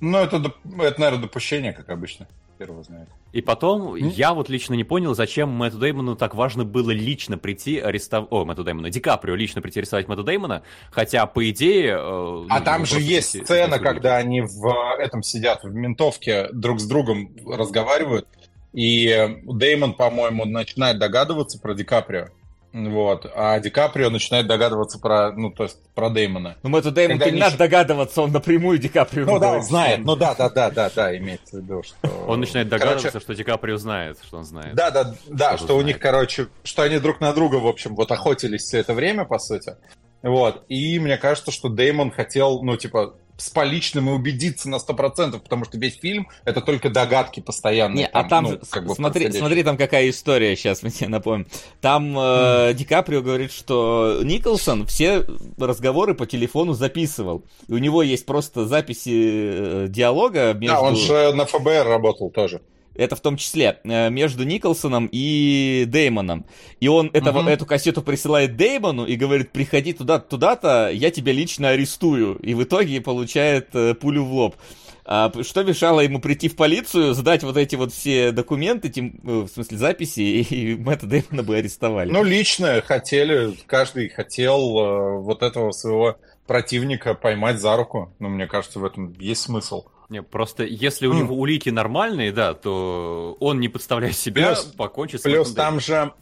Ну, это, это, наверное, допущение, как обычно. Первого знает. И потом, mm? я вот лично не понял, зачем Мэтту Деймону так важно было лично прийти арестовать... О, Мэтту Деймону, Ди Каприо лично прийти арестовать Мэтту Деймона, хотя, по идее... Э, а ну, там же есть прийти, сцена, когда они в этом сидят, в ментовке, друг с другом разговаривают, и Деймон, по-моему, начинает догадываться про Ди Каприо. Вот. А Ди Каприо начинает догадываться про, ну, то есть, про Дэймона. Ну, Мэтту Дэймону не надо догадываться, он напрямую Ди Каприо Ну, да, он знает. Ну, да, да, да, да, да, имеется в виду, что... Он начинает догадываться, короче... что Ди Каприо знает, что он знает. Да, да, да, что, что у них, короче, что они друг на друга, в общем, вот охотились все это время, по сути. Вот. И мне кажется, что Деймон хотел, ну, типа, с поличным и убедиться на 100%, потому что весь фильм — это только догадки постоянные. Не, там, а там ну, как бы смотри, смотри, там какая история, сейчас мы тебе напомним. Там э. Ди Каприо говорит, что Николсон все разговоры по телефону записывал. И у него есть просто записи э, диалога между... Да, он же на ФБР работал тоже. Это в том числе э, между Николсоном и Деймоном. И он этого, угу. эту кассету присылает Деймону и говорит, приходи туда, туда-то, я тебя лично арестую. И в итоге получает э, пулю в лоб. А что мешало ему прийти в полицию, сдать вот эти вот все документы, тем, э, в смысле записи, и Мэтта Дэймона бы арестовали? Ну, лично хотели, каждый хотел э, вот этого своего противника поймать за руку. Ну, мне кажется, в этом есть смысл. Не, просто если у него улики нормальные, да, то он не подставляет себя, плюс, покончит с Плюс там же,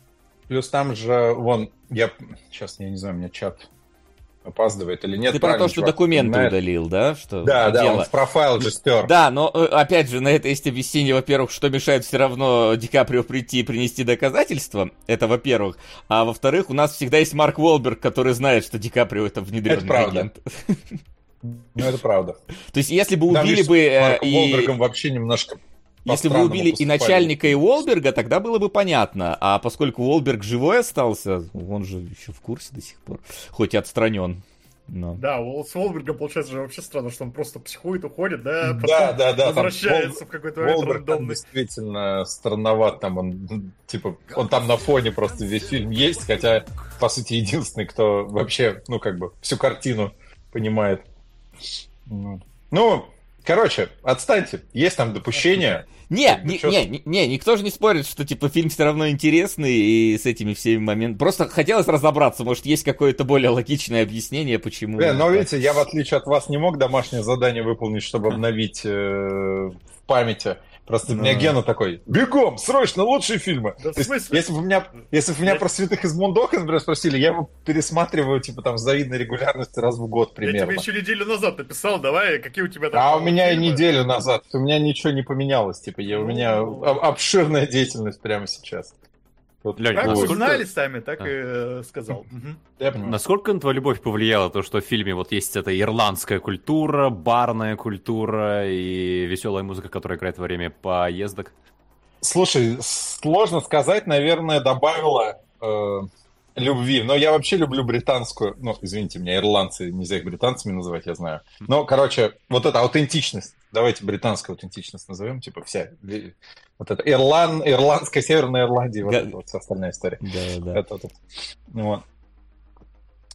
плюс там же, вон, я сейчас, я не знаю, у меня чат опаздывает или нет. Ты про то, что документы понимает. удалил, да? Что да, да, дело. он в профайл же стер. Да, но э, опять же, на это есть объяснение, во-первых, что мешает все равно Ди Каприо прийти и принести доказательства, это во-первых. А во-вторых, у нас всегда есть Марк Уолберг, который знает, что Ди Каприо это внедренный это агент. Ну, это правда. То есть, если бы убили бы... Э, и... вообще немножко если бы убили поступали. и начальника, и Уолберга, тогда было бы понятно. А поскольку Уолберг живой остался, он же еще в курсе до сих пор, хоть и отстранен. Но. Да, с Уолбергом получается же вообще странно, что он просто психует, уходит, да, да, да, да, возвращается там, в какой-то момент Уолберг рандомный. действительно странноват, там он, типа, он там на фоне просто весь фильм есть, хотя, по сути, единственный, кто вообще, ну, как бы, всю картину понимает. Ну, короче, отстаньте. Есть там допущения. Не, не, не, не, никто же не спорит, что типа фильм все равно интересный и с этими всеми моментами. Просто хотелось разобраться, может, есть какое-то более логичное объяснение, почему. Э, но видите, я в отличие от вас не мог домашнее задание выполнить, чтобы обновить э, в памяти Просто у меня Гена такой, бегом, срочно, лучшие фильмы. Да, есть, если бы у меня, если бы меня про святых из Мондока, например, спросили, я его пересматриваю, типа, там, с завидной регулярностью раз в год примерно. Я тебе еще неделю назад написал, давай, какие у тебя там... А у меня и неделю назад, у меня ничего не поменялось, типа, я, у меня ну. обширная деятельность прямо сейчас. Вот, Лёнь, как насколько... узнали сами, так а. и э, сказал. Угу. Насколько на твою любовь повлияло то, что в фильме вот есть эта ирландская культура, барная культура и веселая музыка, которая играет во время поездок? Слушай, сложно сказать, наверное, добавила э, любви. Но я вообще люблю британскую. Ну, извините меня, ирландцы, нельзя их британцами называть, я знаю. Но, короче, вот эта аутентичность. Давайте британскую аутентичность назовем, типа вся вот это Ирлан, Ирландская, Северная Ирландия, вот, Га... вот вся остальная история. Да, да. Это, вот. Вот.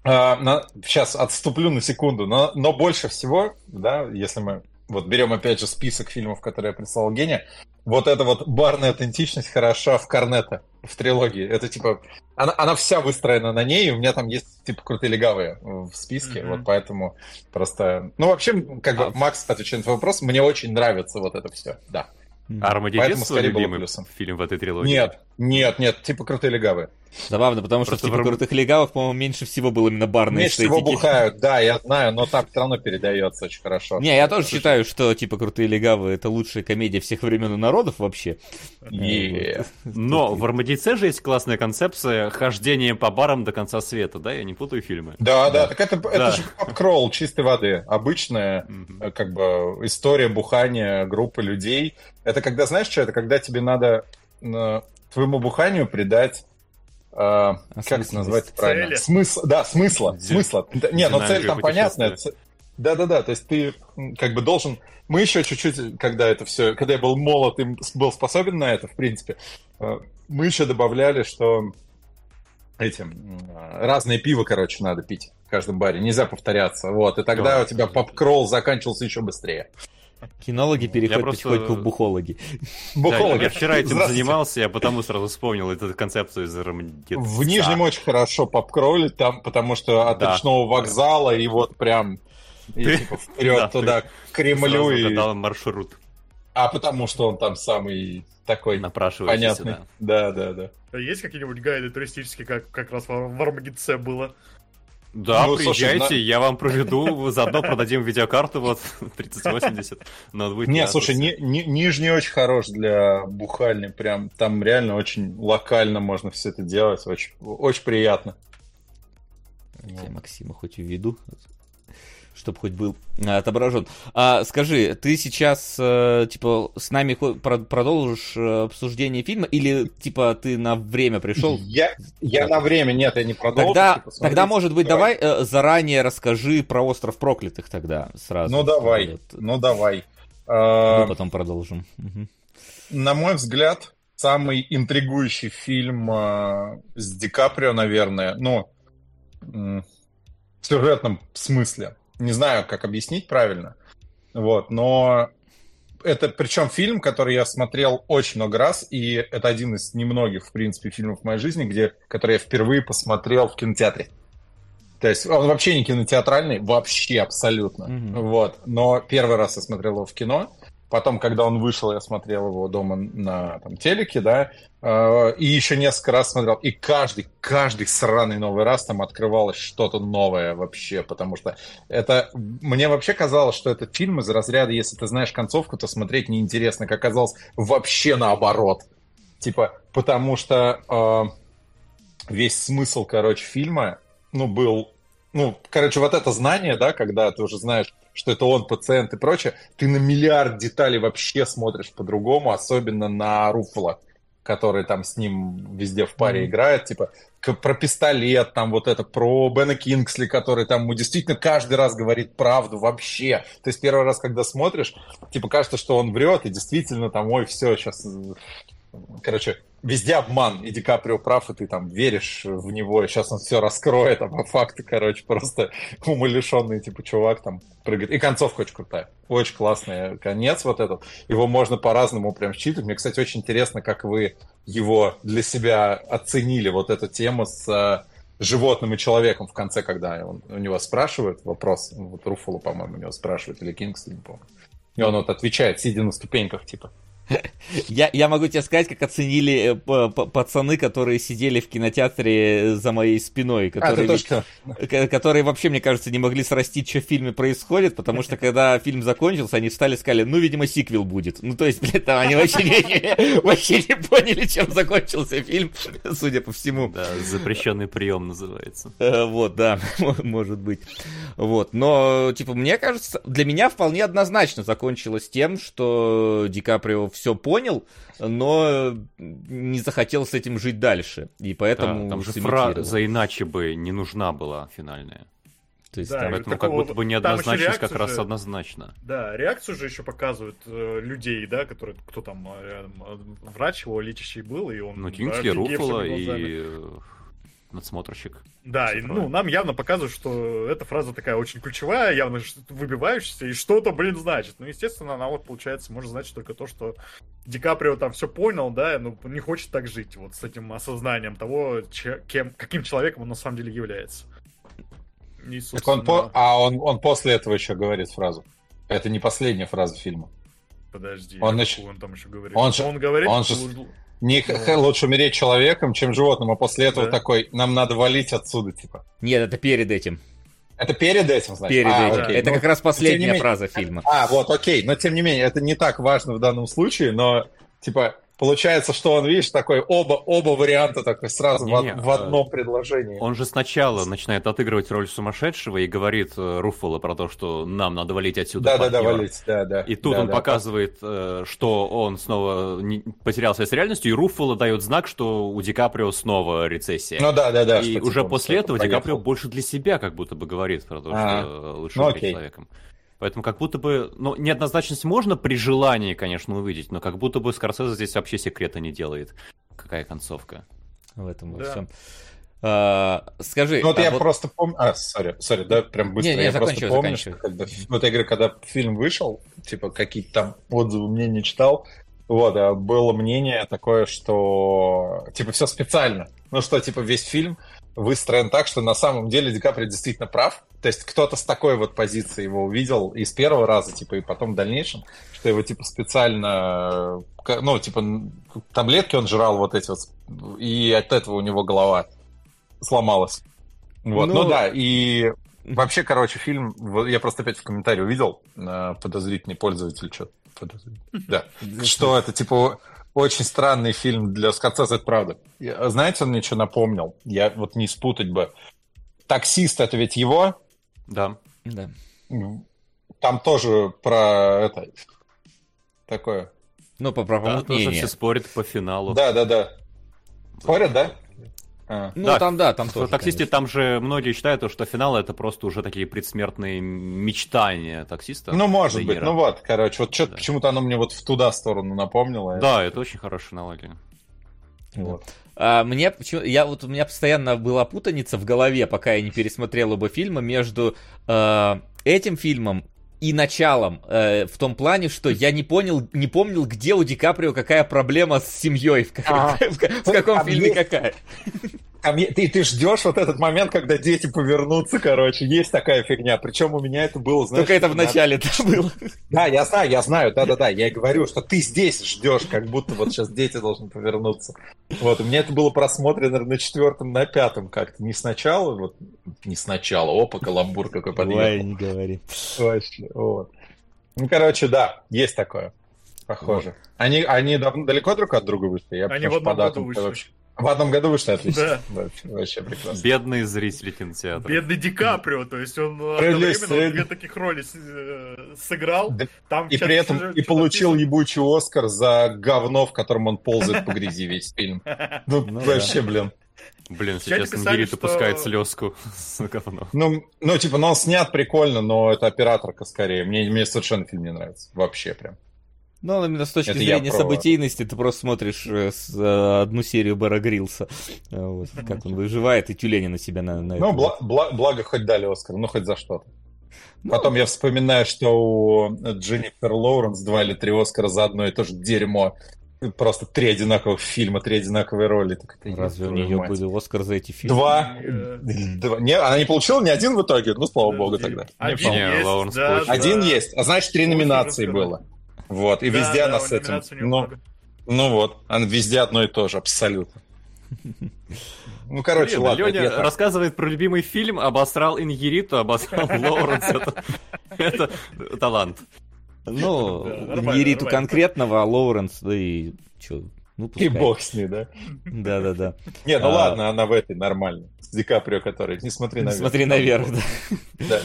А, на, сейчас отступлю на секунду, но, но больше всего, да, если мы вот берем опять же список фильмов, которые я прислал Гене, вот эта вот барная аутентичность хороша в Корнета, в трилогии. Это типа, она, она вся выстроена на ней, и у меня там есть типа крутые легавые в списке, mm-hmm. вот поэтому просто... Ну, вообще, как бы, а... Макс, отвечая на твой вопрос, мне очень нравится вот это все, да. Армагеддец свой любимый фильм в этой трилогии? Нет, Нет, нет, типа крутые легавые. Забавно, потому что в типа крутых легавых, по-моему, меньше всего было именно барной Меньше всего бухают, да, я знаю, но так все равно передается очень хорошо. Не, я тоже считаю, что типа крутые легавы это лучшая комедия всех времен и народов вообще. Но в Армадице же есть классная концепция хождения по барам до конца света, да? Я не путаю фильмы. Да, да, так это, это же попкролл чистой воды. Обычная, как бы, история бухания группы людей. Это когда, знаешь что, это когда тебе надо э, твоему буханию придать а, как это назвать правильно? Смысл, да, смысла, смысла. Не, но цель там понятная. Да-да-да, то есть ты как бы должен... Мы еще чуть-чуть, когда это все... Когда я был молод и был способен на это, в принципе, э, мы еще добавляли, что этим разные пиво, короче, надо пить в каждом баре. Нельзя повторяться. Вот. И тогда у тебя поп-кролл заканчивался еще быстрее. Кинологи переходят просто... потихоньку в бухологи. Бухологи. Да, я вчера этим занимался, я потому сразу вспомнил эту концепцию из В Нижнем очень хорошо попкролить там, потому что от да. речного вокзала и вот прям и, типа, вперед да, туда, к Кремлю. и... маршрут. А потому что он там самый такой понятный. Да, да, да. А есть какие-нибудь гайды туристические, как как раз в Армагедце было? Да, ну, приезжайте, слушай, я вам проведу, заодно продадим видеокарту вот 3080. Не, слушай, ни, ни, Нижний очень хорош для бухальни, прям там реально очень локально можно все это делать, очень, очень приятно. Я Максима хоть введу чтобы хоть был а, отображен. А скажи, ты сейчас э, типа с нами продолжишь э, обсуждение фильма или типа ты на время пришел? Я, я на время, нет, я не продолжу. Тогда, типа, тогда может быть, давай, давай э, заранее расскажи про остров проклятых тогда сразу. Ну давай, вот. ну давай. Мы а, потом продолжим. На мой взгляд, самый интригующий фильм э, с Ди Каприо, наверное, ну, в сюжетном смысле. Не знаю, как объяснить правильно. Вот, но это причем фильм, который я смотрел очень много раз, и это один из немногих, в принципе, фильмов в моей жизни, где, который я впервые посмотрел в кинотеатре. То есть он вообще не кинотеатральный, вообще абсолютно. Mm-hmm. Вот. Но первый раз я смотрел его в кино. Потом, когда он вышел, я смотрел его дома на там, телеке, да, э, и еще несколько раз смотрел. И каждый, каждый сраный новый раз там открывалось что-то новое вообще, потому что это... Мне вообще казалось, что этот фильм из разряда, если ты знаешь концовку, то смотреть неинтересно. Как оказалось, вообще наоборот. Типа, потому что э, весь смысл, короче, фильма, ну, был... Ну, короче, вот это знание, да, когда ты уже знаешь, что это он пациент и прочее, ты на миллиард деталей вообще смотришь по-другому, особенно на Руффало, который там с ним везде в паре mm-hmm. играет, типа про пистолет, там вот это, про Бена Кингсли, который там действительно каждый раз говорит правду вообще. То есть первый раз, когда смотришь, типа кажется, что он врет, и действительно там, ой, все, сейчас короче, везде обман, и Ди Каприо прав, и ты там веришь в него, и сейчас он все раскроет, а по факту, короче, просто умалишенный, типа, чувак там прыгает. И концовка очень крутая, очень классный конец вот этот. Его можно по-разному прям считывать. Мне, кстати, очень интересно, как вы его для себя оценили, вот эту тему с э, животным и человеком в конце, когда он, у него спрашивают вопрос, вот Руфало, по-моему, у него спрашивают, или Кингсли, не помню. И он вот отвечает, сидя на ступеньках, типа, я, я могу тебе сказать, как оценили э, пацаны, которые сидели в кинотеатре за моей спиной, а, которые, а, которые вообще, мне кажется, не могли срастить, что в фильме происходит, потому что когда фильм закончился, они встали и сказали, ну, видимо, сиквел будет. Ну, то есть, блядь, там они вообще не, вообще не поняли, чем закончился фильм, судя по всему. Да, запрещенный прием называется. Э, вот, да, может быть. Вот, но, типа, мне кажется, для меня вполне однозначно закончилось тем, что Ди Каприо все понял, но не захотел с этим жить дальше. И поэтому да, там же фраза иначе бы не нужна была финальная. То есть, да, там, поэтому такого, как будто бы неоднозначность как раз же, однозначно. Да, реакцию же еще показывают э, людей, да, которые, кто там, э, врач его лечащий был, и он... Ну, Кингсли, Руффало и надсмотрщик. Да, и, ну, нам явно показывают, что эта фраза такая очень ключевая, явно выбивающаяся, и что-то, блин, значит. Ну, естественно, она вот, получается, может значить только то, что Ди Каприо там все понял, да, но не хочет так жить, вот с этим осознанием того, че, кем, каким человеком он на самом деле является. И, так он по... А он, он после этого еще говорит фразу. Это не последняя фраза фильма. Подожди, он, еще... он там еще говорит. Он, же... он говорит, он, же... Не ну. лучше умереть человеком, чем животным, а после этого да. такой, нам надо валить отсюда, типа. Нет, это перед этим. Это перед этим, значит? Перед а, этим. Окей. Это ну, как раз последняя менее... фраза фильма. А, вот, окей. Но тем не менее, это не так важно в данном случае, но, типа, Получается, что он, видишь, такой оба, оба варианта такой сразу не, в, в одном предложении. Он же сначала начинает отыгрывать роль сумасшедшего и говорит э, Руффало про то, что нам надо валить отсюда. Да, да, да, валить, да, да. И тут да, он да, показывает, да. что он снова не, потерял связь с реальностью, и Руффало дает знак, что у Ди Каприо снова рецессия. Ну да, да, да. И уже типа после этого Ди Каприо больше для себя как будто бы говорит про то, а, что лучше ну, быть человеком. Поэтому как будто бы, ну, неоднозначность можно при желании, конечно, увидеть, но как будто бы Скорсезе здесь вообще секрета не делает. Какая концовка в этом во да. всем. А, скажи. Ну, вот а я вот... просто помню. А, сори, сори, да, прям быстро. Не, не, я просто помню, что когда... Вот я говорю, когда фильм вышел, типа, какие-то там отзывы мне не читал, вот, а было мнение такое, что, типа, все специально. Ну, что, типа, весь фильм выстроен так, что на самом деле Ди Каприо действительно прав. То есть кто-то с такой вот позиции его увидел и с первого раза, типа, и потом в дальнейшем, что его, типа, специально, ну, типа, таблетки он жрал вот эти вот, и от этого у него голова сломалась. Вот, ну, ну да, и вообще, короче, фильм, я просто опять в комментарии увидел, э, подозрительный пользователь, что подозрительный, да, что это, типа, очень странный фильм для Скорсезе, это правда. Знаете, он мне что напомнил? Я вот не спутать бы. Таксист это ведь его? Да. Да. Там тоже про это такое. Ну, по правому да, тоже все спорят по финалу. Да, да, да. Спорят, да? А. Ну, да, там, да, там тоже. В таксисте конечно. там же многие считают, что финал это просто уже такие предсмертные мечтания таксиста. Ну, может тренера. быть. Ну вот, короче, вот что-то да. почему-то оно мне вот в туда сторону напомнило. Да, это, это очень хорошая аналогия. Вот. А, мне почему я вот у меня постоянно была путаница в голове, пока я не пересмотрел оба фильма между э, этим фильмом и началом э, в том плане, что я не понял, не помнил, где у Ди Каприо какая проблема с семьей, в, а, в, в, в каком фильме есть, какая. Там, ты, ты ждешь вот этот момент, когда дети повернутся, короче, есть такая фигня. Причем у меня это было, знаешь... Только это в начале да было. Да, я знаю, я знаю, да-да-да. Я говорю, что ты здесь ждешь, как будто вот сейчас дети должны повернуться. Вот, у меня это было просмотрено на четвертом, на пятом как-то. Не сначала, вот, не сначала. Опа, каламбур какой подъехал. Ой, не говори. Вообще, вот. Ну, короче, да, есть такое. Похоже. Вот. Они, они далеко друг от друга вышли? Я они в одном году вышли. Вообще... В одном году вышли отлично. Да. Вообще, прекрасно. Бедные зрители кинотеатра. Бедный Ди Каприо, то есть он одновременно две таких роли э, сыграл. Да. Там и при этом и получил ебучий Оскар за говно, в котором он ползает по грязи весь фильм. Ну, ну вообще, блин. Блин, сейчас Нгирит что... пускает слезку с говном. Ну, ну, типа, ну, он снят прикольно, но это операторка скорее. Мне, мне совершенно фильм не нравится. Вообще прям. Ну, именно с точки это зрения про... событийности, ты просто смотришь э, с, э, одну серию Бара Грилса, э, вот, как он выживает, и тюлени на себя на, на Ну, бла- бла- благо хоть дали Оскар, ну, хоть за что-то. Ну, Потом я вспоминаю, что у Дженнифер Лоуренс два или три Оскара за одно и то же дерьмо. Просто три одинаковых фильма, три одинаковые роли. Так это Разве у нее мать. были Оскар за эти фильмы? Два. Два. Не, она не получила ни один в итоге? Ну, слава богу, тогда. Один есть, да, один да. есть. А значит, три номинации было. Вот, и да, везде да, она с этим. Ну, ну вот, она везде одно и то же, абсолютно. Ну, короче, Блин, ладно. Леня рассказывает про любимый фильм, обосрал Ингериту, обосрал Лоуренс. Это талант. Ну, Ингериту конкретного, а Лоуренс, да и что, ну, И бог с ней, да? Да-да-да. Не, ну а, ладно, она в этой нормально. С Ди Каприо, который «Не смотри наверх». «Смотри наверх», да.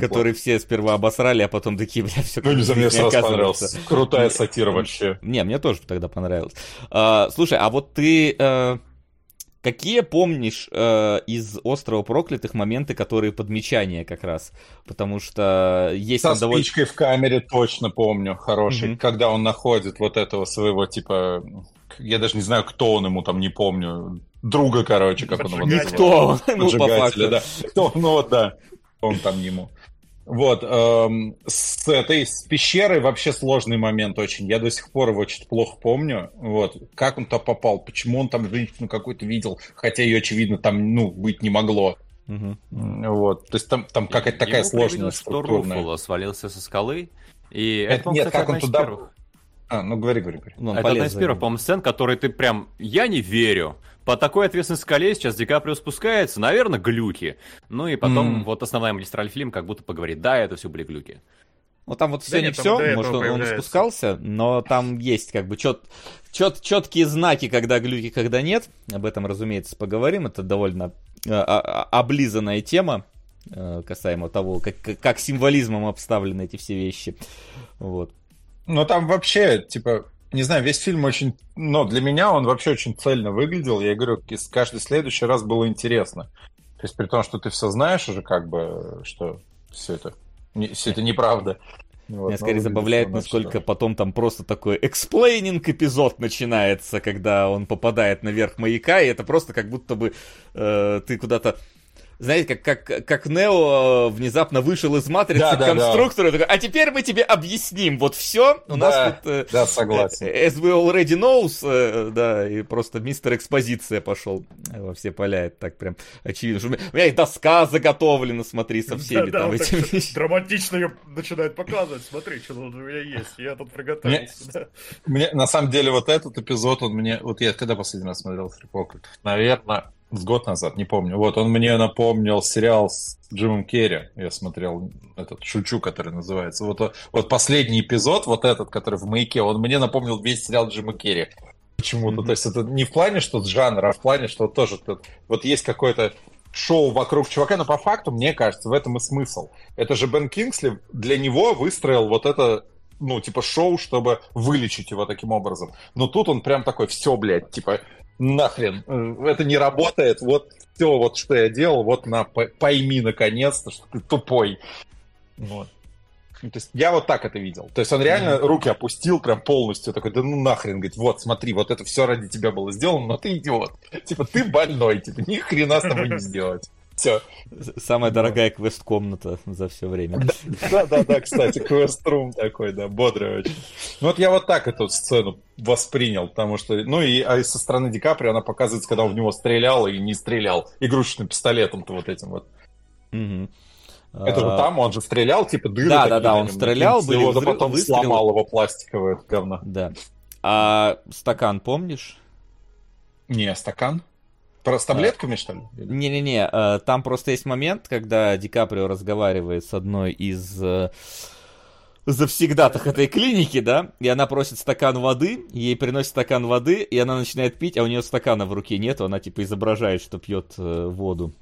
Который все сперва обосрали, а потом такие, бля, все Ну, не за мне сразу понравился. Крутая сатира вообще. Не, мне тоже тогда понравилось. А, слушай, а вот ты... Э, какие помнишь э, из острова проклятых моменты, которые подмечания как раз? Потому что есть Со довольно... спичкой в камере точно помню, хороший. Mm-hmm. Когда он находит вот этого своего, типа, я даже не знаю, кто он ему там, не помню. Друга, короче, как он его называл. Никто, ну, по факту. Да. Кто, ну вот, да. Он там ему. Вот, эм, с этой, с пещерой вообще сложный момент очень. Я до сих пор его очень плохо помню. Вот, как он туда попал, почему он там женщину какую-то видел, хотя ее, очевидно, там, ну, быть не могло. Угу. Вот, то есть там, там какая-то такая сложная структурная. Что свалился со скалы, и это, это нет, как он туда... Первых. А, ну говори, говори, говори. Ну, это одна из первых, по-моему, сцен, которые ты прям... Я не верю. По такой ответственной скале сейчас Ди Каприо спускается, наверное, глюки. Ну и потом mm. вот основная магистраль фильм как будто поговорит, да, это все были глюки. Ну там вот все да не нет, все, может он, он спускался, но там есть как бы чет, чет, четкие знаки, когда глюки, когда нет. Об этом, разумеется, поговорим. Это довольно а, а, облизанная тема э, касаемо того, как, как символизмом обставлены эти все вещи. Вот. Ну там вообще, типа, не знаю, весь фильм очень... Но для меня он вообще очень цельно выглядел. Я говорю, каждый следующий раз было интересно. То есть при том, что ты все знаешь уже, как бы, что все это, не, все это неправда. Вот, Меня скорее забавляет, насколько потом там просто такой explaining эпизод начинается, когда он попадает наверх маяка, и это просто как будто бы э, ты куда-то знаете, как, как, как Нео э, внезапно вышел из матрицы да, к конструктору, да. такой, а теперь мы тебе объясним вот все. У да, нас тут... Э, да, согласен. As we already knows, э, да, и просто мистер экспозиция пошел во все поля, это так прям очевидно. Что у меня и доска заготовлена, смотри, со всеми да, там да, этими... Драматично ее начинает показывать, смотри, что тут у меня есть, я тут приготовился. Мне, да. мне, на самом деле, вот этот эпизод, он мне... Вот я когда последний раз смотрел Фрипокет? Наверное, с год назад, не помню. Вот, он мне напомнил сериал с Джимом Керри. Я смотрел этот «Шучу», который называется. Вот, вот последний эпизод, вот этот, который в «Маяке», он мне напомнил весь сериал Джима Керри. Почему-то. Mm-hmm. То есть это не в плане, что с жанра, а в плане, что тоже тут, вот есть какое-то шоу вокруг чувака, но по факту, мне кажется, в этом и смысл. Это же Бен Кингсли для него выстроил вот это ну, типа, шоу, чтобы вылечить его таким образом. Но тут он прям такой, все, блядь, типа, нахрен, это не работает, вот все, вот что я делал, вот на, пойми наконец-то, что ты тупой. Вот. Ну, то есть я вот так это видел. То есть он реально mm-hmm. руки опустил прям полностью, такой, да ну нахрен, говорит, вот, смотри, вот это все ради тебя было сделано, но ты идиот. Типа, ты больной, типа, ни хрена с тобой не сделать. Все. Самая дорогая квест-комната за все время. Да, да, да, кстати, квест-рум такой, да, бодрый очень. Ну вот я вот так эту сцену воспринял, потому что, ну и а со стороны Ди Капри она показывается, когда он в него стрелял и не стрелял игрушечным пистолетом-то вот этим вот. Это же а, там, он же стрелял, типа дыры. Да, да, да, он стрелял, были его, потом сломал его пластиковое говно. Да. А стакан помнишь? Не, стакан? Про с таблетками, что ли? Не-не-не, э, там просто есть момент, когда Ди Каприо разговаривает с одной из э, завсегдатых этой клиники, да, и она просит стакан воды, ей приносит стакан воды, и она начинает пить, а у нее стакана в руке нету, она типа изображает, что пьет э, воду.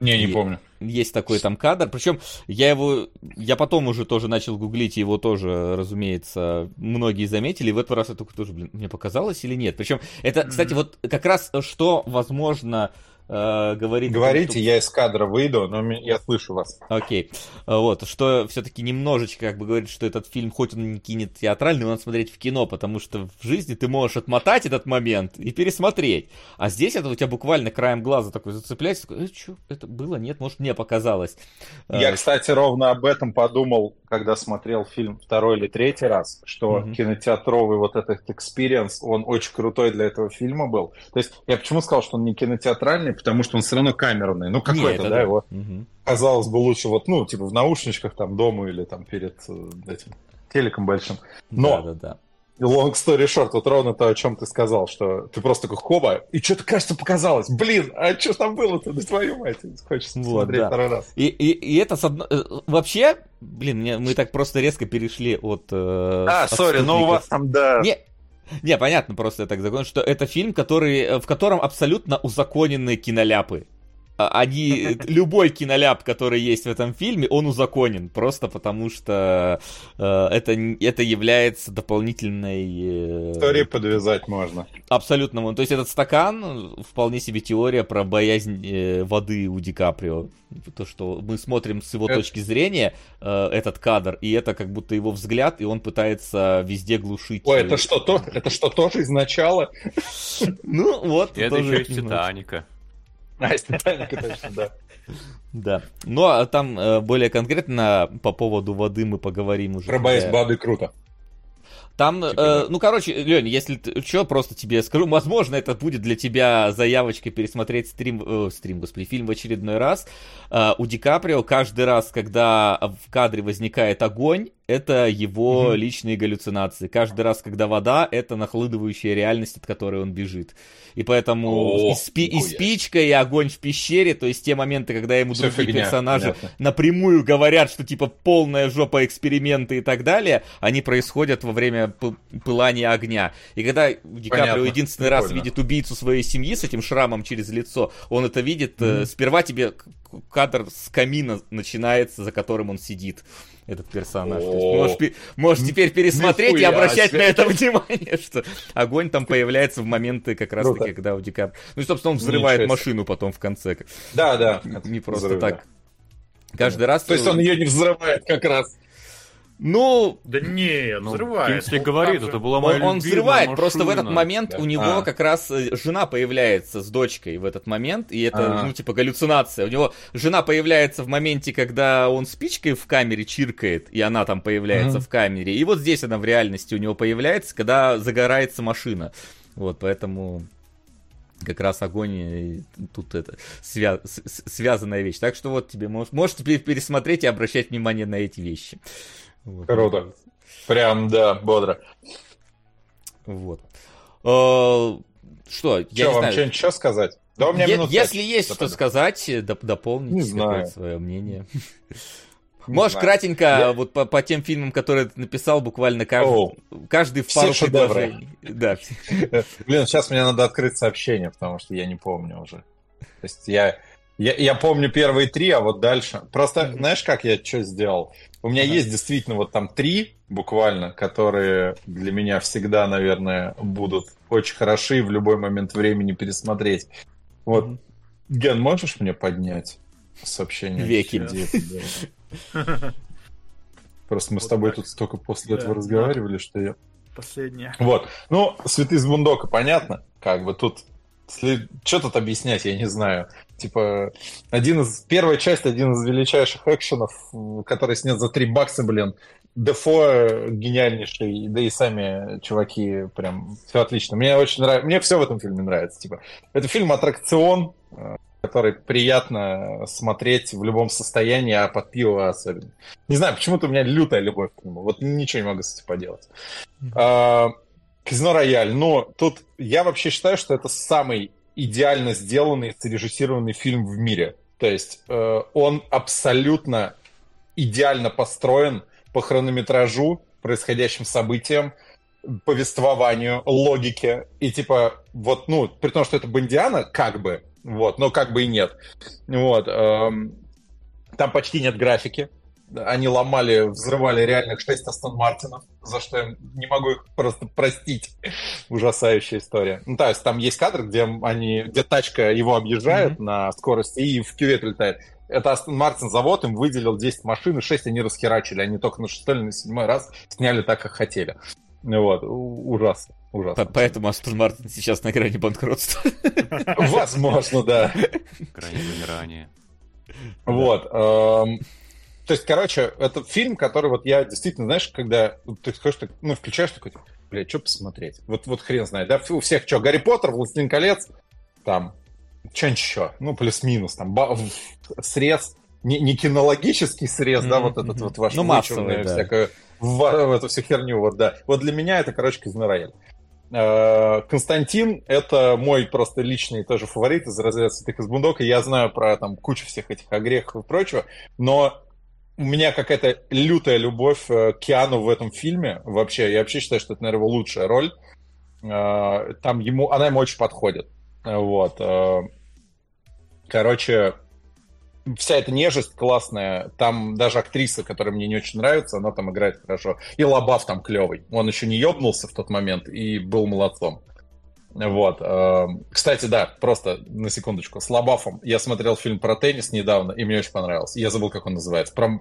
Не, не помню. Есть такой там кадр. Причем я его, я потом уже тоже начал гуглить, его тоже, разумеется, многие заметили. И в этот раз я только тоже, блин, мне показалось или нет. Причем это, кстати, вот как раз что, возможно, э, говорит... Говорите, том, что... я из кадра выйду, но я слышу вас. Окей. Вот, что все-таки немножечко как бы говорит, что этот фильм, хоть он не кинет театральный, но надо смотреть в кино, потому что в жизни ты можешь отмотать этот момент и пересмотреть. А здесь это у тебя буквально краем глаза такой зацепляется, такой, э, что, это было? Нет, может, мне показалось. Я, кстати, ровно об этом подумал, когда смотрел фильм второй или третий раз, что mm-hmm. кинотеатровый вот этот experience, он очень крутой для этого фильма был. То есть я почему сказал, что он не кинотеатральный, потому что он все равно камерный. Ну, какой-то, да, да, его. Угу. Казалось бы, лучше вот, ну, типа в наушничках там дома или там перед э, этим телеком большим. Но, да, да, да. Long story short, вот ровно то, о чем ты сказал, что ты просто такой хоба, и что-то, кажется, показалось. Блин, а что там было-то, да твою мать, хочется вот, смотреть да. второй раз. И, и, и это с одно... Э, вообще, блин, мы так просто резко перешли от... Э, а, сори, но у вас там, да... Не, не, понятно, просто я так закончил, что это фильм, который, э, в котором абсолютно узаконены киноляпы. А, они, любой киноляп, который есть в этом фильме, он узаконен, просто потому что э, это, это является дополнительной... Э, Истории подвязать можно. Абсолютно. То есть этот стакан, вполне себе теория про боязнь э, воды у Ди Каприо. То, что мы смотрим с его это... точки зрения э, этот кадр, и это как будто его взгляд, и он пытается везде глушить. Ой, это что, то, это что, тоже из начала? Ну, вот. Это еще из Титаника. Из Титаника, точно, да. Да. Ну, а там э, более конкретно по поводу воды мы поговорим уже. Про боязнь воды круто. Там, типа, э, ну, короче, Лень, если ты, что, просто тебе скажу, возможно, это будет для тебя заявочкой пересмотреть стрим, э, стрим, господи, фильм в очередной раз. Э, у Ди Каприо каждый раз, когда в кадре возникает огонь, это его mm-hmm. личные галлюцинации. Каждый раз, когда вода, это нахлыдывающая реальность, от которой он бежит. И поэтому oh, и, спи- и спичка, и огонь в пещере, то есть те моменты, когда ему Все другие фигня, персонажи понятно. напрямую говорят, что типа полная жопа эксперименты и так далее, они происходят во время пылания огня. И когда Ди Каприо единственный Прикольно. раз видит убийцу своей семьи с этим шрамом через лицо, он это видит, mm-hmm. э, сперва тебе кадр с камина начинается, за которым он сидит этот персонаж. То есть можешь, можешь теперь пересмотреть и обращать на это внимание, что огонь там появляется в моменты как раз таки, когда у Ди Каприо... Ну и, собственно, он взрывает машину потом в конце. Да, да. Не просто так. Каждый раз... То есть он ее не взрывает как раз. Ну, да не, ну, взрывает. Кинсли говорит, это была моя Он, он взрывает, машина. просто в этот момент да. у него а. как раз э, жена появляется с дочкой в этот момент, и это, а. ну, типа, галлюцинация. У него жена появляется в моменте, когда он спичкой в камере чиркает, и она там появляется mm в камере. И вот здесь она в реальности у него появляется, когда загорается машина. Вот, поэтому как раз огонь тут это свя связанная вещь. Так что вот тебе можешь, можешь теперь пересмотреть и обращать внимание на эти вещи. Вот, Круто. Прям, да, бодро. Вот. А, что, я Че, не вам знаю. что-нибудь еще сказать? Да, у меня е- Если есть что сказать, доп- дополните не знаю. свое мнение. Не Можешь кратенько, я... вот по, по тем фильмам, которые ты написал, буквально каждый, О, каждый в пару предложений. Да. Блин, сейчас мне надо открыть сообщение, потому что я не помню уже. То есть я, я, я помню первые три, а вот дальше. Просто, знаешь, как я что сделал? У меня ага. есть действительно вот там три буквально, которые для меня всегда, наверное, будут очень хороши в любой момент времени пересмотреть. Вот, Ген, можешь мне поднять сообщение? Веки. Просто мы с тобой тут столько после этого разговаривали, что я... Последнее. Вот. Ну, Святый из Бундока, понятно. Как бы тут... Что тут объяснять, я не знаю. Типа, один из... Первая часть, один из величайших экшенов, который снят за 3 бакса, блин. Дефо гениальнейший, да и сами чуваки прям все отлично. Мне очень нравится, мне все в этом фильме нравится. Типа, это фильм аттракцион, э, который приятно смотреть в любом состоянии, а под пиво особенно. Не знаю, почему-то у меня лютая любовь к нему. Вот ничего не могу с этим поделать. Mm-hmm. Казино Рояль. Но тут я вообще считаю, что это самый идеально сделанный, срежиссированный фильм в мире. То есть э, он абсолютно идеально построен по хронометражу, происходящим событиям, повествованию, логике. И типа, вот, ну, при том, что это Бондиана, как бы, вот, но как бы и нет. Вот. Эм, там почти нет графики они ломали, взрывали реальных 6 Астон Мартинов, за что я не могу их просто простить. Ужасающая история. Ну, то есть там есть кадр, где они, где тачка его объезжает mm-hmm. на скорости и в кювет летает. Это Астон Мартин завод, им выделил 10 машин, и 6 они расхерачили. Они только на шестой или на седьмой раз сняли так, как хотели. Вот, ужасно. Ужасно. Поэтому Астон Мартин сейчас на грани банкротства. Возможно, да. Грани вымирания. Вот. То есть, короче, это фильм, который вот я действительно, знаешь, когда ты скажешь, ну, включаешь такой, бля, что посмотреть? Вот, вот хрен знает, да? У всех что, Гарри Поттер, Властелин колец, там, что-нибудь еще, ну, плюс-минус, там, ба- срез, не, не кинологический срез, mm-hmm. да, вот этот вот ваш ну, массовый, да. всякое, в, в эту всю херню, вот, да. Вот для меня это, короче, Казино Рояль. Э, Константин — это мой просто личный тоже фаворит из разряда Святых из Бундока. Я знаю про там кучу всех этих огрехов и прочего, но у меня какая-то лютая любовь э, к Киану в этом фильме. Вообще, я вообще считаю, что это, наверное, его лучшая роль. Э, там ему, она ему очень подходит. Вот. Э, короче, вся эта нежесть классная. Там даже актриса, которая мне не очень нравится, она там играет хорошо. И Лобав там клевый. Он еще не ёбнулся в тот момент и был молодцом. Вот. Эм, кстати, да, просто на секундочку. С Лобафом я смотрел фильм про теннис недавно, и мне очень понравился. Я забыл, как он называется. Про...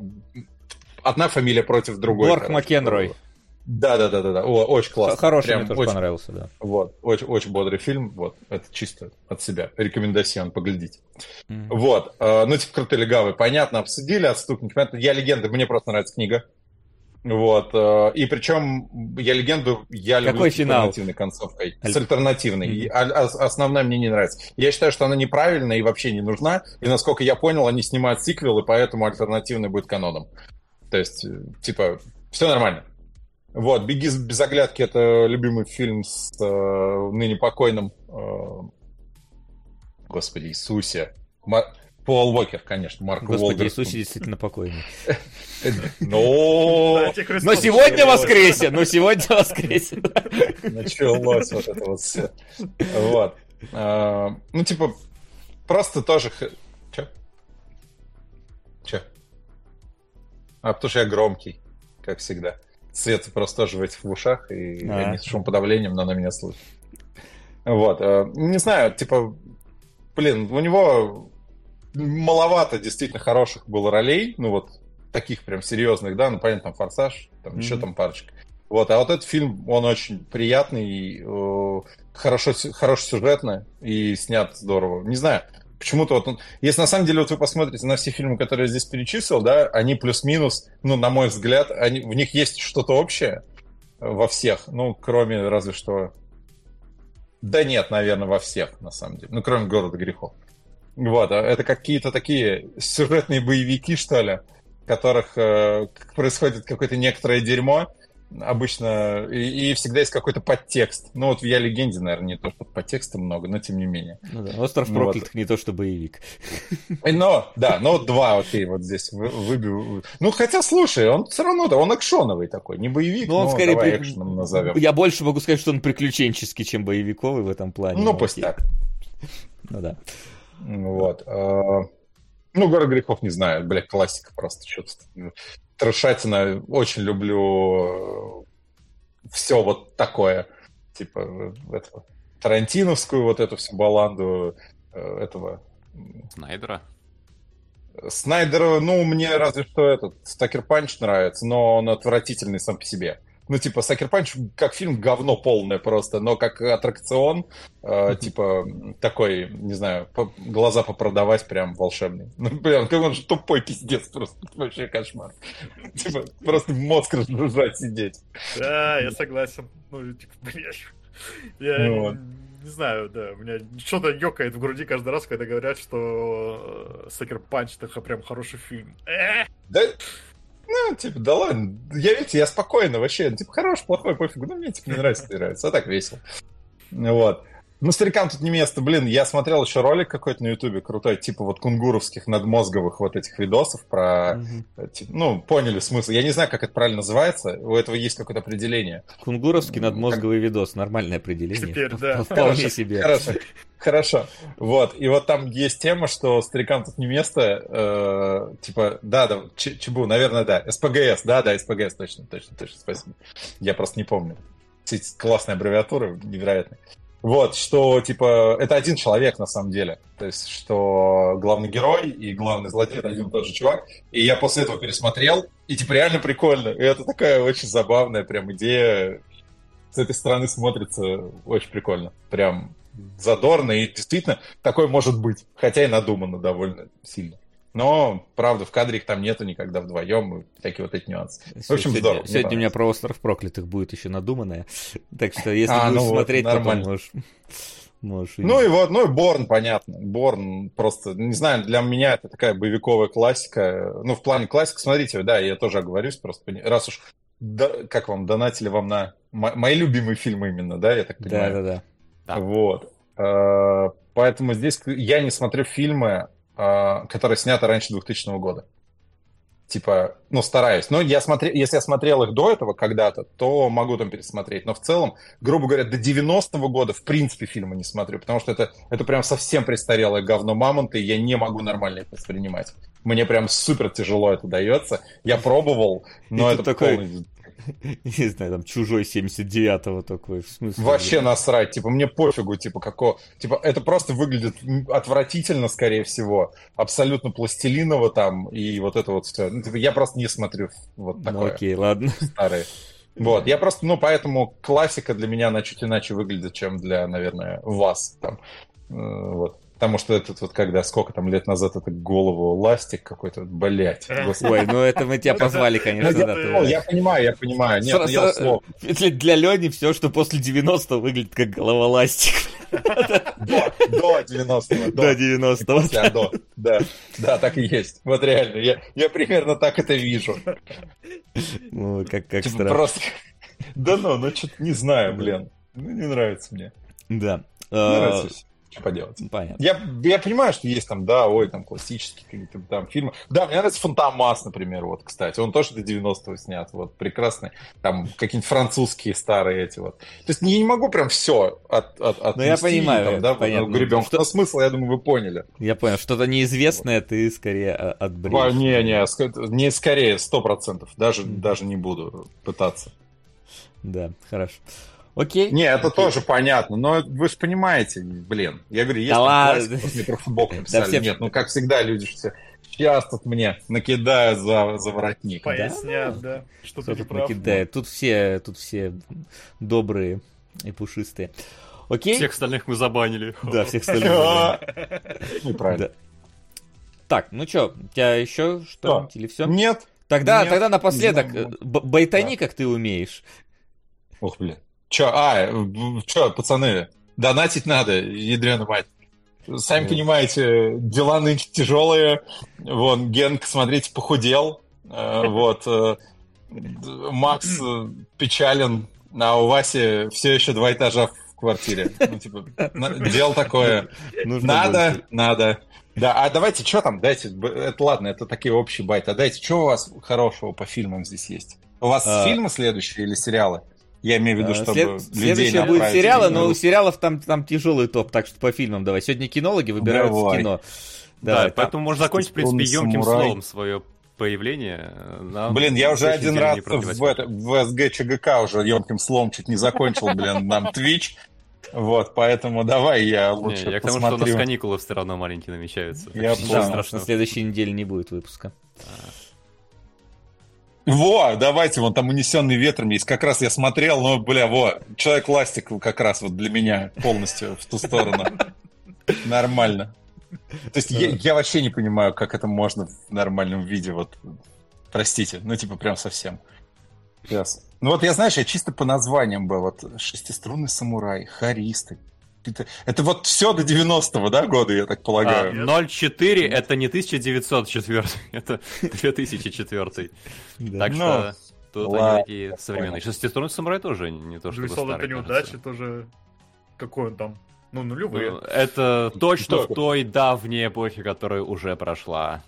Одна фамилия против другой. Борг Макенрой. Да, да, да, да, да. О, очень классно. Хороший, Прям мне тоже очень, понравился, да. Вот, очень, очень бодрый фильм. Вот, это чисто от себя. Рекомендацион, поглядите. Mm-hmm. Вот. Э, ну, типа, крутые легавые, понятно, обсудили, отступники. Понятно, я легенда, мне просто нравится книга. Вот. Э, и причем я легенду я люблю Какой с альтернативной концовкой. С альтернативной. Mm-hmm. А, а, основная мне не нравится. Я считаю, что она неправильная и вообще не нужна. И насколько я понял, они снимают сиквел, и поэтому альтернативный будет каноном. То есть, э, типа, Все нормально. Вот, «Беги без оглядки» — это любимый фильм с э, ныне покойным... Э, Господи Иисусе. Мар... Пол Уокер, конечно, Марк Господи, Уолберг. Иисусе действительно покойный. Ну, Но сегодня воскресен, но сегодня воскресен. началось вот это вот все. Вот. А, Ну, типа, просто тоже... х- Чё? Чё? А, потому что я громкий, как всегда. Свет просто тоже в этих в ушах, и А. я не с шумоподавлением, но она меня слышит. Вот. э, Не знаю, типа, блин, у него маловато действительно хороших было ролей, ну вот таких прям серьезных, да, ну понятно, там «Форсаж», там еще Мгм. там парочка. Вот, а вот этот фильм, он очень приятный, э, хорошо, сю- хорош сюжетно и снят здорово. Не знаю, почему-то вот он... Если на самом деле вот вы посмотрите на все фильмы, которые я здесь перечислил, да, они плюс-минус, ну, на мой взгляд, они, в них есть что-то общее во всех, ну, кроме разве что... Да нет, наверное, во всех, на самом деле. Ну, кроме «Города грехов». Вот, а это какие-то такие сюжетные боевики, что ли, в которых э, происходит какое-то некоторое дерьмо, обычно, и, и всегда есть какой-то подтекст. Ну вот в «Я легенде», наверное, не то, что подтекста много, но тем не менее. Ну да, Остров Ну вот. проклятых не то, что боевик. Но, да, но вот два, окей, вот здесь вы- выбил. Ну, хотя, слушай, он все равно, да, он экшоновый такой, не боевик, Ну, он но скорее давай при- экшеном назовем. Я больше могу сказать, что он приключенческий, чем боевиковый в этом плане. Ну, пусть так. Ну да. Вот. а, Ну, «Город грехов» не знаю, бля, классика просто, что-то. Трешатина, очень люблю все вот такое, типа, э, этого, Тарантиновскую вот эту всю баланду э, этого Снайдера. Снайдера, ну, мне разве что этот Стакер Панч нравится, но он отвратительный сам по себе. Ну, типа, Sucker Punch как фильм говно полное просто, но как аттракцион, э, типа, такой, не знаю, по- глаза попродавать прям волшебный. Ну, блин, как он же тупой пиздец просто, вообще кошмар. Типа, просто мозг разгружать сидеть. Да, я согласен. Ну, типа, блядь. Я Ну вот. не знаю, да, у меня что-то ёкает в груди каждый раз, когда говорят, что Sucker Punch это прям хороший фильм. Э, Да, ну, типа, да ладно, я, видите, я спокойно вообще, типа, хорош, плохой, пофигу, ну, мне, типа, не нравится, не нравится, а так весело. Вот. Ну, старикам тут не место. Блин, я смотрел еще ролик какой-то на Ютубе крутой, типа вот кунгуровских надмозговых вот этих видосов про... Типа, ну, поняли смысл. Я не знаю, как это правильно называется. У этого есть какое-то определение. Кунгуровский надмозговый видос, нормальное определение. Теперь, да. Вполне Хорошо, себе. Хорошо. Хорошо. Вот. И вот там есть тема, что старикам тут не место. э, типа, да, да, Ч- ЧБУ, наверное, да. СПГС, да, да, СПГС, точно, точно, точно, спасибо. Я просто не помню. Классные аббревиатуры, невероятные. Вот, что, типа, это один человек на самом деле. То есть, что главный герой и главный злодей это один и тот же чувак. И я после этого пересмотрел, и, типа, реально прикольно. И это такая очень забавная прям идея. С этой стороны смотрится очень прикольно. Прям задорно, и действительно такое может быть. Хотя и надумано довольно сильно. Но, правда, в кадре их там нету никогда вдвоем, и такие вот эти нюансы. В общем, сегодня, здорово, Сегодня у меня про остров проклятых будет еще надуманное. Так что, если А, будешь ну вот, смотреть, то нормально. можешь. можешь Ну и вот, ну и Борн, понятно. Борн просто, не знаю, для меня это такая боевиковая классика. Ну, в плане классик, смотрите, да, я тоже оговорюсь, просто раз уж, да, как вам, донатили вам на мо- мои любимые фильмы именно, да, я так понимаю? да, да. Да. Вот. Э, Поэтому здесь я не смотрю фильмы, э, которые сняты раньше 2000 года. Типа, ну, стараюсь. Но я смотрел, если я смотрел их до этого когда-то, то могу там пересмотреть. Но в целом, грубо говоря, до 90-го года в принципе фильмы не смотрю, потому что это, это прям совсем престарелое говно мамонта, и я не могу нормально их воспринимать. Мне прям супер тяжело это дается. Я пробовал, но И это такой- полный- Не знаю, там чужой 79-го такой. В смысле? Вообще насрать, типа, мне пофигу, типа, како... Типа, это просто выглядит отвратительно, скорее всего, абсолютно пластилиново там, и вот это вот все. Ну, типа, я просто не смотрю вот Ну такое окей, ладно. старое. Вот, я просто, ну, поэтому классика для меня, она чуть иначе выглядит, чем для, наверное, вас там. Э, Вот. Потому что этот вот, когда, сколько там лет назад, это голову ластик какой-то, блять. Ой, ну это мы тебя позвали, конечно, я, да. ну, я понимаю, я понимаю. Нет, ну, я условно. Для, Лени все, что после 90-го выглядит как голова ластик. До 90-го. До 90-го. А. Да, да, так и есть. Вот реально, я, примерно так это вижу. Ну, как, как типа Просто... Да ну, ну что-то не знаю, блин. Ну, не нравится мне. Да. Не нравится что поделать. Понятно. Я, я понимаю, что есть там, да, ой, там классические какие-то там фильмы. Да, мне нравится Фантомас, например, вот, кстати. Он тоже до 90-го снят, вот, прекрасный. Там какие-нибудь французские старые эти вот. То есть я не могу прям все от, от, от Ну, я понимаю, там, да, понятно. гребем. Что... Но смысл, я думаю, вы поняли. Я понял, что-то неизвестное вот. ты скорее отбрешь. Не, не, не скорее, сто процентов. Даже, mm. даже не буду пытаться. Да, хорошо. Окей. Не, это окей. тоже понятно, но вы же понимаете, блин. Я говорю, есть да ладно. мне про футбол написали. Да все... Нет, ну как всегда, люди все сейчас тут мне накидают за, за воротник. Пояснят, да. да. Что ты тут накидает. Тут все, тут все добрые и пушистые. Окей? Всех остальных мы забанили. Да, всех остальных Неправильно. Так, ну что, у тебя еще что или все? Нет. Тогда, тогда напоследок, байтани, как ты умеешь. Ох, блин. Чё, а, чё, пацаны, донатить надо, ядрёна мать. Сами понимаете, дела нынче тяжелые. Вон, Генк, смотрите, похудел. Э, вот. Э, Макс э, печален, а у Васи все еще два этажа в квартире. Ну, типа, дело такое. надо, надо. Да, а давайте, что там, дайте, это ладно, это такие общие байты, а дайте, что у вас хорошего по фильмам здесь есть? У вас а... фильмы следующие или сериалы? Я имею в виду, чтобы След... Следующее будет сериалы, но у сериалов там, там тяжелый топ, так что по фильмам давай. Сегодня кинологи выбирают давай. кино. Да, да поэтому можно закончить, в принципе, емким словом свое появление. Нам блин, я уже один раз в, это, в СГ ЧГК уже емким словом чуть не закончил, блин, нам Twitch. Вот, поэтому давай я лучше не, Я к тому, что у нас каникулы все равно маленькие намечаются. Я да, на следующей неделе не будет выпуска. А. Во, давайте, вон там унесенный ветром есть. Как раз я смотрел, но, бля, во, человек ластик как раз вот для меня полностью в ту сторону. Нормально. То есть я, я вообще не понимаю, как это можно в нормальном виде, вот, простите, ну типа прям совсем. Yes. Ну вот я, знаешь, я чисто по названиям был, вот шестиструнный самурай, харисты, это, это вот все до 90-го, да, года, я так полагаю? А, 04 это не 1904, это 2004. Так что тут они такие современные. Шестиструнный самурай тоже не то, что старый. это неудачи тоже... Какой он там? Ну, нулевые. Ну, это точно в той давней эпохе, которая уже прошла.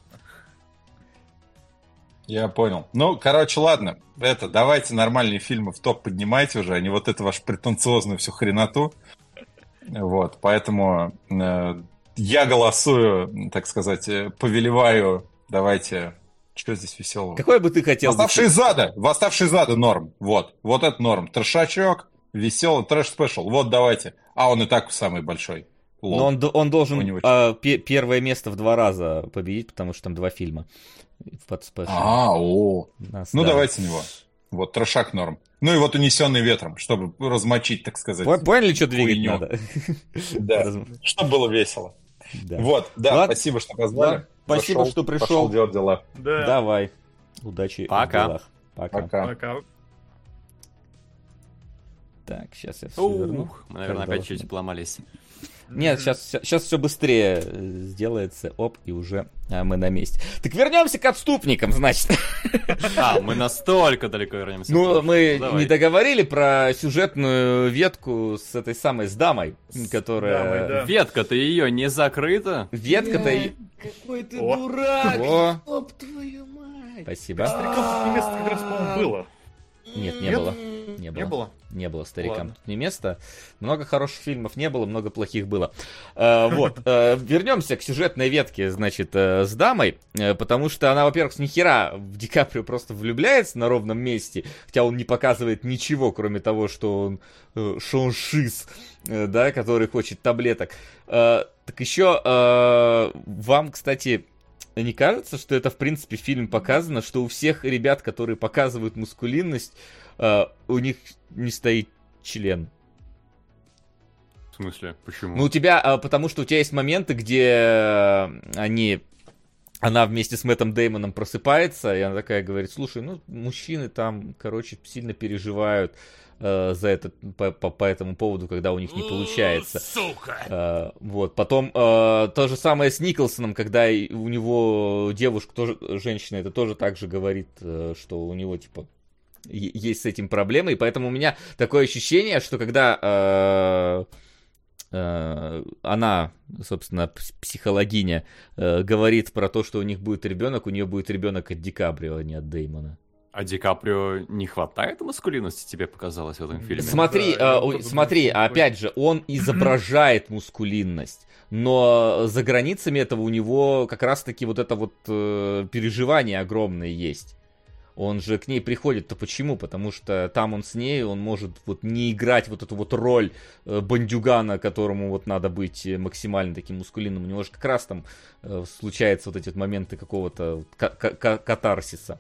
Я понял. Ну, короче, ладно. Это, давайте нормальные фильмы в топ поднимайте уже, а не вот эту вашу претенциозную всю хреноту. Вот, поэтому э, я голосую, так сказать, э, повелеваю, давайте, что здесь веселого? Какой бы ты хотел? Восставший из ада, восставший из ада норм, вот, вот это норм. Трешачок, веселый, трэш спешл, вот давайте. А он и так самый большой. Лол. Но он, он должен а, первое место в два раза победить, потому что там два фильма под спешл. А, о. Нас, ну да. давайте него. Вот, трошак норм. Ну и вот унесенный ветром, чтобы размочить, так сказать. Поняли, что двигать надо? Да, чтобы было весело. Да. Вот, да, Ладно. спасибо, что позвали. Да. Спасибо, что пришел. Пошел делать дела. Да. Давай. Удачи Пока. в делах. Пока. Пока. Пока. Так, сейчас я все верну. Мы, наверное, опять чуть поломались. Нет, сейчас, сейчас все быстрее э, сделается, оп, и уже а, мы на месте. Так вернемся к отступникам, значит. А, мы настолько далеко вернемся. Ну, мы ну, не договорили про сюжетную ветку с этой самой, с дамой, которая... Дамой, да. Ветка-то ее не закрыта. Ветка-то... и... Какой ты О. дурак! О. Оп, твою мать! Спасибо. Место как раз, по-моему, было. Нет, не было. Не было. Не было? Не было старикам. Ладно. Тут не место. Много хороших фильмов не было, много плохих было. Э, вот. Э, вернемся к сюжетной ветке, значит, э, с дамой. Потому что она, во-первых, с нихера в Ди Каприо просто влюбляется на ровном месте. Хотя он не показывает ничего, кроме того, что он шоншиз, да, который хочет таблеток. Так еще вам, кстати, не кажется, что это, в принципе, фильм показано, что у всех ребят, которые показывают мускулинность, э, у них не стоит член? В смысле? Почему? Ну, у тебя, э, потому что у тебя есть моменты, где э, они она вместе с Мэттом Деймоном просыпается, и она такая говорит, слушай, ну, мужчины там, короче, сильно переживают э, за это, по, по, по этому поводу, когда у них не получается. Сука! Э, вот, потом э, то же самое с Николсоном, когда у него девушка, тоже женщина, это тоже так же говорит, э, что у него, типа, есть с этим проблемы, и поэтому у меня такое ощущение, что когда... Э, она, собственно, психологиня, э, говорит про то, что у них будет ребенок, у нее будет ребенок от Ди Каприо, а не от Деймона. А Ди Каприо не хватает маскулинности, тебе показалось в этом фильме? Смотри, да, э, смотри, опять же, он изображает мускулинность, но за границами этого у него как раз-таки вот это вот э, переживание огромное есть он же к ней приходит-то почему? Потому что там он с ней, он может вот не играть вот эту вот роль э, бандюгана, которому вот надо быть максимально таким мускулинным. У него же как раз там э, случаются вот эти вот моменты какого-то катарсиса.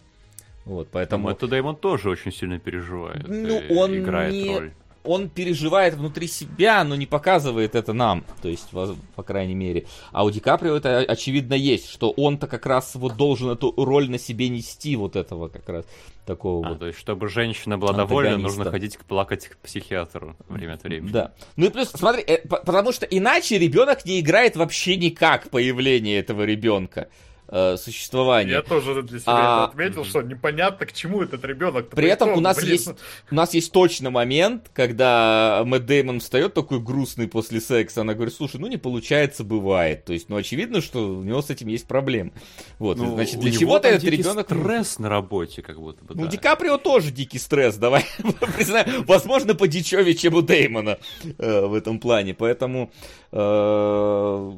Вот, поэтому... Мэтт Дэймон тоже очень сильно переживает. Ну, он играет не... роль он переживает внутри себя, но не показывает это нам, то есть, по крайней мере. А у Ди Каприо это очевидно есть, что он-то как раз вот должен эту роль на себе нести, вот этого как раз такого а, вот. То есть, чтобы женщина была довольна, нужно ходить плакать к психиатру время от времени. Да. Ну и плюс, смотри, э, потому что иначе ребенок не играет вообще никак появление этого ребенка э, существования. Я тоже для себя а... отметил, что непонятно, к чему этот ребенок. При этом у нас есть у нас есть точно момент, когда Мэтт Деймон встает такой грустный после секса, она говорит, слушай, ну не получается, бывает. То есть, ну очевидно, что у него с этим есть проблемы. Вот, ну, значит, для чего-то этот ребенок... стресс на работе, как будто бы. Ну, да. Ди Каприо тоже дикий стресс, давай признаем. Возможно, по дичеве, чем у Деймона э, в этом плане. Поэтому э,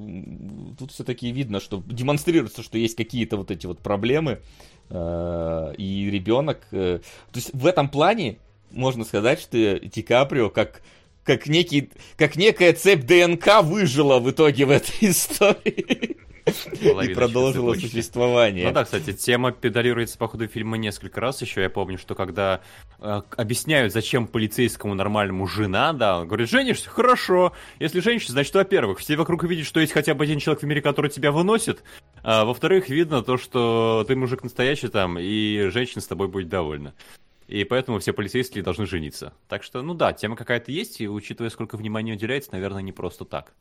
тут все-таки видно, что демонстрируется, что есть какие-то вот эти вот проблемы, э, и ребенок... Э, то есть в этом плане можно сказать, что Ди Каприо как как некий, как некая цепь ДНК выжила в итоге в этой истории. И продолжила существование. Ну да, кстати, тема педалируется по ходу фильма несколько раз еще. Я помню, что когда э, объясняют, зачем полицейскому нормальному жена, да, он говорит, женишься? Хорошо. Если женишься, значит, во-первых, все вокруг видят, что есть хотя бы один человек в мире, который тебя выносит. А, во-вторых, видно то, что ты мужик настоящий там, и женщина с тобой будет довольна. И поэтому все полицейские должны жениться. Так что, ну да, тема какая-то есть, и учитывая, сколько внимания уделяется, наверное, не просто так.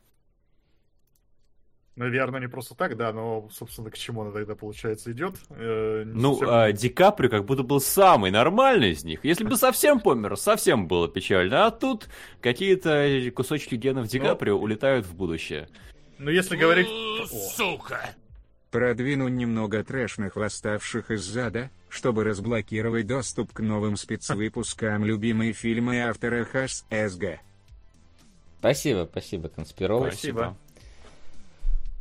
Наверное, не просто так, да, но, собственно, к чему она тогда, получается, идет? Э, ну, совсем... а, Ди Каприо как будто был самый нормальный из них. Если бы совсем помер, совсем было печально. А тут какие-то кусочки генов Ди Каприо но... улетают в будущее. Ну, если говорить... Сука! Продвину немного трэшных восставших из зада, чтобы разблокировать доступ к новым спецвыпускам любимой фильмы автора Хас СГ. Спасибо, спасибо, конспиролог. Спасибо.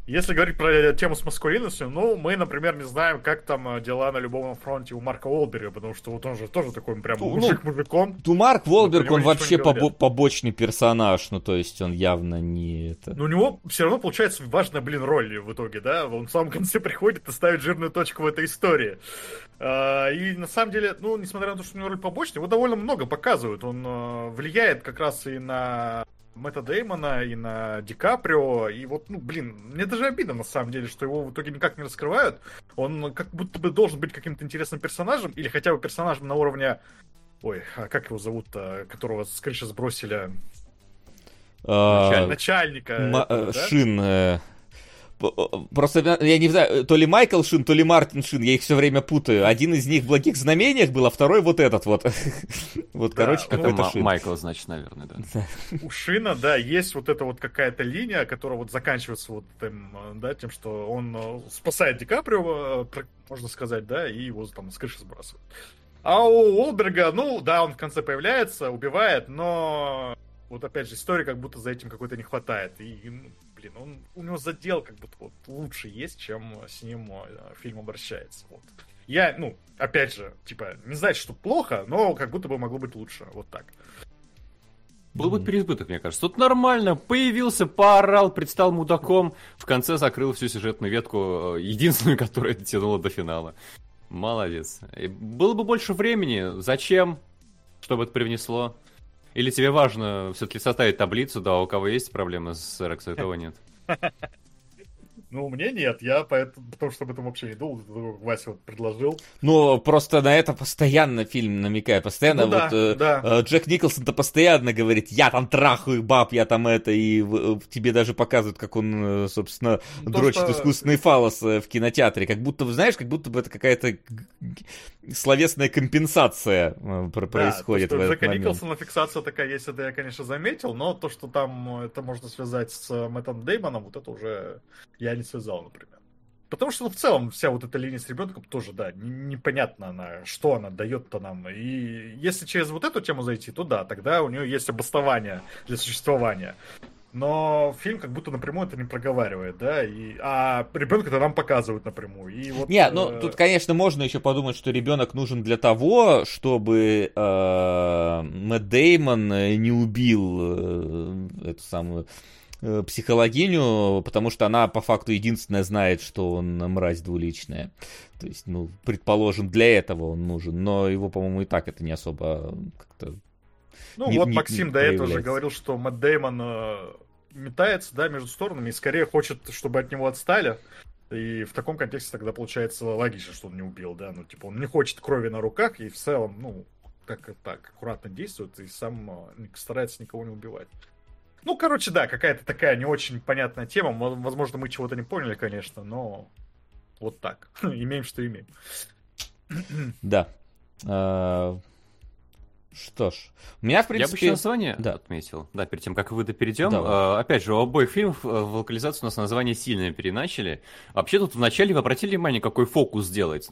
Если говорить про тему с маскулинностью, ну, мы, например, не знаем, как там э, дела на любовном фронте у Марка Уолберга, потому что вот он же тоже такой прям ну, мужик мужиком. Ту Марк Уолберг, он вообще побо- побочный персонаж, ну, то есть он явно не это... Но у него все равно получается важная, блин, роль в итоге, да? Он в самом конце приходит и ставит жирную точку в этой истории. А, и на самом деле, ну, несмотря на то, что у него роль побочная, его довольно много показывают. Он э, влияет как раз и на Мэтта Деймона и на Ди Каприо. И вот, ну, блин, мне даже обидно, на самом деле, что его в итоге никак не раскрывают. Он как будто бы должен быть каким-то интересным персонажем, или хотя бы персонажем на уровне... Ой, а как его зовут-то, которого с крыши сбросили? А, Началь... Начальника. Этого, да? Шин... Э, Просто я не знаю, то ли Майкл Шин, то ли Мартин Шин, я их все время путаю. Один из них в благих знамениях был, а второй вот этот вот. Вот, короче, какой-то Шин. Майкл, значит, наверное, да. У Шина, да, есть вот эта вот какая-то линия, которая вот заканчивается вот тем, да, тем, что он э, спасает Ди Каприо, э, можно сказать, да, и его там с крыши сбрасывает. А у Уолберга, ну, да, он в конце появляется, убивает, но вот опять же история как будто за этим какой-то не хватает. И, блин, он, у него задел как будто вот лучше есть, чем с ним э, фильм обращается. Вот. Я, ну, опять же, типа, не знаю, что плохо, но как будто бы могло быть лучше. Вот так. Был бы переизбыток, мне кажется. Тут нормально. Появился, поорал, предстал мудаком. В конце закрыл всю сюжетную ветку, э, единственную, которая дотянула до финала. Молодец. И было бы больше времени. Зачем? Что бы это привнесло? Или тебе важно все-таки составить таблицу, да, у кого есть проблемы с RX, у кого нет? Ну, мне нет, я поэтому, потому что об этом вообще не думал, Вася вот предложил. Ну, просто на это постоянно фильм намекает, постоянно ну, вот да, э, да. Э, Джек Николсон-то постоянно говорит, я там трахаю баб, я там это, и в тебе даже показывают, как он, э, собственно, ну, То, дрочит что... искусственный фалос э, в кинотеатре, как будто, знаешь, как будто бы это какая-то словесная компенсация э, происходит да, то, что в Джека момент. Николсона фиксация такая есть, это я, конечно, заметил, но то, что там это можно связать с Мэттом Деймоном, вот это уже я не связал, например. Потому что, ну, в целом, вся вот эта линия с ребенком тоже, да, непонятно она, что она дает-то нам. И если через вот эту тему зайти, то да, тогда у нее есть обоснование для существования. Но фильм как будто напрямую это не проговаривает, да, и, а ребенка это нам показывают напрямую. И вот, не, ну э... тут, конечно, можно еще подумать, что ребенок нужен для того, чтобы э, Мэтт Деймон не убил э, эту самую Э, психологиню, потому что она по факту единственная знает, что он мразь двуличная. То есть, ну, предположим, для этого он нужен, но его, по-моему, и так это не особо как-то... Ну, не, вот не, Максим не до этого же говорил, что Мэтт Дэймон э, метается, да, между сторонами и скорее хочет, чтобы от него отстали. И в таком контексте тогда получается логично, что он не убил, да, ну, типа, он не хочет крови на руках и в целом, ну, как так, аккуратно действует и сам э, старается никого не убивать. Ну, короче, да, какая-то такая не очень понятная тема. Возможно, мы чего-то не поняли, конечно, но вот так. имеем, что имеем. Да. А, что ж, у меня, в принципе... Я бы еще название да. отметил, да, перед тем, как вы перейдем. Uh, опять же, у обоих фильмов э, в локализации у нас название сильно переначали. Вообще тут вначале вы обратили внимание, какой фокус сделать.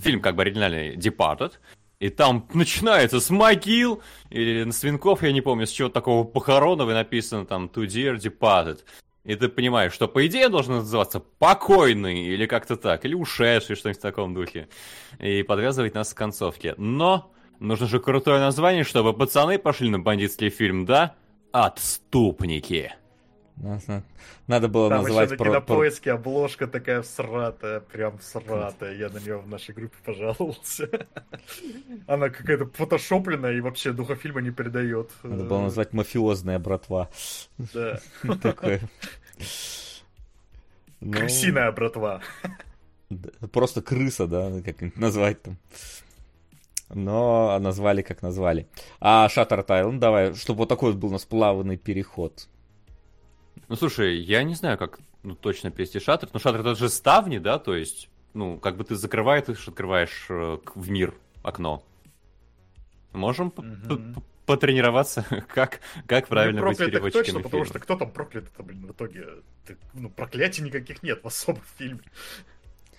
Фильм как бы оригинальный Departed, и там начинается с могил, или на свинков, я не помню, с чего такого похоронного написано там «To dear departed». И ты понимаешь, что по идее должен называться «покойный» или как-то так, или «ушедший», что-нибудь в таком духе. И подвязывать нас к концовке. Но нужно же крутое название, чтобы пацаны пошли на бандитский фильм, да? «Отступники». Надо было Там назвать... Там еще на поиске обложка такая всратая, прям всратая. Я на нее в нашей группе пожаловался. Она какая-то фотошопленная и вообще духа фильма не передает. Надо было назвать «Мафиозная братва». Да. Такое. Ну, Крысиная братва. Просто крыса, да, как назвать там. Но назвали как назвали. А Шаттер Тайланд, давай, чтобы вот такой вот был у нас плавный переход. Ну, слушай, я не знаю, как ну, точно перевести шаттер. Но шаттер это же ставни, да, то есть, ну, как бы ты закрываешь, открываешь э, в мир окно. Можем mm-hmm. потренироваться, как, как правильно быть переводчиками точно, потому что кто там проклят это, блин, в итоге? Ты, ну, проклятий никаких нет в особом фильме.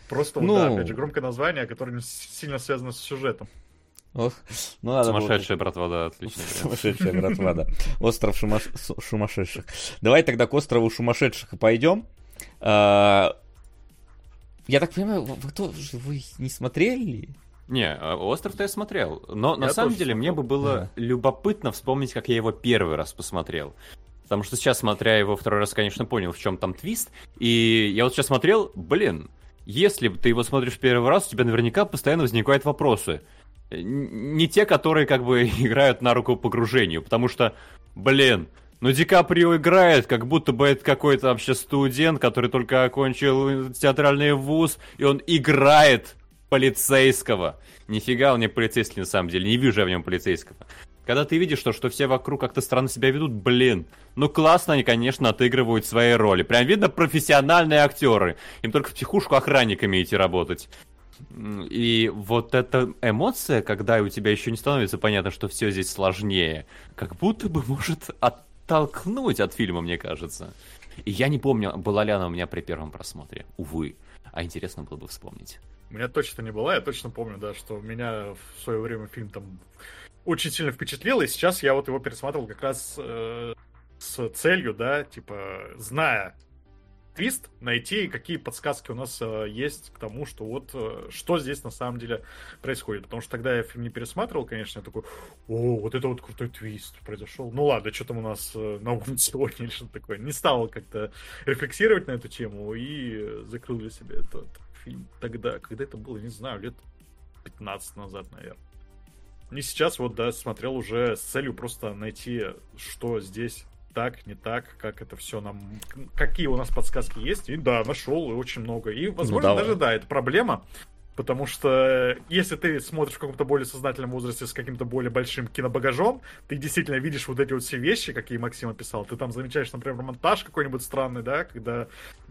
Просто, ну... да, опять же, громкое название, которое сильно связано с сюжетом. Ох, ну, надо Сумасшедшая было... братва, да, отлично. Сумасшедшая братва, да. Остров шумаш... шумасшедших. Давай тогда к острову шумасшедших и пойдем. А... Я так понимаю, вы, кто, вы не смотрели? Не, а, остров-то я смотрел. Но я на самом деле смотрел. мне бы было да. любопытно вспомнить, как я его первый раз посмотрел. Потому что сейчас, смотря его второй раз, конечно, понял, в чем там твист. И я вот сейчас смотрел, блин, если ты его смотришь в первый раз, у тебя наверняка постоянно возникают вопросы не те, которые как бы играют на руку погружению, потому что, блин, ну Ди Каприо играет, как будто бы это какой-то вообще студент, который только окончил театральный вуз, и он играет полицейского. Нифига он не полицейский на самом деле, не вижу я в нем полицейского. Когда ты видишь, что, что все вокруг как-то странно себя ведут, блин, ну классно они, конечно, отыгрывают свои роли. Прям видно профессиональные актеры. Им только в психушку охранниками идти работать. И вот эта эмоция, когда у тебя еще не становится понятно, что все здесь сложнее, как будто бы может оттолкнуть от фильма, мне кажется. И я не помню, была ли она у меня при первом просмотре. Увы. А интересно было бы вспомнить. У меня точно не была, я точно помню, да, что меня в свое время фильм там очень сильно впечатлил, и сейчас я вот его пересматривал как раз э, с целью, да, типа, зная твист, найти, какие подсказки у нас э, есть к тому, что вот э, что здесь на самом деле происходит. Потому что тогда я фильм не пересматривал, конечно, я такой, о, вот это вот крутой твист произошел. Ну ладно, что там у нас э, на ум сегодня или что-то такое. Не стал как-то рефлексировать на эту тему и закрыл для себя этот фильм тогда, когда это было, не знаю, лет 15 назад, наверное. И сейчас вот, да, смотрел уже с целью просто найти, что здесь так, не так, как это все нам... Какие у нас подсказки есть. И да, нашел и очень много. И, возможно, ну, даже, да, это проблема. Потому что если ты смотришь в каком-то более сознательном возрасте с каким-то более большим кинобагажом, ты действительно видишь вот эти вот все вещи, какие Максим описал. Ты там замечаешь, например, монтаж какой-нибудь странный, да, когда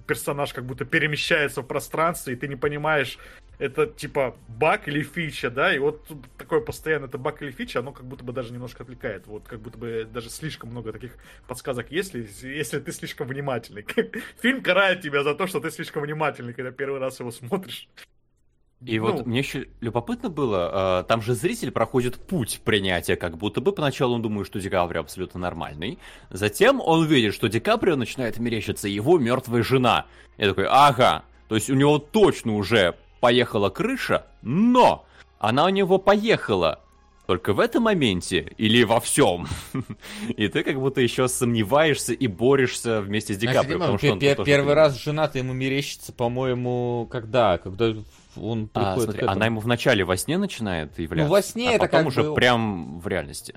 персонаж как будто перемещается в пространстве, и ты не понимаешь, это типа баг или фича, да, и вот такое постоянно, это баг или фича, оно как будто бы даже немножко отвлекает. Вот как будто бы даже слишком много таких подсказок, если, если ты слишком внимательный. Фильм карает тебя за то, что ты слишком внимательный, когда первый раз его смотришь. И ну, вот мне еще любопытно было, э, там же зритель проходит путь принятия, как будто бы поначалу он думает, что Ди Каприо абсолютно нормальный. Затем он видит, что Ди Каприо начинает мерещиться его мертвая жена. И такой, ага, то есть у него точно уже поехала крыша, но она у него поехала только в этом моменте или во всем. и ты как будто еще сомневаешься и борешься вместе с Ди Каприо. Потому что он первый раз жена-то ему мерещится, по-моему, когда? Когда он а, смотри, она ему вначале во сне начинает являться, ну, во сне а это потом как уже бы... прям в реальности.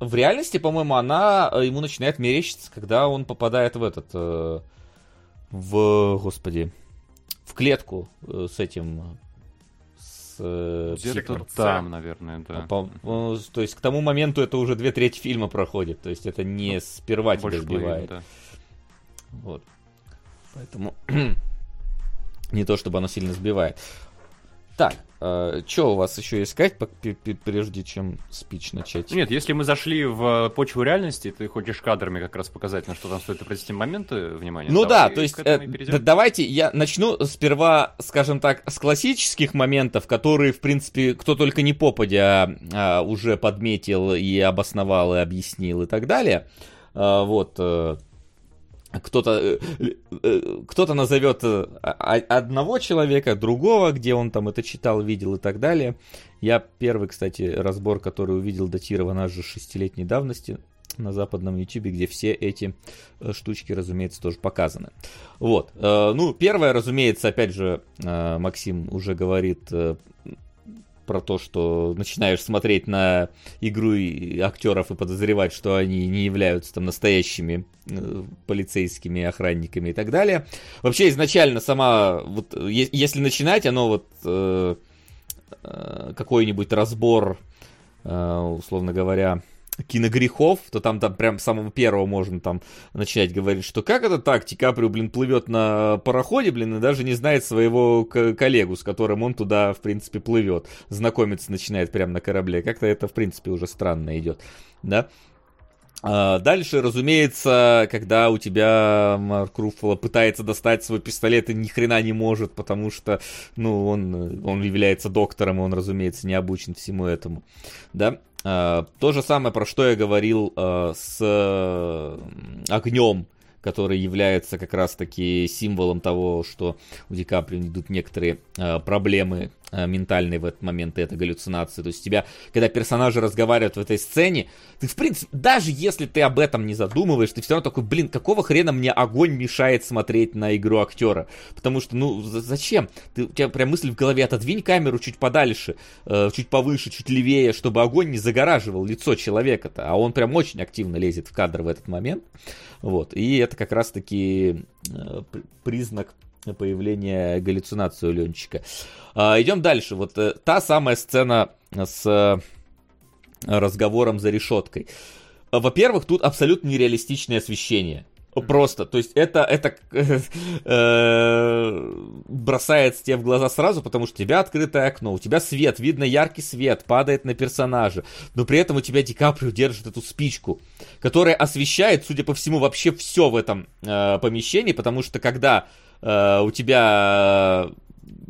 В реальности, по-моему, она э, ему начинает мерещиться, когда он попадает в этот... Э, в... Господи. В клетку э, с этим... С, э, Где-то там, наверное, да. По, по, то есть к тому моменту это уже две трети фильма проходит. То есть это не ну, сперва тебя сбивает. Да. Вот. Поэтому... не то, чтобы оно сильно сбивает. Так, э, что у вас еще искать, прежде чем спич начать? Нет, если мы зашли в почву реальности, ты хочешь кадрами как раз показать, на что там стоит обратить моменты внимания. Ну да, то есть э, давайте я начну сперва, скажем так, с классических моментов, которые, в принципе, кто только не попадя а, уже подметил и обосновал, и объяснил и так далее. А, вот, э, кто-то э, э, кто-то назовет э, одного человека, другого, где он там это читал, видел и так далее. Я первый, кстати, разбор, который увидел, датирован аж шестилетней давности на западном YouTube, где все эти штучки, разумеется, тоже показаны. Вот. Ну, первое, разумеется, опять же, Максим уже говорит про то, что начинаешь смотреть на игру актеров и подозревать, что они не являются там настоящими э, полицейскими охранниками и так далее. Вообще изначально сама, вот если начинать, оно вот э, э, какой-нибудь разбор, э, условно говоря, киногрехов, то там, там прям самого первого можно там начать говорить, что как это так, Ди Каприо, блин, плывет на пароходе, блин, и даже не знает своего коллегу, с которым он туда, в принципе, плывет. Знакомиться начинает прямо на корабле. Как-то это, в принципе, уже странно идет, да? А дальше, разумеется, когда у тебя Марк Руффало пытается достать свой пистолет и ни хрена не может, потому что, ну, он, он является доктором, и он, разумеется, не обучен всему этому, да. А, то же самое, про что я говорил а, с огнем который является как раз-таки символом того, что у Ди Каприо идут некоторые э, проблемы э, ментальные в этот момент, и это галлюцинации. То есть тебя, когда персонажи разговаривают в этой сцене, ты, в принципе, даже если ты об этом не задумываешь, ты все равно такой, блин, какого хрена мне огонь мешает смотреть на игру актера? Потому что, ну, зачем? Ты, у тебя прям мысль в голове, отодвинь камеру чуть подальше, э, чуть повыше, чуть левее, чтобы огонь не загораживал лицо человека-то. А он прям очень активно лезет в кадр в этот момент. Вот. И это как раз-таки э, признак появления галлюцинации у Ленчика. А, идем дальше. Вот э, та самая сцена с э, разговором за решеткой. Во-первых, тут абсолютно нереалистичное освещение. Просто, то есть это, это э, бросается тебе в глаза сразу, потому что у тебя открытое окно, у тебя свет, видно яркий свет, падает на персонажа, но при этом у тебя Ди Каприо держит эту спичку, которая освещает, судя по всему, вообще все в этом э, помещении, потому что когда э, у тебя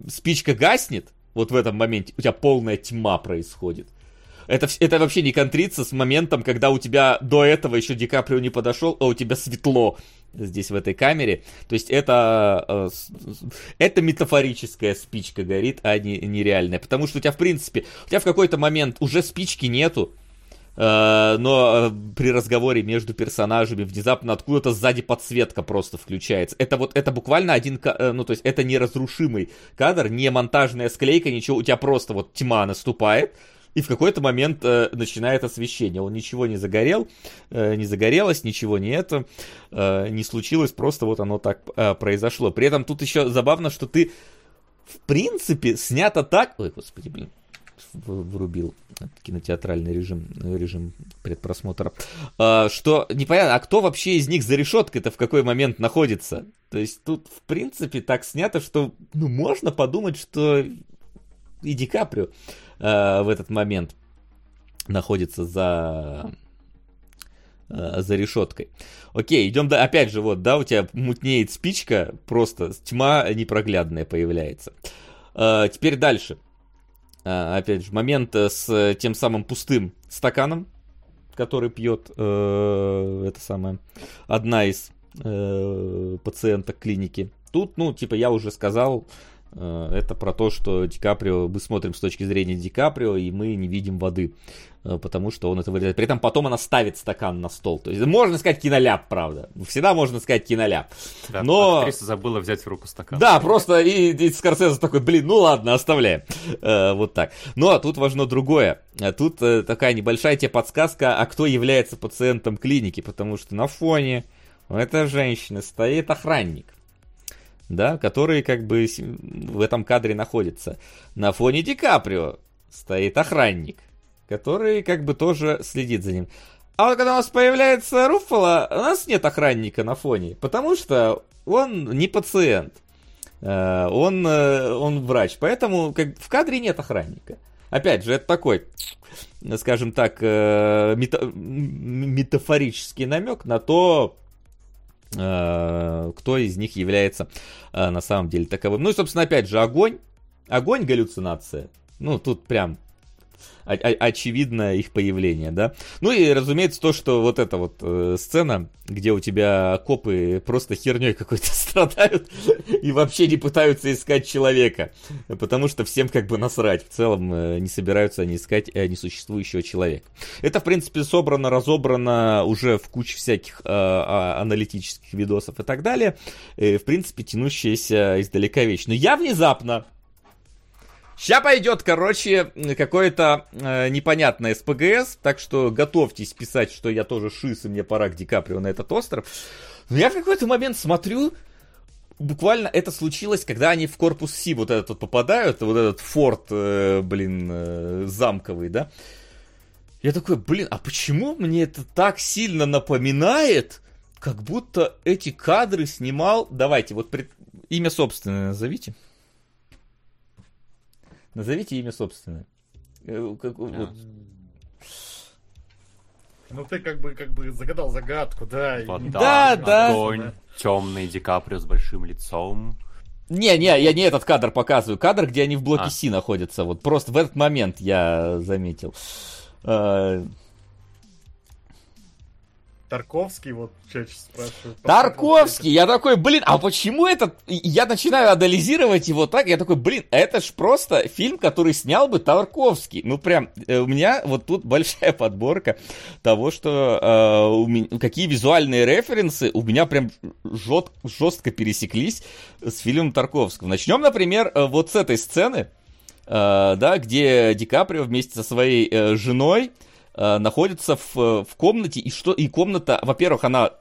спичка гаснет, вот в этом моменте, у тебя полная тьма происходит. Это, это вообще не контрится с моментом, когда у тебя до этого еще Ди Каприо не подошел, а у тебя светло здесь в этой камере. То есть это, э, это метафорическая спичка горит, а не нереальная. Потому что у тебя, в принципе, у тебя в какой-то момент уже спички нету, э, но э, при разговоре между персонажами внезапно откуда-то сзади подсветка просто включается. Это вот, это буквально один, ну то есть это неразрушимый кадр, не монтажная склейка, ничего, у тебя просто вот тьма наступает, и в какой-то момент э, начинает освещение. Он ничего не загорел, э, не загорелось, ничего не это, э, не случилось, просто вот оно так э, произошло. При этом тут еще забавно, что ты, в принципе, снято так... Ой, господи, блин, врубил кинотеатральный режим, режим предпросмотра, э, что непонятно, а кто вообще из них за решеткой-то в какой момент находится? То есть тут, в принципе, так снято, что ну, можно подумать, что и Ди Каприо э, в этот момент находится за э, за решеткой. Окей, идем да, опять же, вот, да, у тебя мутнеет спичка, просто тьма непроглядная появляется. Э, теперь дальше. Э, опять же, момент с тем самым пустым стаканом, который пьет э, это самое одна из э, пациенток клиники. Тут, ну, типа, я уже сказал, Э, это про то, что Ди Каприо, мы смотрим с точки зрения Ди Каприо, и мы не видим воды, э, потому что он это вырезает. При этом потом она ставит стакан на стол. То есть можно сказать киноляп, правда. Всегда можно сказать киноляп. Да, Но... Актриса забыла взять в руку стакан. Да, просто и, и Скорсезе такой, блин, ну ладно, оставляем. Э, вот так. Но тут важно другое. Тут такая небольшая тебе подсказка, а кто является пациентом клиники, потому что на фоне у этой женщины стоит охранник да, который как бы в этом кадре находится. На фоне Ди Каприо стоит охранник, который как бы тоже следит за ним. А вот когда у нас появляется Руффало, у нас нет охранника на фоне, потому что он не пациент, э, он, э, он врач, поэтому как, в кадре нет охранника. Опять же, это такой, скажем так, э, мета- метафорический намек на то, кто из них является э, на самом деле таковым. Ну и, собственно, опять же, огонь. Огонь галлюцинация. Ну, тут прям очевидно их появление, да. Ну и, разумеется, то, что вот эта вот э, сцена, где у тебя копы просто херней какой-то страдают и вообще не пытаются искать человека, потому что всем как бы насрать. В целом э, не собираются они искать э, несуществующего человека. Это, в принципе, собрано, разобрано уже в куче всяких э, а, аналитических видосов и так далее. Э, в принципе, тянущаяся издалека вещь. Но я внезапно Сейчас пойдет, короче, какое-то э, непонятное СПГС, так что готовьтесь писать, что я тоже шиз, и мне пора к Ди Каприо на этот остров. Но я в какой-то момент смотрю, буквально это случилось, когда они в корпус Си вот этот вот попадают, вот этот форт, э, блин, э, замковый, да. Я такой, блин, а почему мне это так сильно напоминает, как будто эти кадры снимал... Давайте, вот пред... имя собственное назовите. Назовите имя собственное. Э, как, вот. Ну ты как бы как бы загадал загадку, да. Вода, да, да. Огонь, темный Ди Каприо с большим лицом. Не, не, я не этот кадр показываю. Кадр, где они в блоке а. Си находятся. Вот просто в этот момент я заметил. Тарковский, вот чаще спрашивают. Тарковский! Я такой, блин, а почему этот... Я начинаю анализировать его так, я такой, блин, это ж просто фильм, который снял бы Тарковский. Ну, прям, э, у меня вот тут большая подборка того, что э, у меня, какие визуальные референсы у меня прям жест, жестко пересеклись с фильмом Тарковского. Начнем, например, э, вот с этой сцены, э, да, где Ди Каприо вместе со своей э, женой э, находится в, в комнате, и что, и комната, во-первых, она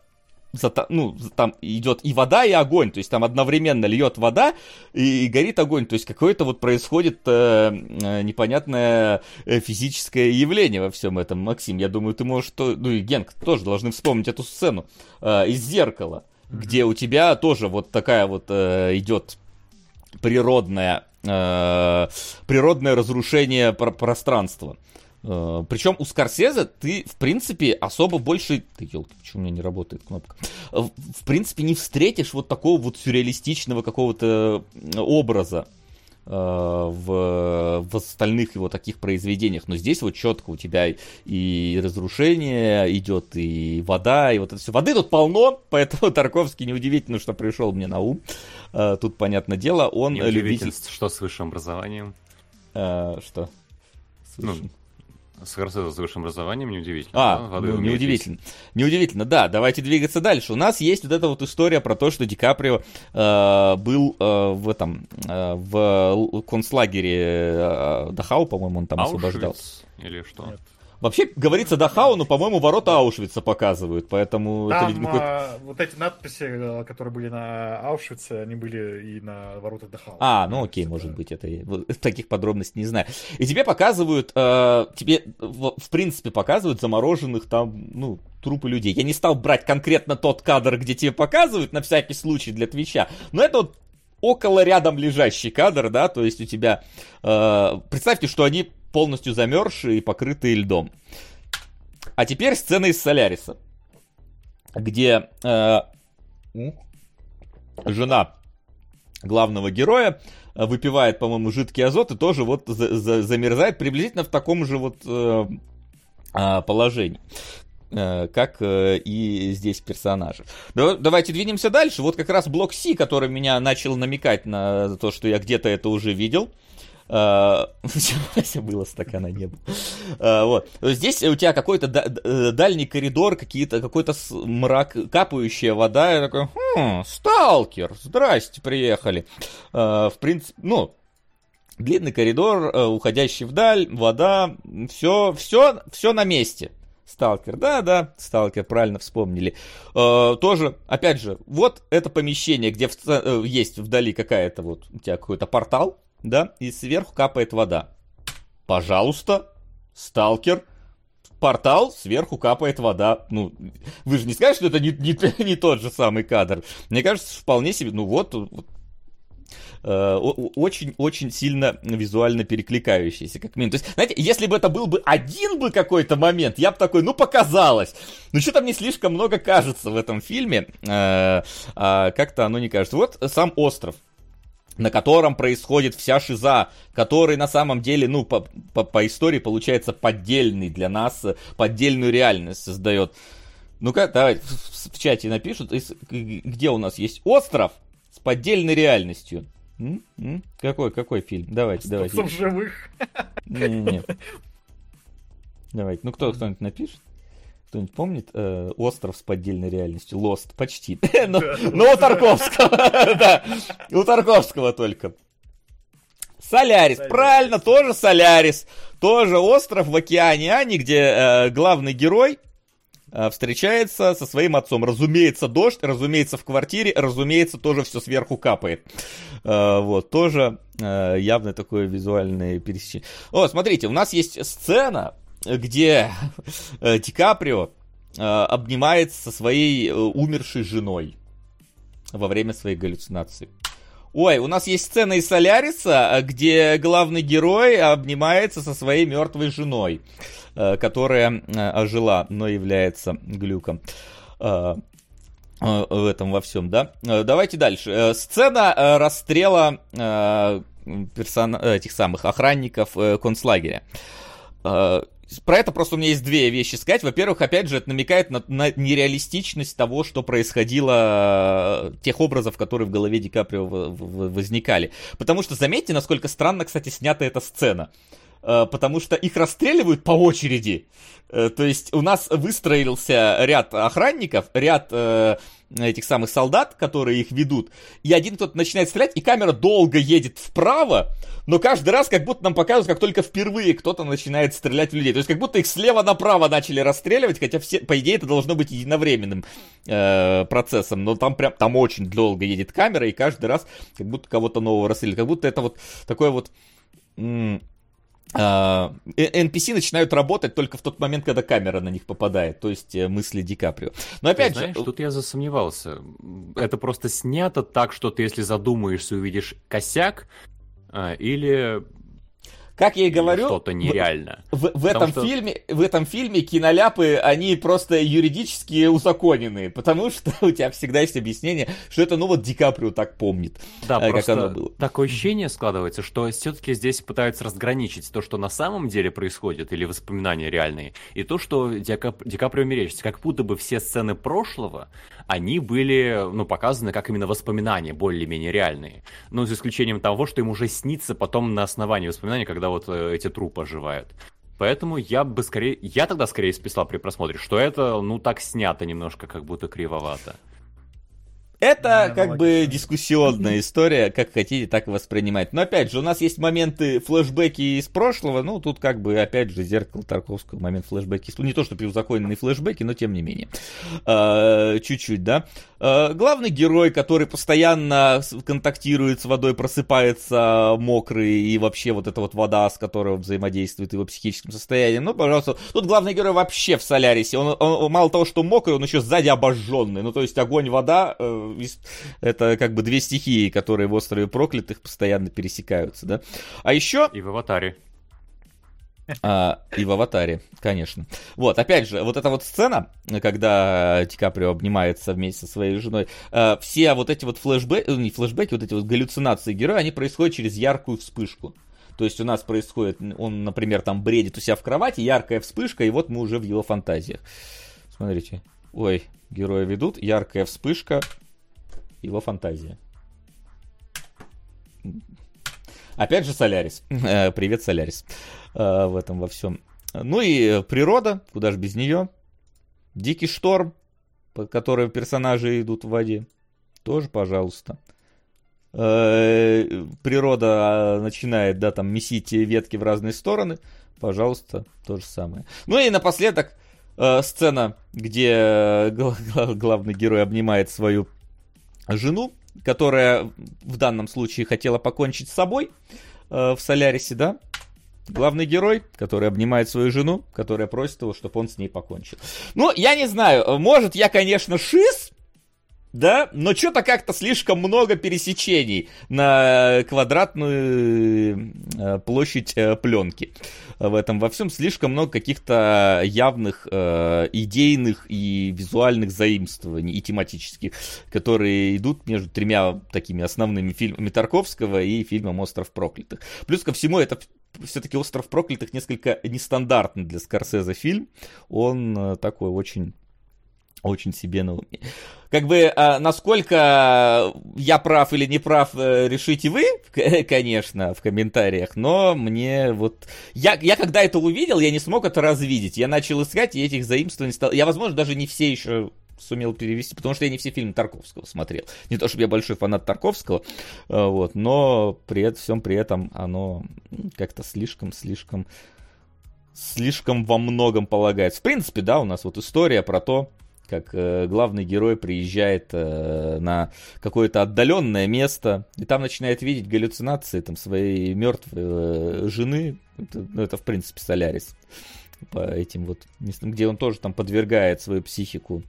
ну, там идет и вода, и огонь, то есть там одновременно льет вода и, и горит огонь, то есть какое-то вот происходит э, э, непонятное э, физическое явление во всем этом, Максим, я думаю, ты можешь, то, ну и Генк тоже должны вспомнить эту сцену э, из зеркала, mm-hmm. где у тебя тоже вот такая вот э, идет природное, э, природное разрушение про- пространства. Э, Причем у Скорсезе ты, в принципе, особо больше... Ты, елки, почему у меня не работает кнопка? Э, в принципе, не встретишь вот такого вот сюрреалистичного какого-то образа э, в, в остальных его таких произведениях. Но здесь вот четко у тебя и разрушение идет, и вода, и вот это все. Воды тут полно, поэтому Тарковский неудивительно, что пришел мне на ум. Тут, понятное дело, он любитель... что с высшим образованием? Что? Ну, Скорсезе с высшим образованием, неудивительно. А, да? ну, неудивительно. Неудивительно, да. Давайте двигаться дальше. У нас есть вот эта вот история про то, что Ди Каприо э, был э, в этом, э, в концлагере э, Дахау, по-моему, он там Аушвиц освобождался. Или что? Нет. Вообще, говорится Дахау, но, по-моему, ворота Аушвица показывают, поэтому Там, это, видимо, а, вот эти надписи, э, которые были на Аушвице, они были и на воротах Дахау. А, ну окей, может быть, это таких подробностей не знаю. И тебе показывают, э, тебе, в, в принципе, показывают замороженных там, ну, трупы людей. Я не стал брать конкретно тот кадр, где тебе показывают, на всякий случай для Твича, но это вот около рядом лежащий кадр, да, то есть у тебя, э, представьте, что они полностью замерзшие и покрытые льдом. А теперь сцена из Соляриса, где э, жена главного героя э, выпивает, по-моему, жидкий азот и тоже вот за, за, замерзает приблизительно в таком же вот э, э, положении э, как и здесь персонажи. Давайте двинемся дальше. Вот как раз блок Си, который меня начал намекать на то, что я где-то это уже видел. А, было стакана не было. А, вот. Здесь у тебя какой-то э, дальний коридор, какие-то, какой-то мрак, капающая вода. Я такой, хм, сталкер, здрасте, приехали. А, в принципе, ну, длинный коридор, э, уходящий вдаль, вода, все, все, все на месте. Сталкер, да, да, сталкер, правильно вспомнили. Э, тоже, опять же, вот это помещение, где в, э, есть вдали какая-то вот у тебя какой-то портал, да, и сверху капает вода. Пожалуйста, сталкер, портал, сверху капает вода. Ну, вы же не скажете, что это не, не, не тот же самый кадр. Мне кажется, вполне себе, ну вот, вот очень-очень э, сильно визуально перекликающийся, как минимум. То есть, знаете, если бы это был бы один бы какой-то момент, я бы такой, ну, показалось. Ну, что-то мне слишком много кажется в этом фильме. Э, а как-то оно не кажется. Вот сам остров на котором происходит вся шиза, который на самом деле, ну, по, по, по истории получается поддельный для нас, поддельную реальность создает. Ну-ка, давай в, в чате напишут, где у нас есть остров с поддельной реальностью. М? М? Какой, какой фильм? Давайте, давайте. Остров живых. Не-не-не. Давайте, ну кто, кто-нибудь напишет? Кто-нибудь помнит э, остров с поддельной реальностью? Лост, почти. но, но у Тарковского, да. У Тарковского только. Солярис, правильно, тоже Солярис. Тоже остров в океане Ани, где э, главный герой э, встречается со своим отцом. Разумеется, дождь, разумеется, в квартире, разумеется, тоже все сверху капает. Э, вот, тоже э, явно такое визуальное пересечение. О, смотрите, у нас есть сцена, где э, Ди Каприо э, обнимается со своей э, умершей женой во время своей галлюцинации. Ой, у нас есть сцена из Соляриса, где главный герой обнимается со своей мертвой женой, которая ожила, но является глюком в этом во всем, да? Давайте дальше. Сцена расстрела персон... этих самых охранников концлагеря про это просто у меня есть две вещи сказать. Во-первых, опять же, это намекает на, на нереалистичность того, что происходило, э, тех образов, которые в голове Ди Каприо возникали. Потому что заметьте, насколько странно, кстати, снята эта сцена. Э, потому что их расстреливают по очереди. Э, то есть у нас выстроился ряд охранников, ряд этих самых солдат, которые их ведут, и один кто-то начинает стрелять, и камера долго едет вправо, но каждый раз как будто нам показывают, как только впервые кто-то начинает стрелять в людей. То есть как будто их слева направо начали расстреливать, хотя все, по идее это должно быть единовременным э, процессом, но там прям там очень долго едет камера, и каждый раз как будто кого-то нового расстреливают. Как будто это вот такое вот... М- NPC а, начинают работать только в тот момент, когда камера на них попадает, то есть э, мысли Ди Каприо. Но опять ты знаешь, же... тут я засомневался. Это просто снято так, что ты, если задумаешься, увидишь косяк, а, или как я и говорю, что-то нереально. В, в, в этом что... фильме, в этом фильме киноляпы, они просто юридически узаконены, потому что у тебя всегда есть объяснение, что это, ну вот Ди Каприо так помнит, да, э, как оно было. Такое ощущение складывается, что все-таки здесь пытаются разграничить то, что на самом деле происходит, или воспоминания реальные, и то, что Ди, Кап... Ди Каприо мерещится. Как будто бы все сцены прошлого, они были, ну, показаны как именно воспоминания, более-менее реальные. Ну, за исключением того, что им уже снится потом на основании воспоминаний, когда вот э, эти трупы оживают. Поэтому я бы скорее, я тогда скорее списал при просмотре, что это, ну, так снято немножко, как будто кривовато. Это да, как логично. бы дискуссионная история, как хотите, так воспринимать. Но опять же, у нас есть моменты флешбеки из прошлого, ну тут как бы опять же зеркало Тарковского, момент флешбеки. Не то, что превзаконенные флешбеки, но тем не менее. А, чуть-чуть, да. А, главный герой, который постоянно контактирует с водой, просыпается мокрый, и вообще вот эта вот вода, с которой он взаимодействует его психическим состоянием. Ну, пожалуйста, тут главный герой вообще в Солярисе. Он, он, он мало того, что мокрый, он еще сзади обожженный. Ну, то есть огонь, вода, э, это как бы две стихии, которые в острове проклятых постоянно пересекаются, да. А еще... И в аватаре. А, и в аватаре, конечно. Вот, опять же, вот эта вот сцена, когда Ди Каприо обнимается вместе со своей женой, э, все вот эти вот флешбеки, не флешбеки, вот эти вот галлюцинации героя, они происходят через яркую вспышку. То есть у нас происходит, он, например, там бредит у себя в кровати, яркая вспышка, и вот мы уже в его фантазиях. Смотрите. Ой, героя ведут, яркая вспышка, его фантазия. Опять же Солярис. Э, привет, Солярис. Э, в этом во всем. Ну и природа, куда же без нее. Дикий шторм, под которым персонажи идут в воде. Тоже, пожалуйста. Э, природа начинает, да, там, месить ветки в разные стороны. Пожалуйста, то же самое. Ну и напоследок сцена, где главный герой обнимает свою жену, которая в данном случае хотела покончить с собой э, в Солярисе, да, главный герой, который обнимает свою жену, которая просит его, чтобы он с ней покончил. Ну, я не знаю, может, я, конечно, шиз, да, но что-то как-то слишком много пересечений на квадратную э, площадь э, пленки. В этом во всем слишком много каких-то явных э, идейных и визуальных заимствований и тематических, которые идут между тремя такими основными фильмами Тарковского и фильмом «Остров проклятых». Плюс ко всему это все-таки «Остров проклятых» несколько нестандартный для Скорсезе фильм. Он такой очень очень себе на уме. Как бы, а, насколько я прав или не прав, э, решите вы, конечно, в комментариях, но мне вот... Я, я когда это увидел, я не смог это развидеть. Я начал искать, и этих заимствований стал... Я, возможно, даже не все еще сумел перевести, потому что я не все фильмы Тарковского смотрел. Не то, чтобы я большой фанат Тарковского, э, вот, но при этом, всем при этом оно как-то слишком-слишком слишком во многом полагается. В принципе, да, у нас вот история про то, как э, главный герой приезжает э, на какое-то отдаленное место, и там начинает видеть галлюцинации там, своей мертвой э, жены. Это, ну, это, в принципе, Солярис. По этим вот местам, где он тоже там подвергает свою психику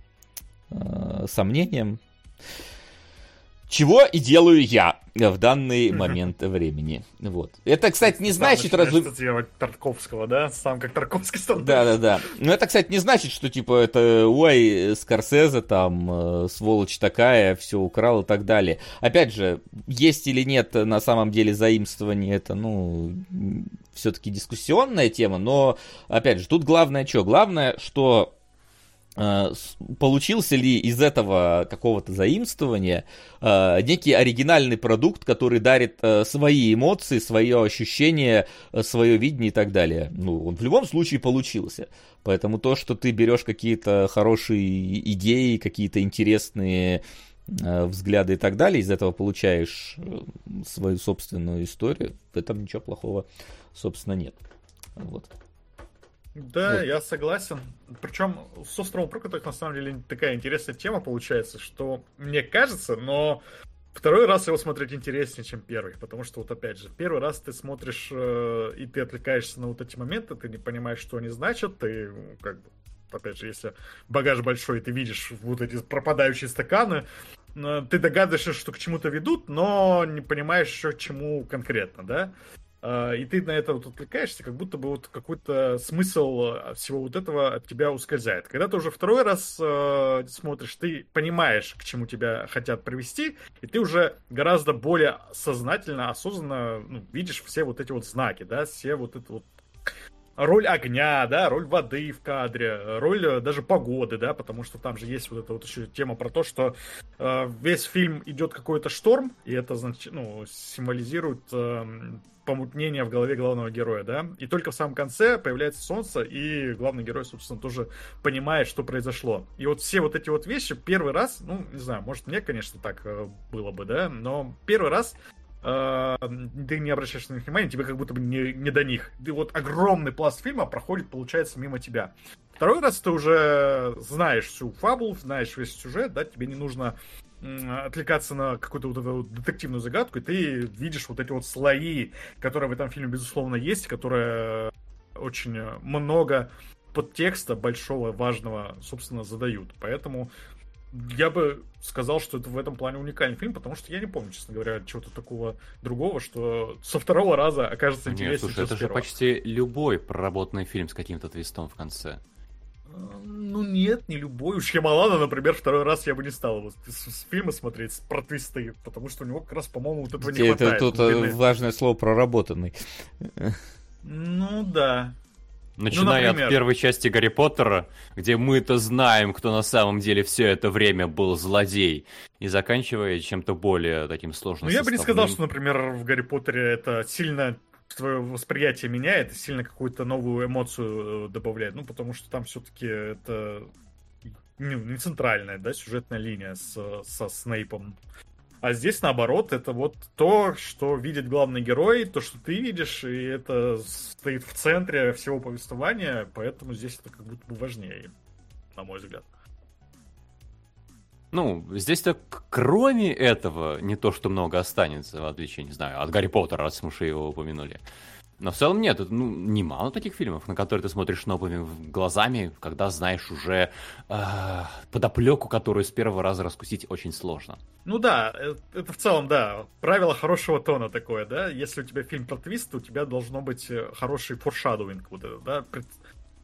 э, сомнениям. Чего и делаю я в данный момент времени. Вот. Это, кстати, не значит... Разу... делать Тарковского, да? Сам как Тарковский стал. Да-да-да. Но это, кстати, не значит, что, типа, это, ой, Скорсезе там, э, сволочь такая, все украл и так далее. Опять же, есть или нет на самом деле заимствование, это, ну, все-таки дискуссионная тема, но, опять же, тут главное что? Главное, что Э, получился ли из этого какого-то заимствования э, некий оригинальный продукт, который дарит э, свои эмоции, свои ощущения, свое видение и так далее. Ну, он в любом случае получился. Поэтому то, что ты берешь какие-то хорошие идеи, какие-то интересные взгляды и так далее, из этого получаешь свою собственную историю, в этом ничего плохого, собственно, нет. Вот. Да, вот. я согласен. Причем с островом проклятых на самом деле такая интересная тема получается, что мне кажется, но второй раз его смотреть интереснее, чем первый. Потому что вот опять же, первый раз ты смотришь э, и ты отвлекаешься на вот эти моменты, ты не понимаешь, что они значат, ты как бы опять же, если багаж большой, ты видишь вот эти пропадающие стаканы, э, ты догадываешься, что к чему-то ведут, но не понимаешь к чему конкретно, да? А, и ты на это вот отвлекаешься, как будто бы вот какой-то смысл а, всего вот этого от тебя ускользает. Когда ты уже второй раз э, смотришь, ты понимаешь, к чему тебя хотят привести, и ты уже гораздо более сознательно, осознанно ну, видишь все вот эти вот знаки, да, все вот это вот роль огня, да, роль воды в кадре, роль э, даже погоды, да, потому что там же есть вот эта вот еще тема про то, что э, весь фильм идет какой-то шторм, и это, значит, ну, символизирует э, помутнение в голове главного героя, да, и только в самом конце появляется солнце, и главный герой, собственно, тоже понимает, что произошло. И вот все вот эти вот вещи первый раз, ну, не знаю, может, мне, конечно, так э, было бы, да, но первый раз э, ты не обращаешь на них внимания, тебе как будто бы не, не до них. Ты вот огромный пласт фильма проходит, получается, мимо тебя. Второй раз ты уже знаешь всю фабулу, знаешь весь сюжет, да, тебе не нужно отвлекаться на какую-то вот эту детективную загадку, и ты видишь вот эти вот слои, которые в этом фильме, безусловно, есть, которые очень много подтекста большого, важного, собственно, задают. Поэтому я бы сказал, что это в этом плане уникальный фильм, потому что я не помню, честно говоря, чего-то такого другого, что со второго раза окажется интереснее. Нет, слушай, это же почти любой проработанный фильм с каким-то твистом в конце. Ну нет, не любой. Уж Ямалана, например, второй раз я бы не стал его с, фильма смотреть с про твисты, потому что у него как раз, по-моему, вот этого не хватает. Это тут э, важное слово проработанный. Ну да. Начиная ну, от первой части Гарри Поттера, где мы-то знаем, кто на самом деле все это время был злодей, и заканчивая чем-то более таким сложным. Ну, я бы не сказал, что, например, в Гарри Поттере это сильно твое восприятие меняет сильно какую-то новую эмоцию э, добавляет. Ну, потому что там все-таки это не, не центральная, да, сюжетная линия с, со Снейпом. А здесь, наоборот, это вот то, что видит главный герой, то, что ты видишь, и это стоит в центре всего повествования, поэтому здесь это как будто бы важнее, на мой взгляд. Ну, здесь-то кроме этого не то, что много останется, в отличие, не знаю, от Гарри Поттера, раз мы его упомянули. Но в целом нет, ну, немало таких фильмов, на которые ты смотришь новыми глазами, когда знаешь уже э, подоплеку, которую с первого раза раскусить очень сложно. Ну да, э, это в целом, да, правило хорошего тона такое, да. Если у тебя фильм про твист, у тебя должно быть э, хороший форшадовинг, вот это, да,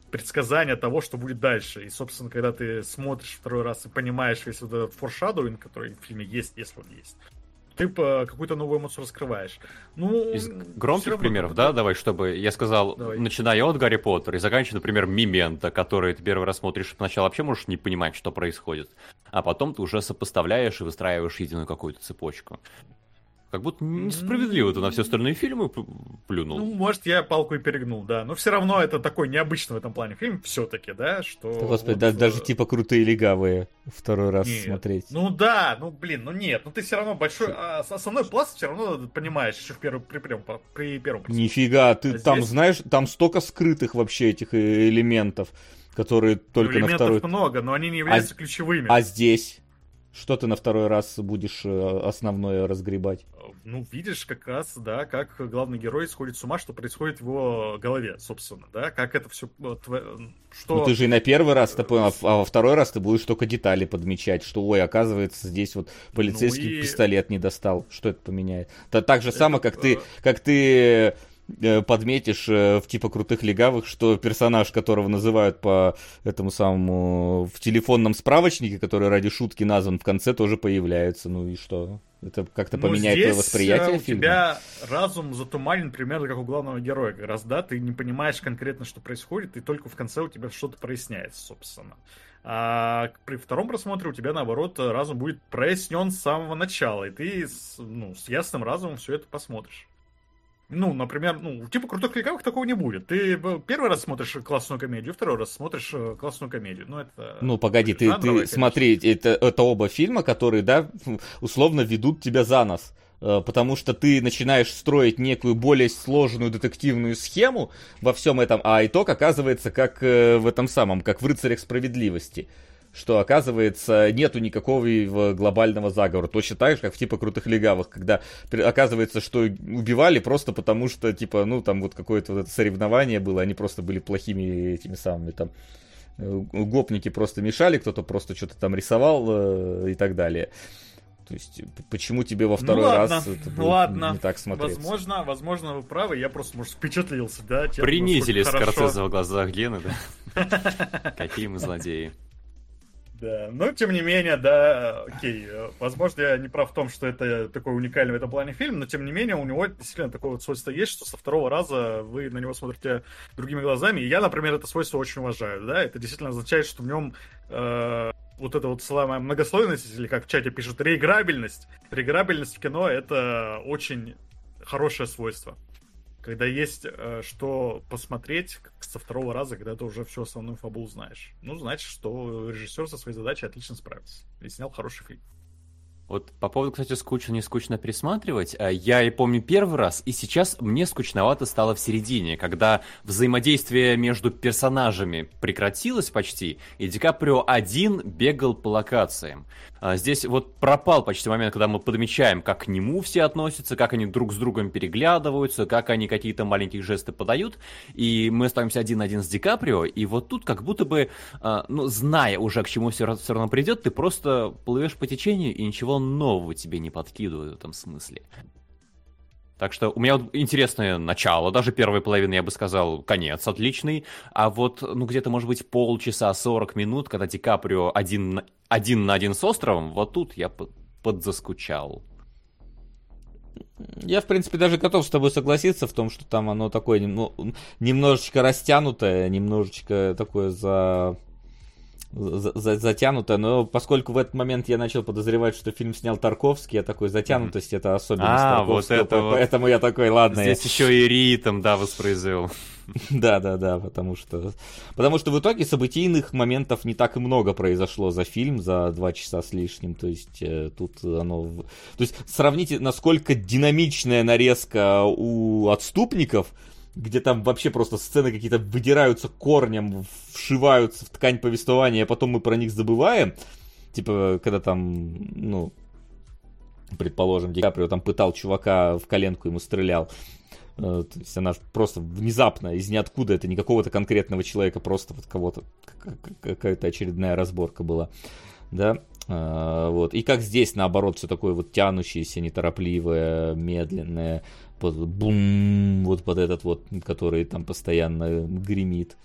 предсказание того, что будет дальше. И, собственно, когда ты смотришь второй раз и понимаешь весь вот этот форшадовинг, который в фильме есть, если он есть, ты какую-то новую эмоцию раскрываешь. Ну, Из громких примеров, да, давай, чтобы я сказал, давай. начиная от Гарри Поттера и заканчивая, например, Мимента, который ты первый раз смотришь, сначала вообще можешь не понимать, что происходит, а потом ты уже сопоставляешь и выстраиваешь единую какую-то цепочку. Как будто несправедливо ты на все остальные фильмы плюнул. Ну, может, я палку и перегнул, да. Но все равно это такой необычный в этом плане фильм все-таки, да, что... Да, господи, вот, да, даже э, типа крутые легавые второй раз нет. смотреть. Ну да, ну блин, ну нет, ну ты все равно большой... А, основной пласт все равно понимаешь еще в первом, при, первом, при первом Нифига, ты а там здесь... знаешь, там столько скрытых вообще этих э, элементов, которые только ну, на второй... много, но они не являются а, ключевыми. А здесь? Что ты на второй раз будешь э, основное разгребать? ну, видишь как раз, да, как главный герой сходит с ума, что происходит в его голове, собственно, да, как это все... Что... Ну, ты же и на первый раз это понял, а во второй раз ты будешь только детали подмечать, что, ой, оказывается, здесь вот полицейский ну и... пистолет не достал, что это поменяет. Это так же это... само, как ты, как ты э, подметишь э, в типа крутых легавых, что персонаж, которого называют по этому самому в телефонном справочнике, который ради шутки назван в конце, тоже появляется. Ну и что? Это как-то ну, поменяет твое восприятие э, фильма? у тебя разум затуманен примерно как у главного героя. Как раз, да, ты не понимаешь конкретно, что происходит, и только в конце у тебя что-то проясняется, собственно. А при втором просмотре у тебя, наоборот, разум будет прояснен с самого начала, и ты с, ну, с ясным разумом все это посмотришь. Ну, например, ну, типа крутых кликавых такого не будет. Ты первый раз смотришь классную комедию, второй раз смотришь э, классную комедию. Ну, это... Ну, погоди, ты, ты смотри, это, это оба фильма, которые, да, условно ведут тебя за нос э, потому что ты начинаешь строить некую более сложную детективную схему во всем этом, а итог оказывается как э, в этом самом, как в «Рыцарях справедливости» что, оказывается, нету никакого глобального заговора. Точно так же, как в типа крутых легавых, когда оказывается, что убивали просто потому, что, типа, ну, там вот какое-то вот это соревнование было, они просто были плохими этими самыми там э, гопники просто мешали, кто-то просто что-то там рисовал э, и так далее. То есть, почему тебе во второй ну, ладно, раз это будет ладно. не так смотреть? Возможно, возможно, вы правы, я просто, может, впечатлился, да? Тем, Принизили Скорцезе в глазах Гены, да? Какие мы злодеи. Да, но тем не менее, да, окей. Возможно, я не прав в том, что это такой уникальный в этом плане фильм, но тем не менее у него действительно такое вот свойство есть, что со второго раза вы на него смотрите другими глазами. И я, например, это свойство очень уважаю, да. Это действительно означает, что в нем э, вот эта вот самая многослойность, или как в чате пишут, реиграбельность. Реиграбельность в кино — это очень хорошее свойство когда есть э, что посмотреть со второго раза, когда ты уже всю основную фабулу знаешь. Ну, значит, что режиссер со своей задачей отлично справился и снял хороший фильм. Вот по поводу, кстати, скучно, не скучно пересматривать, а, я и помню первый раз, и сейчас мне скучновато стало в середине, когда взаимодействие между персонажами прекратилось почти, и Ди Каприо один бегал по локациям. А, здесь вот пропал почти момент, когда мы подмечаем, как к нему все относятся, как они друг с другом переглядываются, как они какие-то маленькие жесты подают, и мы остаемся один на один с Ди Каприо, и вот тут как будто бы, а, ну, зная уже, к чему все равно придет, ты просто плывешь по течению, и ничего нового тебе не подкидывают в этом смысле. Так что у меня вот интересное начало, даже первой половины, я бы сказал, конец отличный, а вот, ну, где-то, может быть, полчаса, 40 минут, когда Ди Каприо один, один на один с островом, вот тут я подзаскучал. Я, в принципе, даже готов с тобой согласиться в том, что там оно такое ну, немножечко растянутое, немножечко такое за за затянуто, но поскольку в этот момент я начал подозревать, что фильм снял Тарковский, я такой, затянутость это особенность а, Тарковского, вот это поэтому вот. я такой, ладно. Здесь я... еще и ритм, да, воспроизвел. Да, да, да, потому что... Потому что в итоге событийных моментов не так и много произошло за фильм, за два часа с лишним. То есть э, тут оно... То есть сравните, насколько динамичная нарезка у отступников, где там вообще просто сцены какие-то выдираются корнем, вшиваются в ткань повествования, а потом мы про них забываем. Типа, когда там, ну, предположим, Ди Каприо там пытал чувака в коленку, ему стрелял. Э, то есть она просто внезапно, из ниоткуда, это не какого-то конкретного человека, просто вот кого-то, какая-то очередная разборка была. Да, э, вот. И как здесь, наоборот, все такое вот тянущееся, неторопливое, медленное, под бум, вот под этот вот, который там постоянно гремит,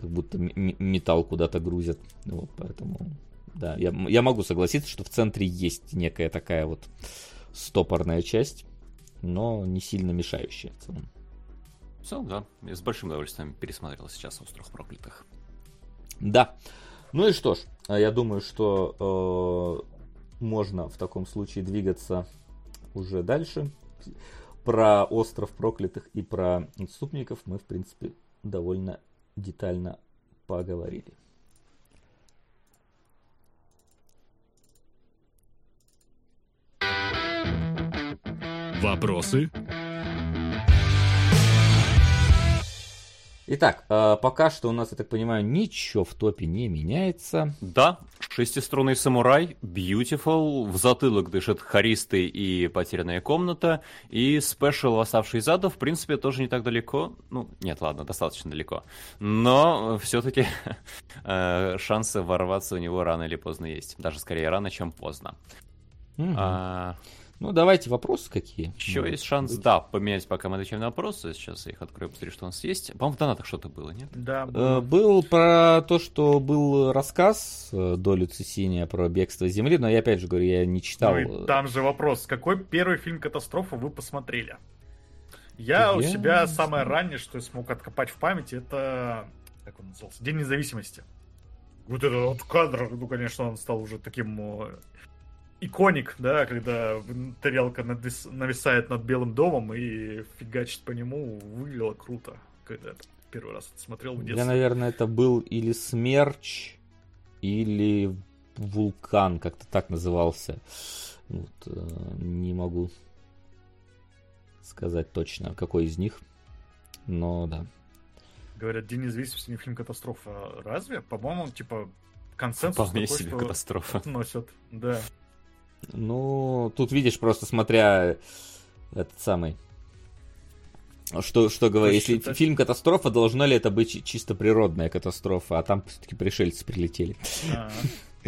как будто металл куда-то грузят. Вот, поэтому, да, я, я могу согласиться, что в центре есть некая такая вот стопорная часть, но не сильно мешающая в целом. В целом, да. Я с большим удовольствием пересмотрел сейчас «Остров проклятых». Да. Ну и что ж, я думаю, что э, можно в таком случае двигаться уже дальше про остров проклятых и про отступников мы, в принципе, довольно детально поговорили. Вопросы? Итак, э, пока что у нас, я так понимаю, ничего в топе не меняется. Да, шестиструнный самурай, Beautiful, в затылок дышит Харисты и Потерянная комната, и спешл оставший зада, в принципе, тоже не так далеко. Ну, нет, ладно, достаточно далеко. Но все-таки э, шансы ворваться у него рано или поздно есть. Даже скорее рано, чем поздно. Угу. А, ну, давайте вопросы какие. Еще ну, есть шанс, быть. да, поменять, пока мы отвечаем на вопросы. Сейчас я их открою, посмотрю, что у нас есть. По-моему, в донатах что-то было, нет? Да. Было. Э, был про то, что был рассказ э, Долю Цесиния про бегство Земли, но я опять же говорю, я не читал. Ну, и там же вопрос, какой первый фильм «Катастрофа» вы посмотрели? Я, я у себя самое раннее, что я смог откопать в памяти, это... Как он назывался? День независимости. Вот этот вот кадр, ну, конечно, он стал уже таким э, иконик, да, когда тарелка надвис... нависает над Белым домом и фигачит по нему, выглядело круто, когда это первый раз это смотрел в детстве. Я, наверное, это был или Смерч, или Вулкан, как-то так назывался. Вот, э, не могу сказать точно, какой из них, но да. Говорят, День независимости не фильм катастрофа. Разве? По-моему, типа консенсус Вполне такой, себе что катастрофа. Носят, да. Ну, тут видишь, просто смотря этот самый... Что, что говорить, если считать? фильм катастрофа, должна ли это быть чисто природная катастрофа, а там все-таки пришельцы прилетели.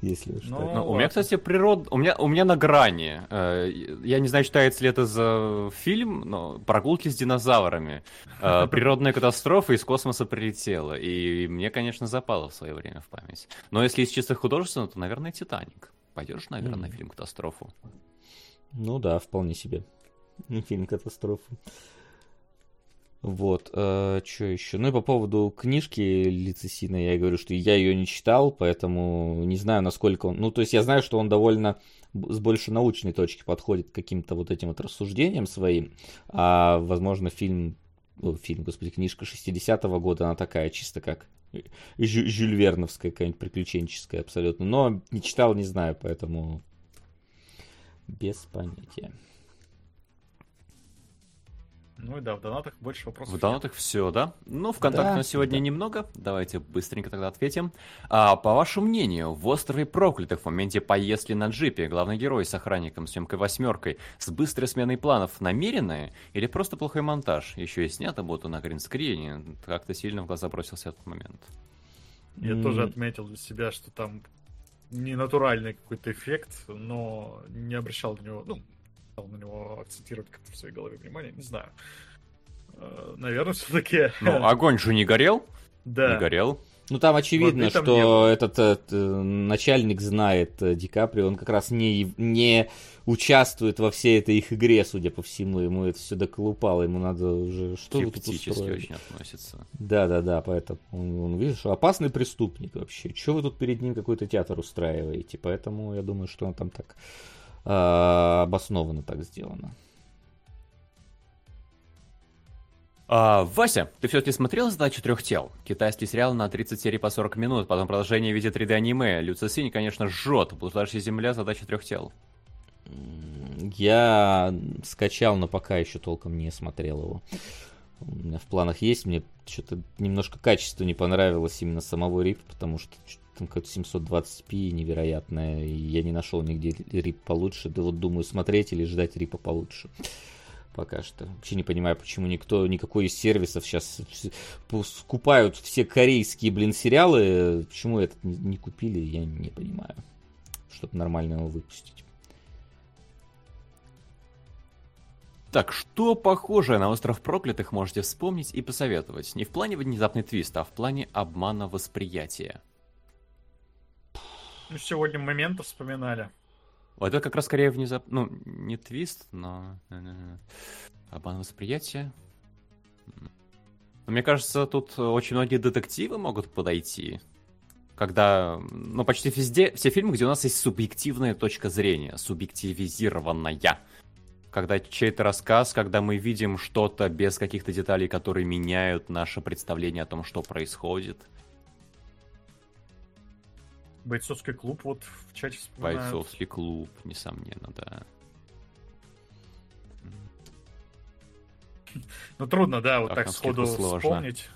Если уж ну, ну, у меня, кстати, природ... У меня, у меня на грани. Э, я не знаю, считается ли это за фильм, но прогулки с динозаврами. Э, природная катастрофа из космоса прилетела. И мне, конечно, запало в свое время в память. Но если из чисто художественного, то, наверное, Титаник. Пойдешь, наверное, mm. фильм катастрофу? Ну да, вполне себе. Фильм катастрофу. Вот, э, что еще? Ну и по поводу книжки Лицесина я говорю, что я ее не читал, поэтому не знаю, насколько он... Ну, то есть я знаю, что он довольно с больше научной точки подходит к каким-то вот этим вот рассуждениям своим, а, возможно, фильм, о, фильм, господи, книжка 60-го года, она такая чисто как Жю, Жюль Верновская какая-нибудь приключенческая абсолютно, но не читал, не знаю, поэтому без понятия. Ну и да, в донатах больше вопросов. В донатах все, да? Ну, ВКонтакте да, на сегодня да. немного. Давайте быстренько тогда ответим. А, по вашему мнению, в острове проклятых в моменте поездки на джипе главный герой с охранником, съемкой восьмеркой, с быстрой сменой планов намеренная или просто плохой монтаж? Еще и снято будто на гринскрине. Как-то сильно в глаза бросился этот момент. Я mm. тоже отметил для себя, что там не натуральный какой-то эффект, но не обращал на него, ну, на него акцентировать как-то в своей голове внимание, не знаю. Э, Наверное, все-таки... Ну, огонь же не горел? Да. Не горел. Ну там очевидно, вот что этот, этот начальник знает э, Ди Каприо, он как раз не, не участвует во всей этой их игре, судя по всему, ему это все доколупало, ему надо уже что вы тут устроили? очень относится. Да, да, да, поэтому он, он видишь, опасный преступник вообще. Что вы тут перед ним какой-то театр устраиваете? Поэтому я думаю, что он там так э, обоснованно так сделано. А, Вася, ты все-таки смотрел «Задачу трех тел»? Китайский сериал на 30 серий по 40 минут, потом продолжение в виде 3D-аниме. Люцисинь, конечно, жжет. Блуждающая земля, «Задача трех тел». Я скачал, но пока еще толком не смотрел его. У меня в планах есть, мне что-то немножко качество не понравилось именно самого РИП, потому что там какое-то 720p невероятное, я не нашел нигде рип получше, да вот думаю смотреть или ждать рипа получше пока что. Вообще не понимаю, почему никто, никакой из сервисов сейчас скупают все корейские, блин, сериалы. Почему этот не купили, я не понимаю. Чтобы нормально его выпустить. Так, что похожее на «Остров проклятых» можете вспомнить и посоветовать? Не в плане внезапный твист, а в плане обмана восприятия. Ну, сегодня моменты вспоминали. Вот это как раз скорее внезапно, ну, не твист, но обман восприятия. Но мне кажется, тут очень многие детективы могут подойти. Когда, ну, почти везде, все фильмы, где у нас есть субъективная точка зрения, субъективизированная. Когда чей-то рассказ, когда мы видим что-то без каких-то деталей, которые меняют наше представление о том, что происходит. Бойцовский клуб вот в чате вспоминают. Бойцовский клуб, несомненно, да. Ну трудно, да, вот так сходу вспомнить.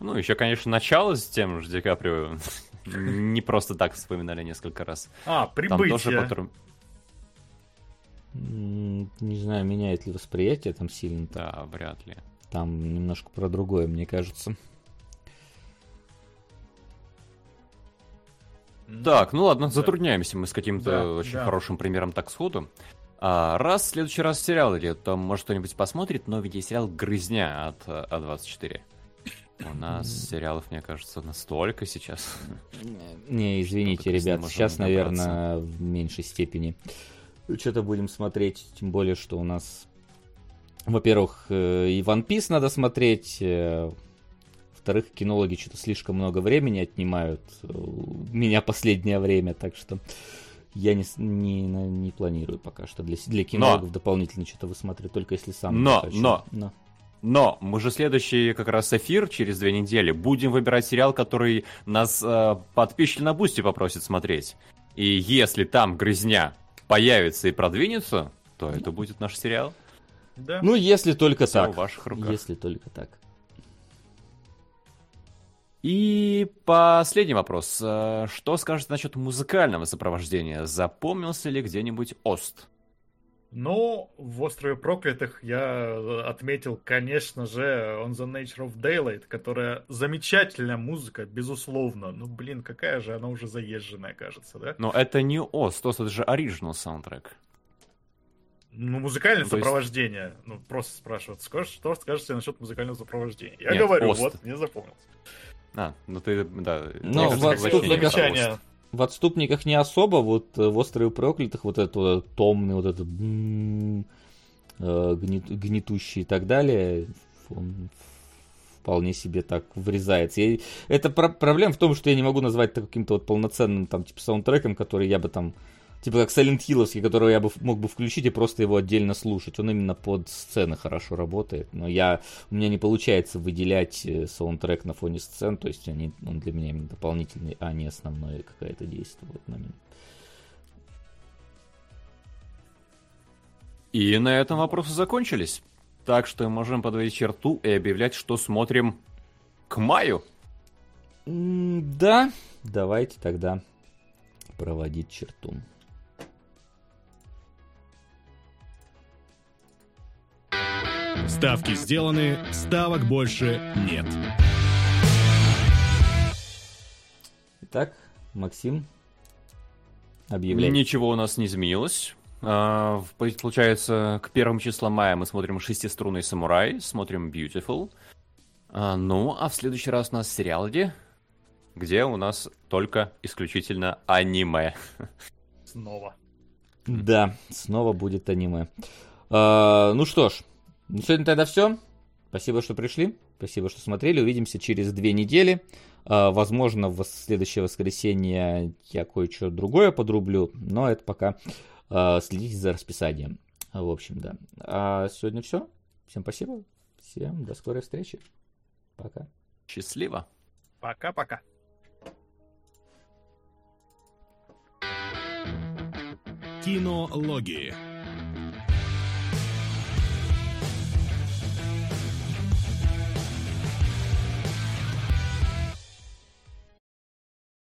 Ну, еще, конечно, начало с тем же Ди Каприо. Не просто так вспоминали несколько раз. А, прибытие. Не знаю, меняет ли восприятие там сильно. Да, вряд ли. Там немножко про другое, мне кажется. Так, ну ладно, затрудняемся мы с каким-то да, очень да. хорошим примером так сходу. А, раз в следующий раз сериал или то может кто-нибудь посмотрит новенький сериал «Грызня» от А24. У нас сериалов, мне кажется, настолько сейчас. Не, извините, ребят, сейчас, наверное, в меньшей степени. Что-то будем смотреть, тем более, что у нас, во-первых, э, и One Piece надо смотреть, э, во-вторых, кинологи что-то слишком много времени отнимают у э, меня последнее время, так что я не, не, не планирую пока что для, для кинологов но, дополнительно что-то высматривать, только если сам но, хочу. Но, но, но мы же следующий как раз эфир через две недели будем выбирать сериал, который нас э, подписчик на Бусти попросит смотреть. И если там грызня появится и продвинется, то это будет наш сериал. Да. Ну, если только Все так. В ваших руках. Если только так. И последний вопрос. Э, что скажете насчет музыкального сопровождения? Запомнился ли где-нибудь Ост? Ну, в «Острове проклятых» я отметил, конечно же, On the Nature of Daylight, которая замечательная музыка, безусловно. Ну, блин, какая же она уже заезженная, кажется, да? Но это не ОСТ, ОСТ это же оригинал саундтрек. Ну, музыкальное ну, сопровождение. Есть... Ну, просто спрашивают, что скажете насчет музыкального сопровождения? Я Нет, говорю, Ост. вот, не запомнился. А, ну ты, да. Ну, в отступниках, в отступниках не особо, вот э, в острове проклятых вот это вот, томный, вот этот э, гнет, гнетущий и так далее, он вполне себе так врезается. Я, это про- проблема в том, что я не могу назвать это каким-то вот полноценным там типа саундтреком, который я бы там Типа как Silent Hillовский, которого я бы мог бы включить и просто его отдельно слушать. Он именно под сцены хорошо работает. Но я, у меня не получается выделять э, саундтрек на фоне сцен. То есть они, он для меня именно дополнительный, а не основное какое-то действие в этот момент. И на этом вопросы закончились. Так что можем подводить черту и объявлять, что смотрим к маю. Да, давайте тогда проводить черту. Ставки сделаны, ставок больше нет. Итак, Максим, объявляй. Ничего у нас не изменилось. А, получается, к первым числам мая мы смотрим «Шестиструнный самурай», смотрим «Beautiful». А, ну, а в следующий раз у нас сериал где? Где у нас только исключительно аниме. Снова. Да, снова будет аниме. А, ну что ж, ну, сегодня тогда все. Спасибо, что пришли. Спасибо, что смотрели. Увидимся через две недели. А, возможно, в следующее воскресенье я кое-что другое подрублю, но это пока а, следите за расписанием. В общем, да. А сегодня все. Всем спасибо. Всем до скорой встречи. Пока. Счастливо. Пока-пока. Кинологии.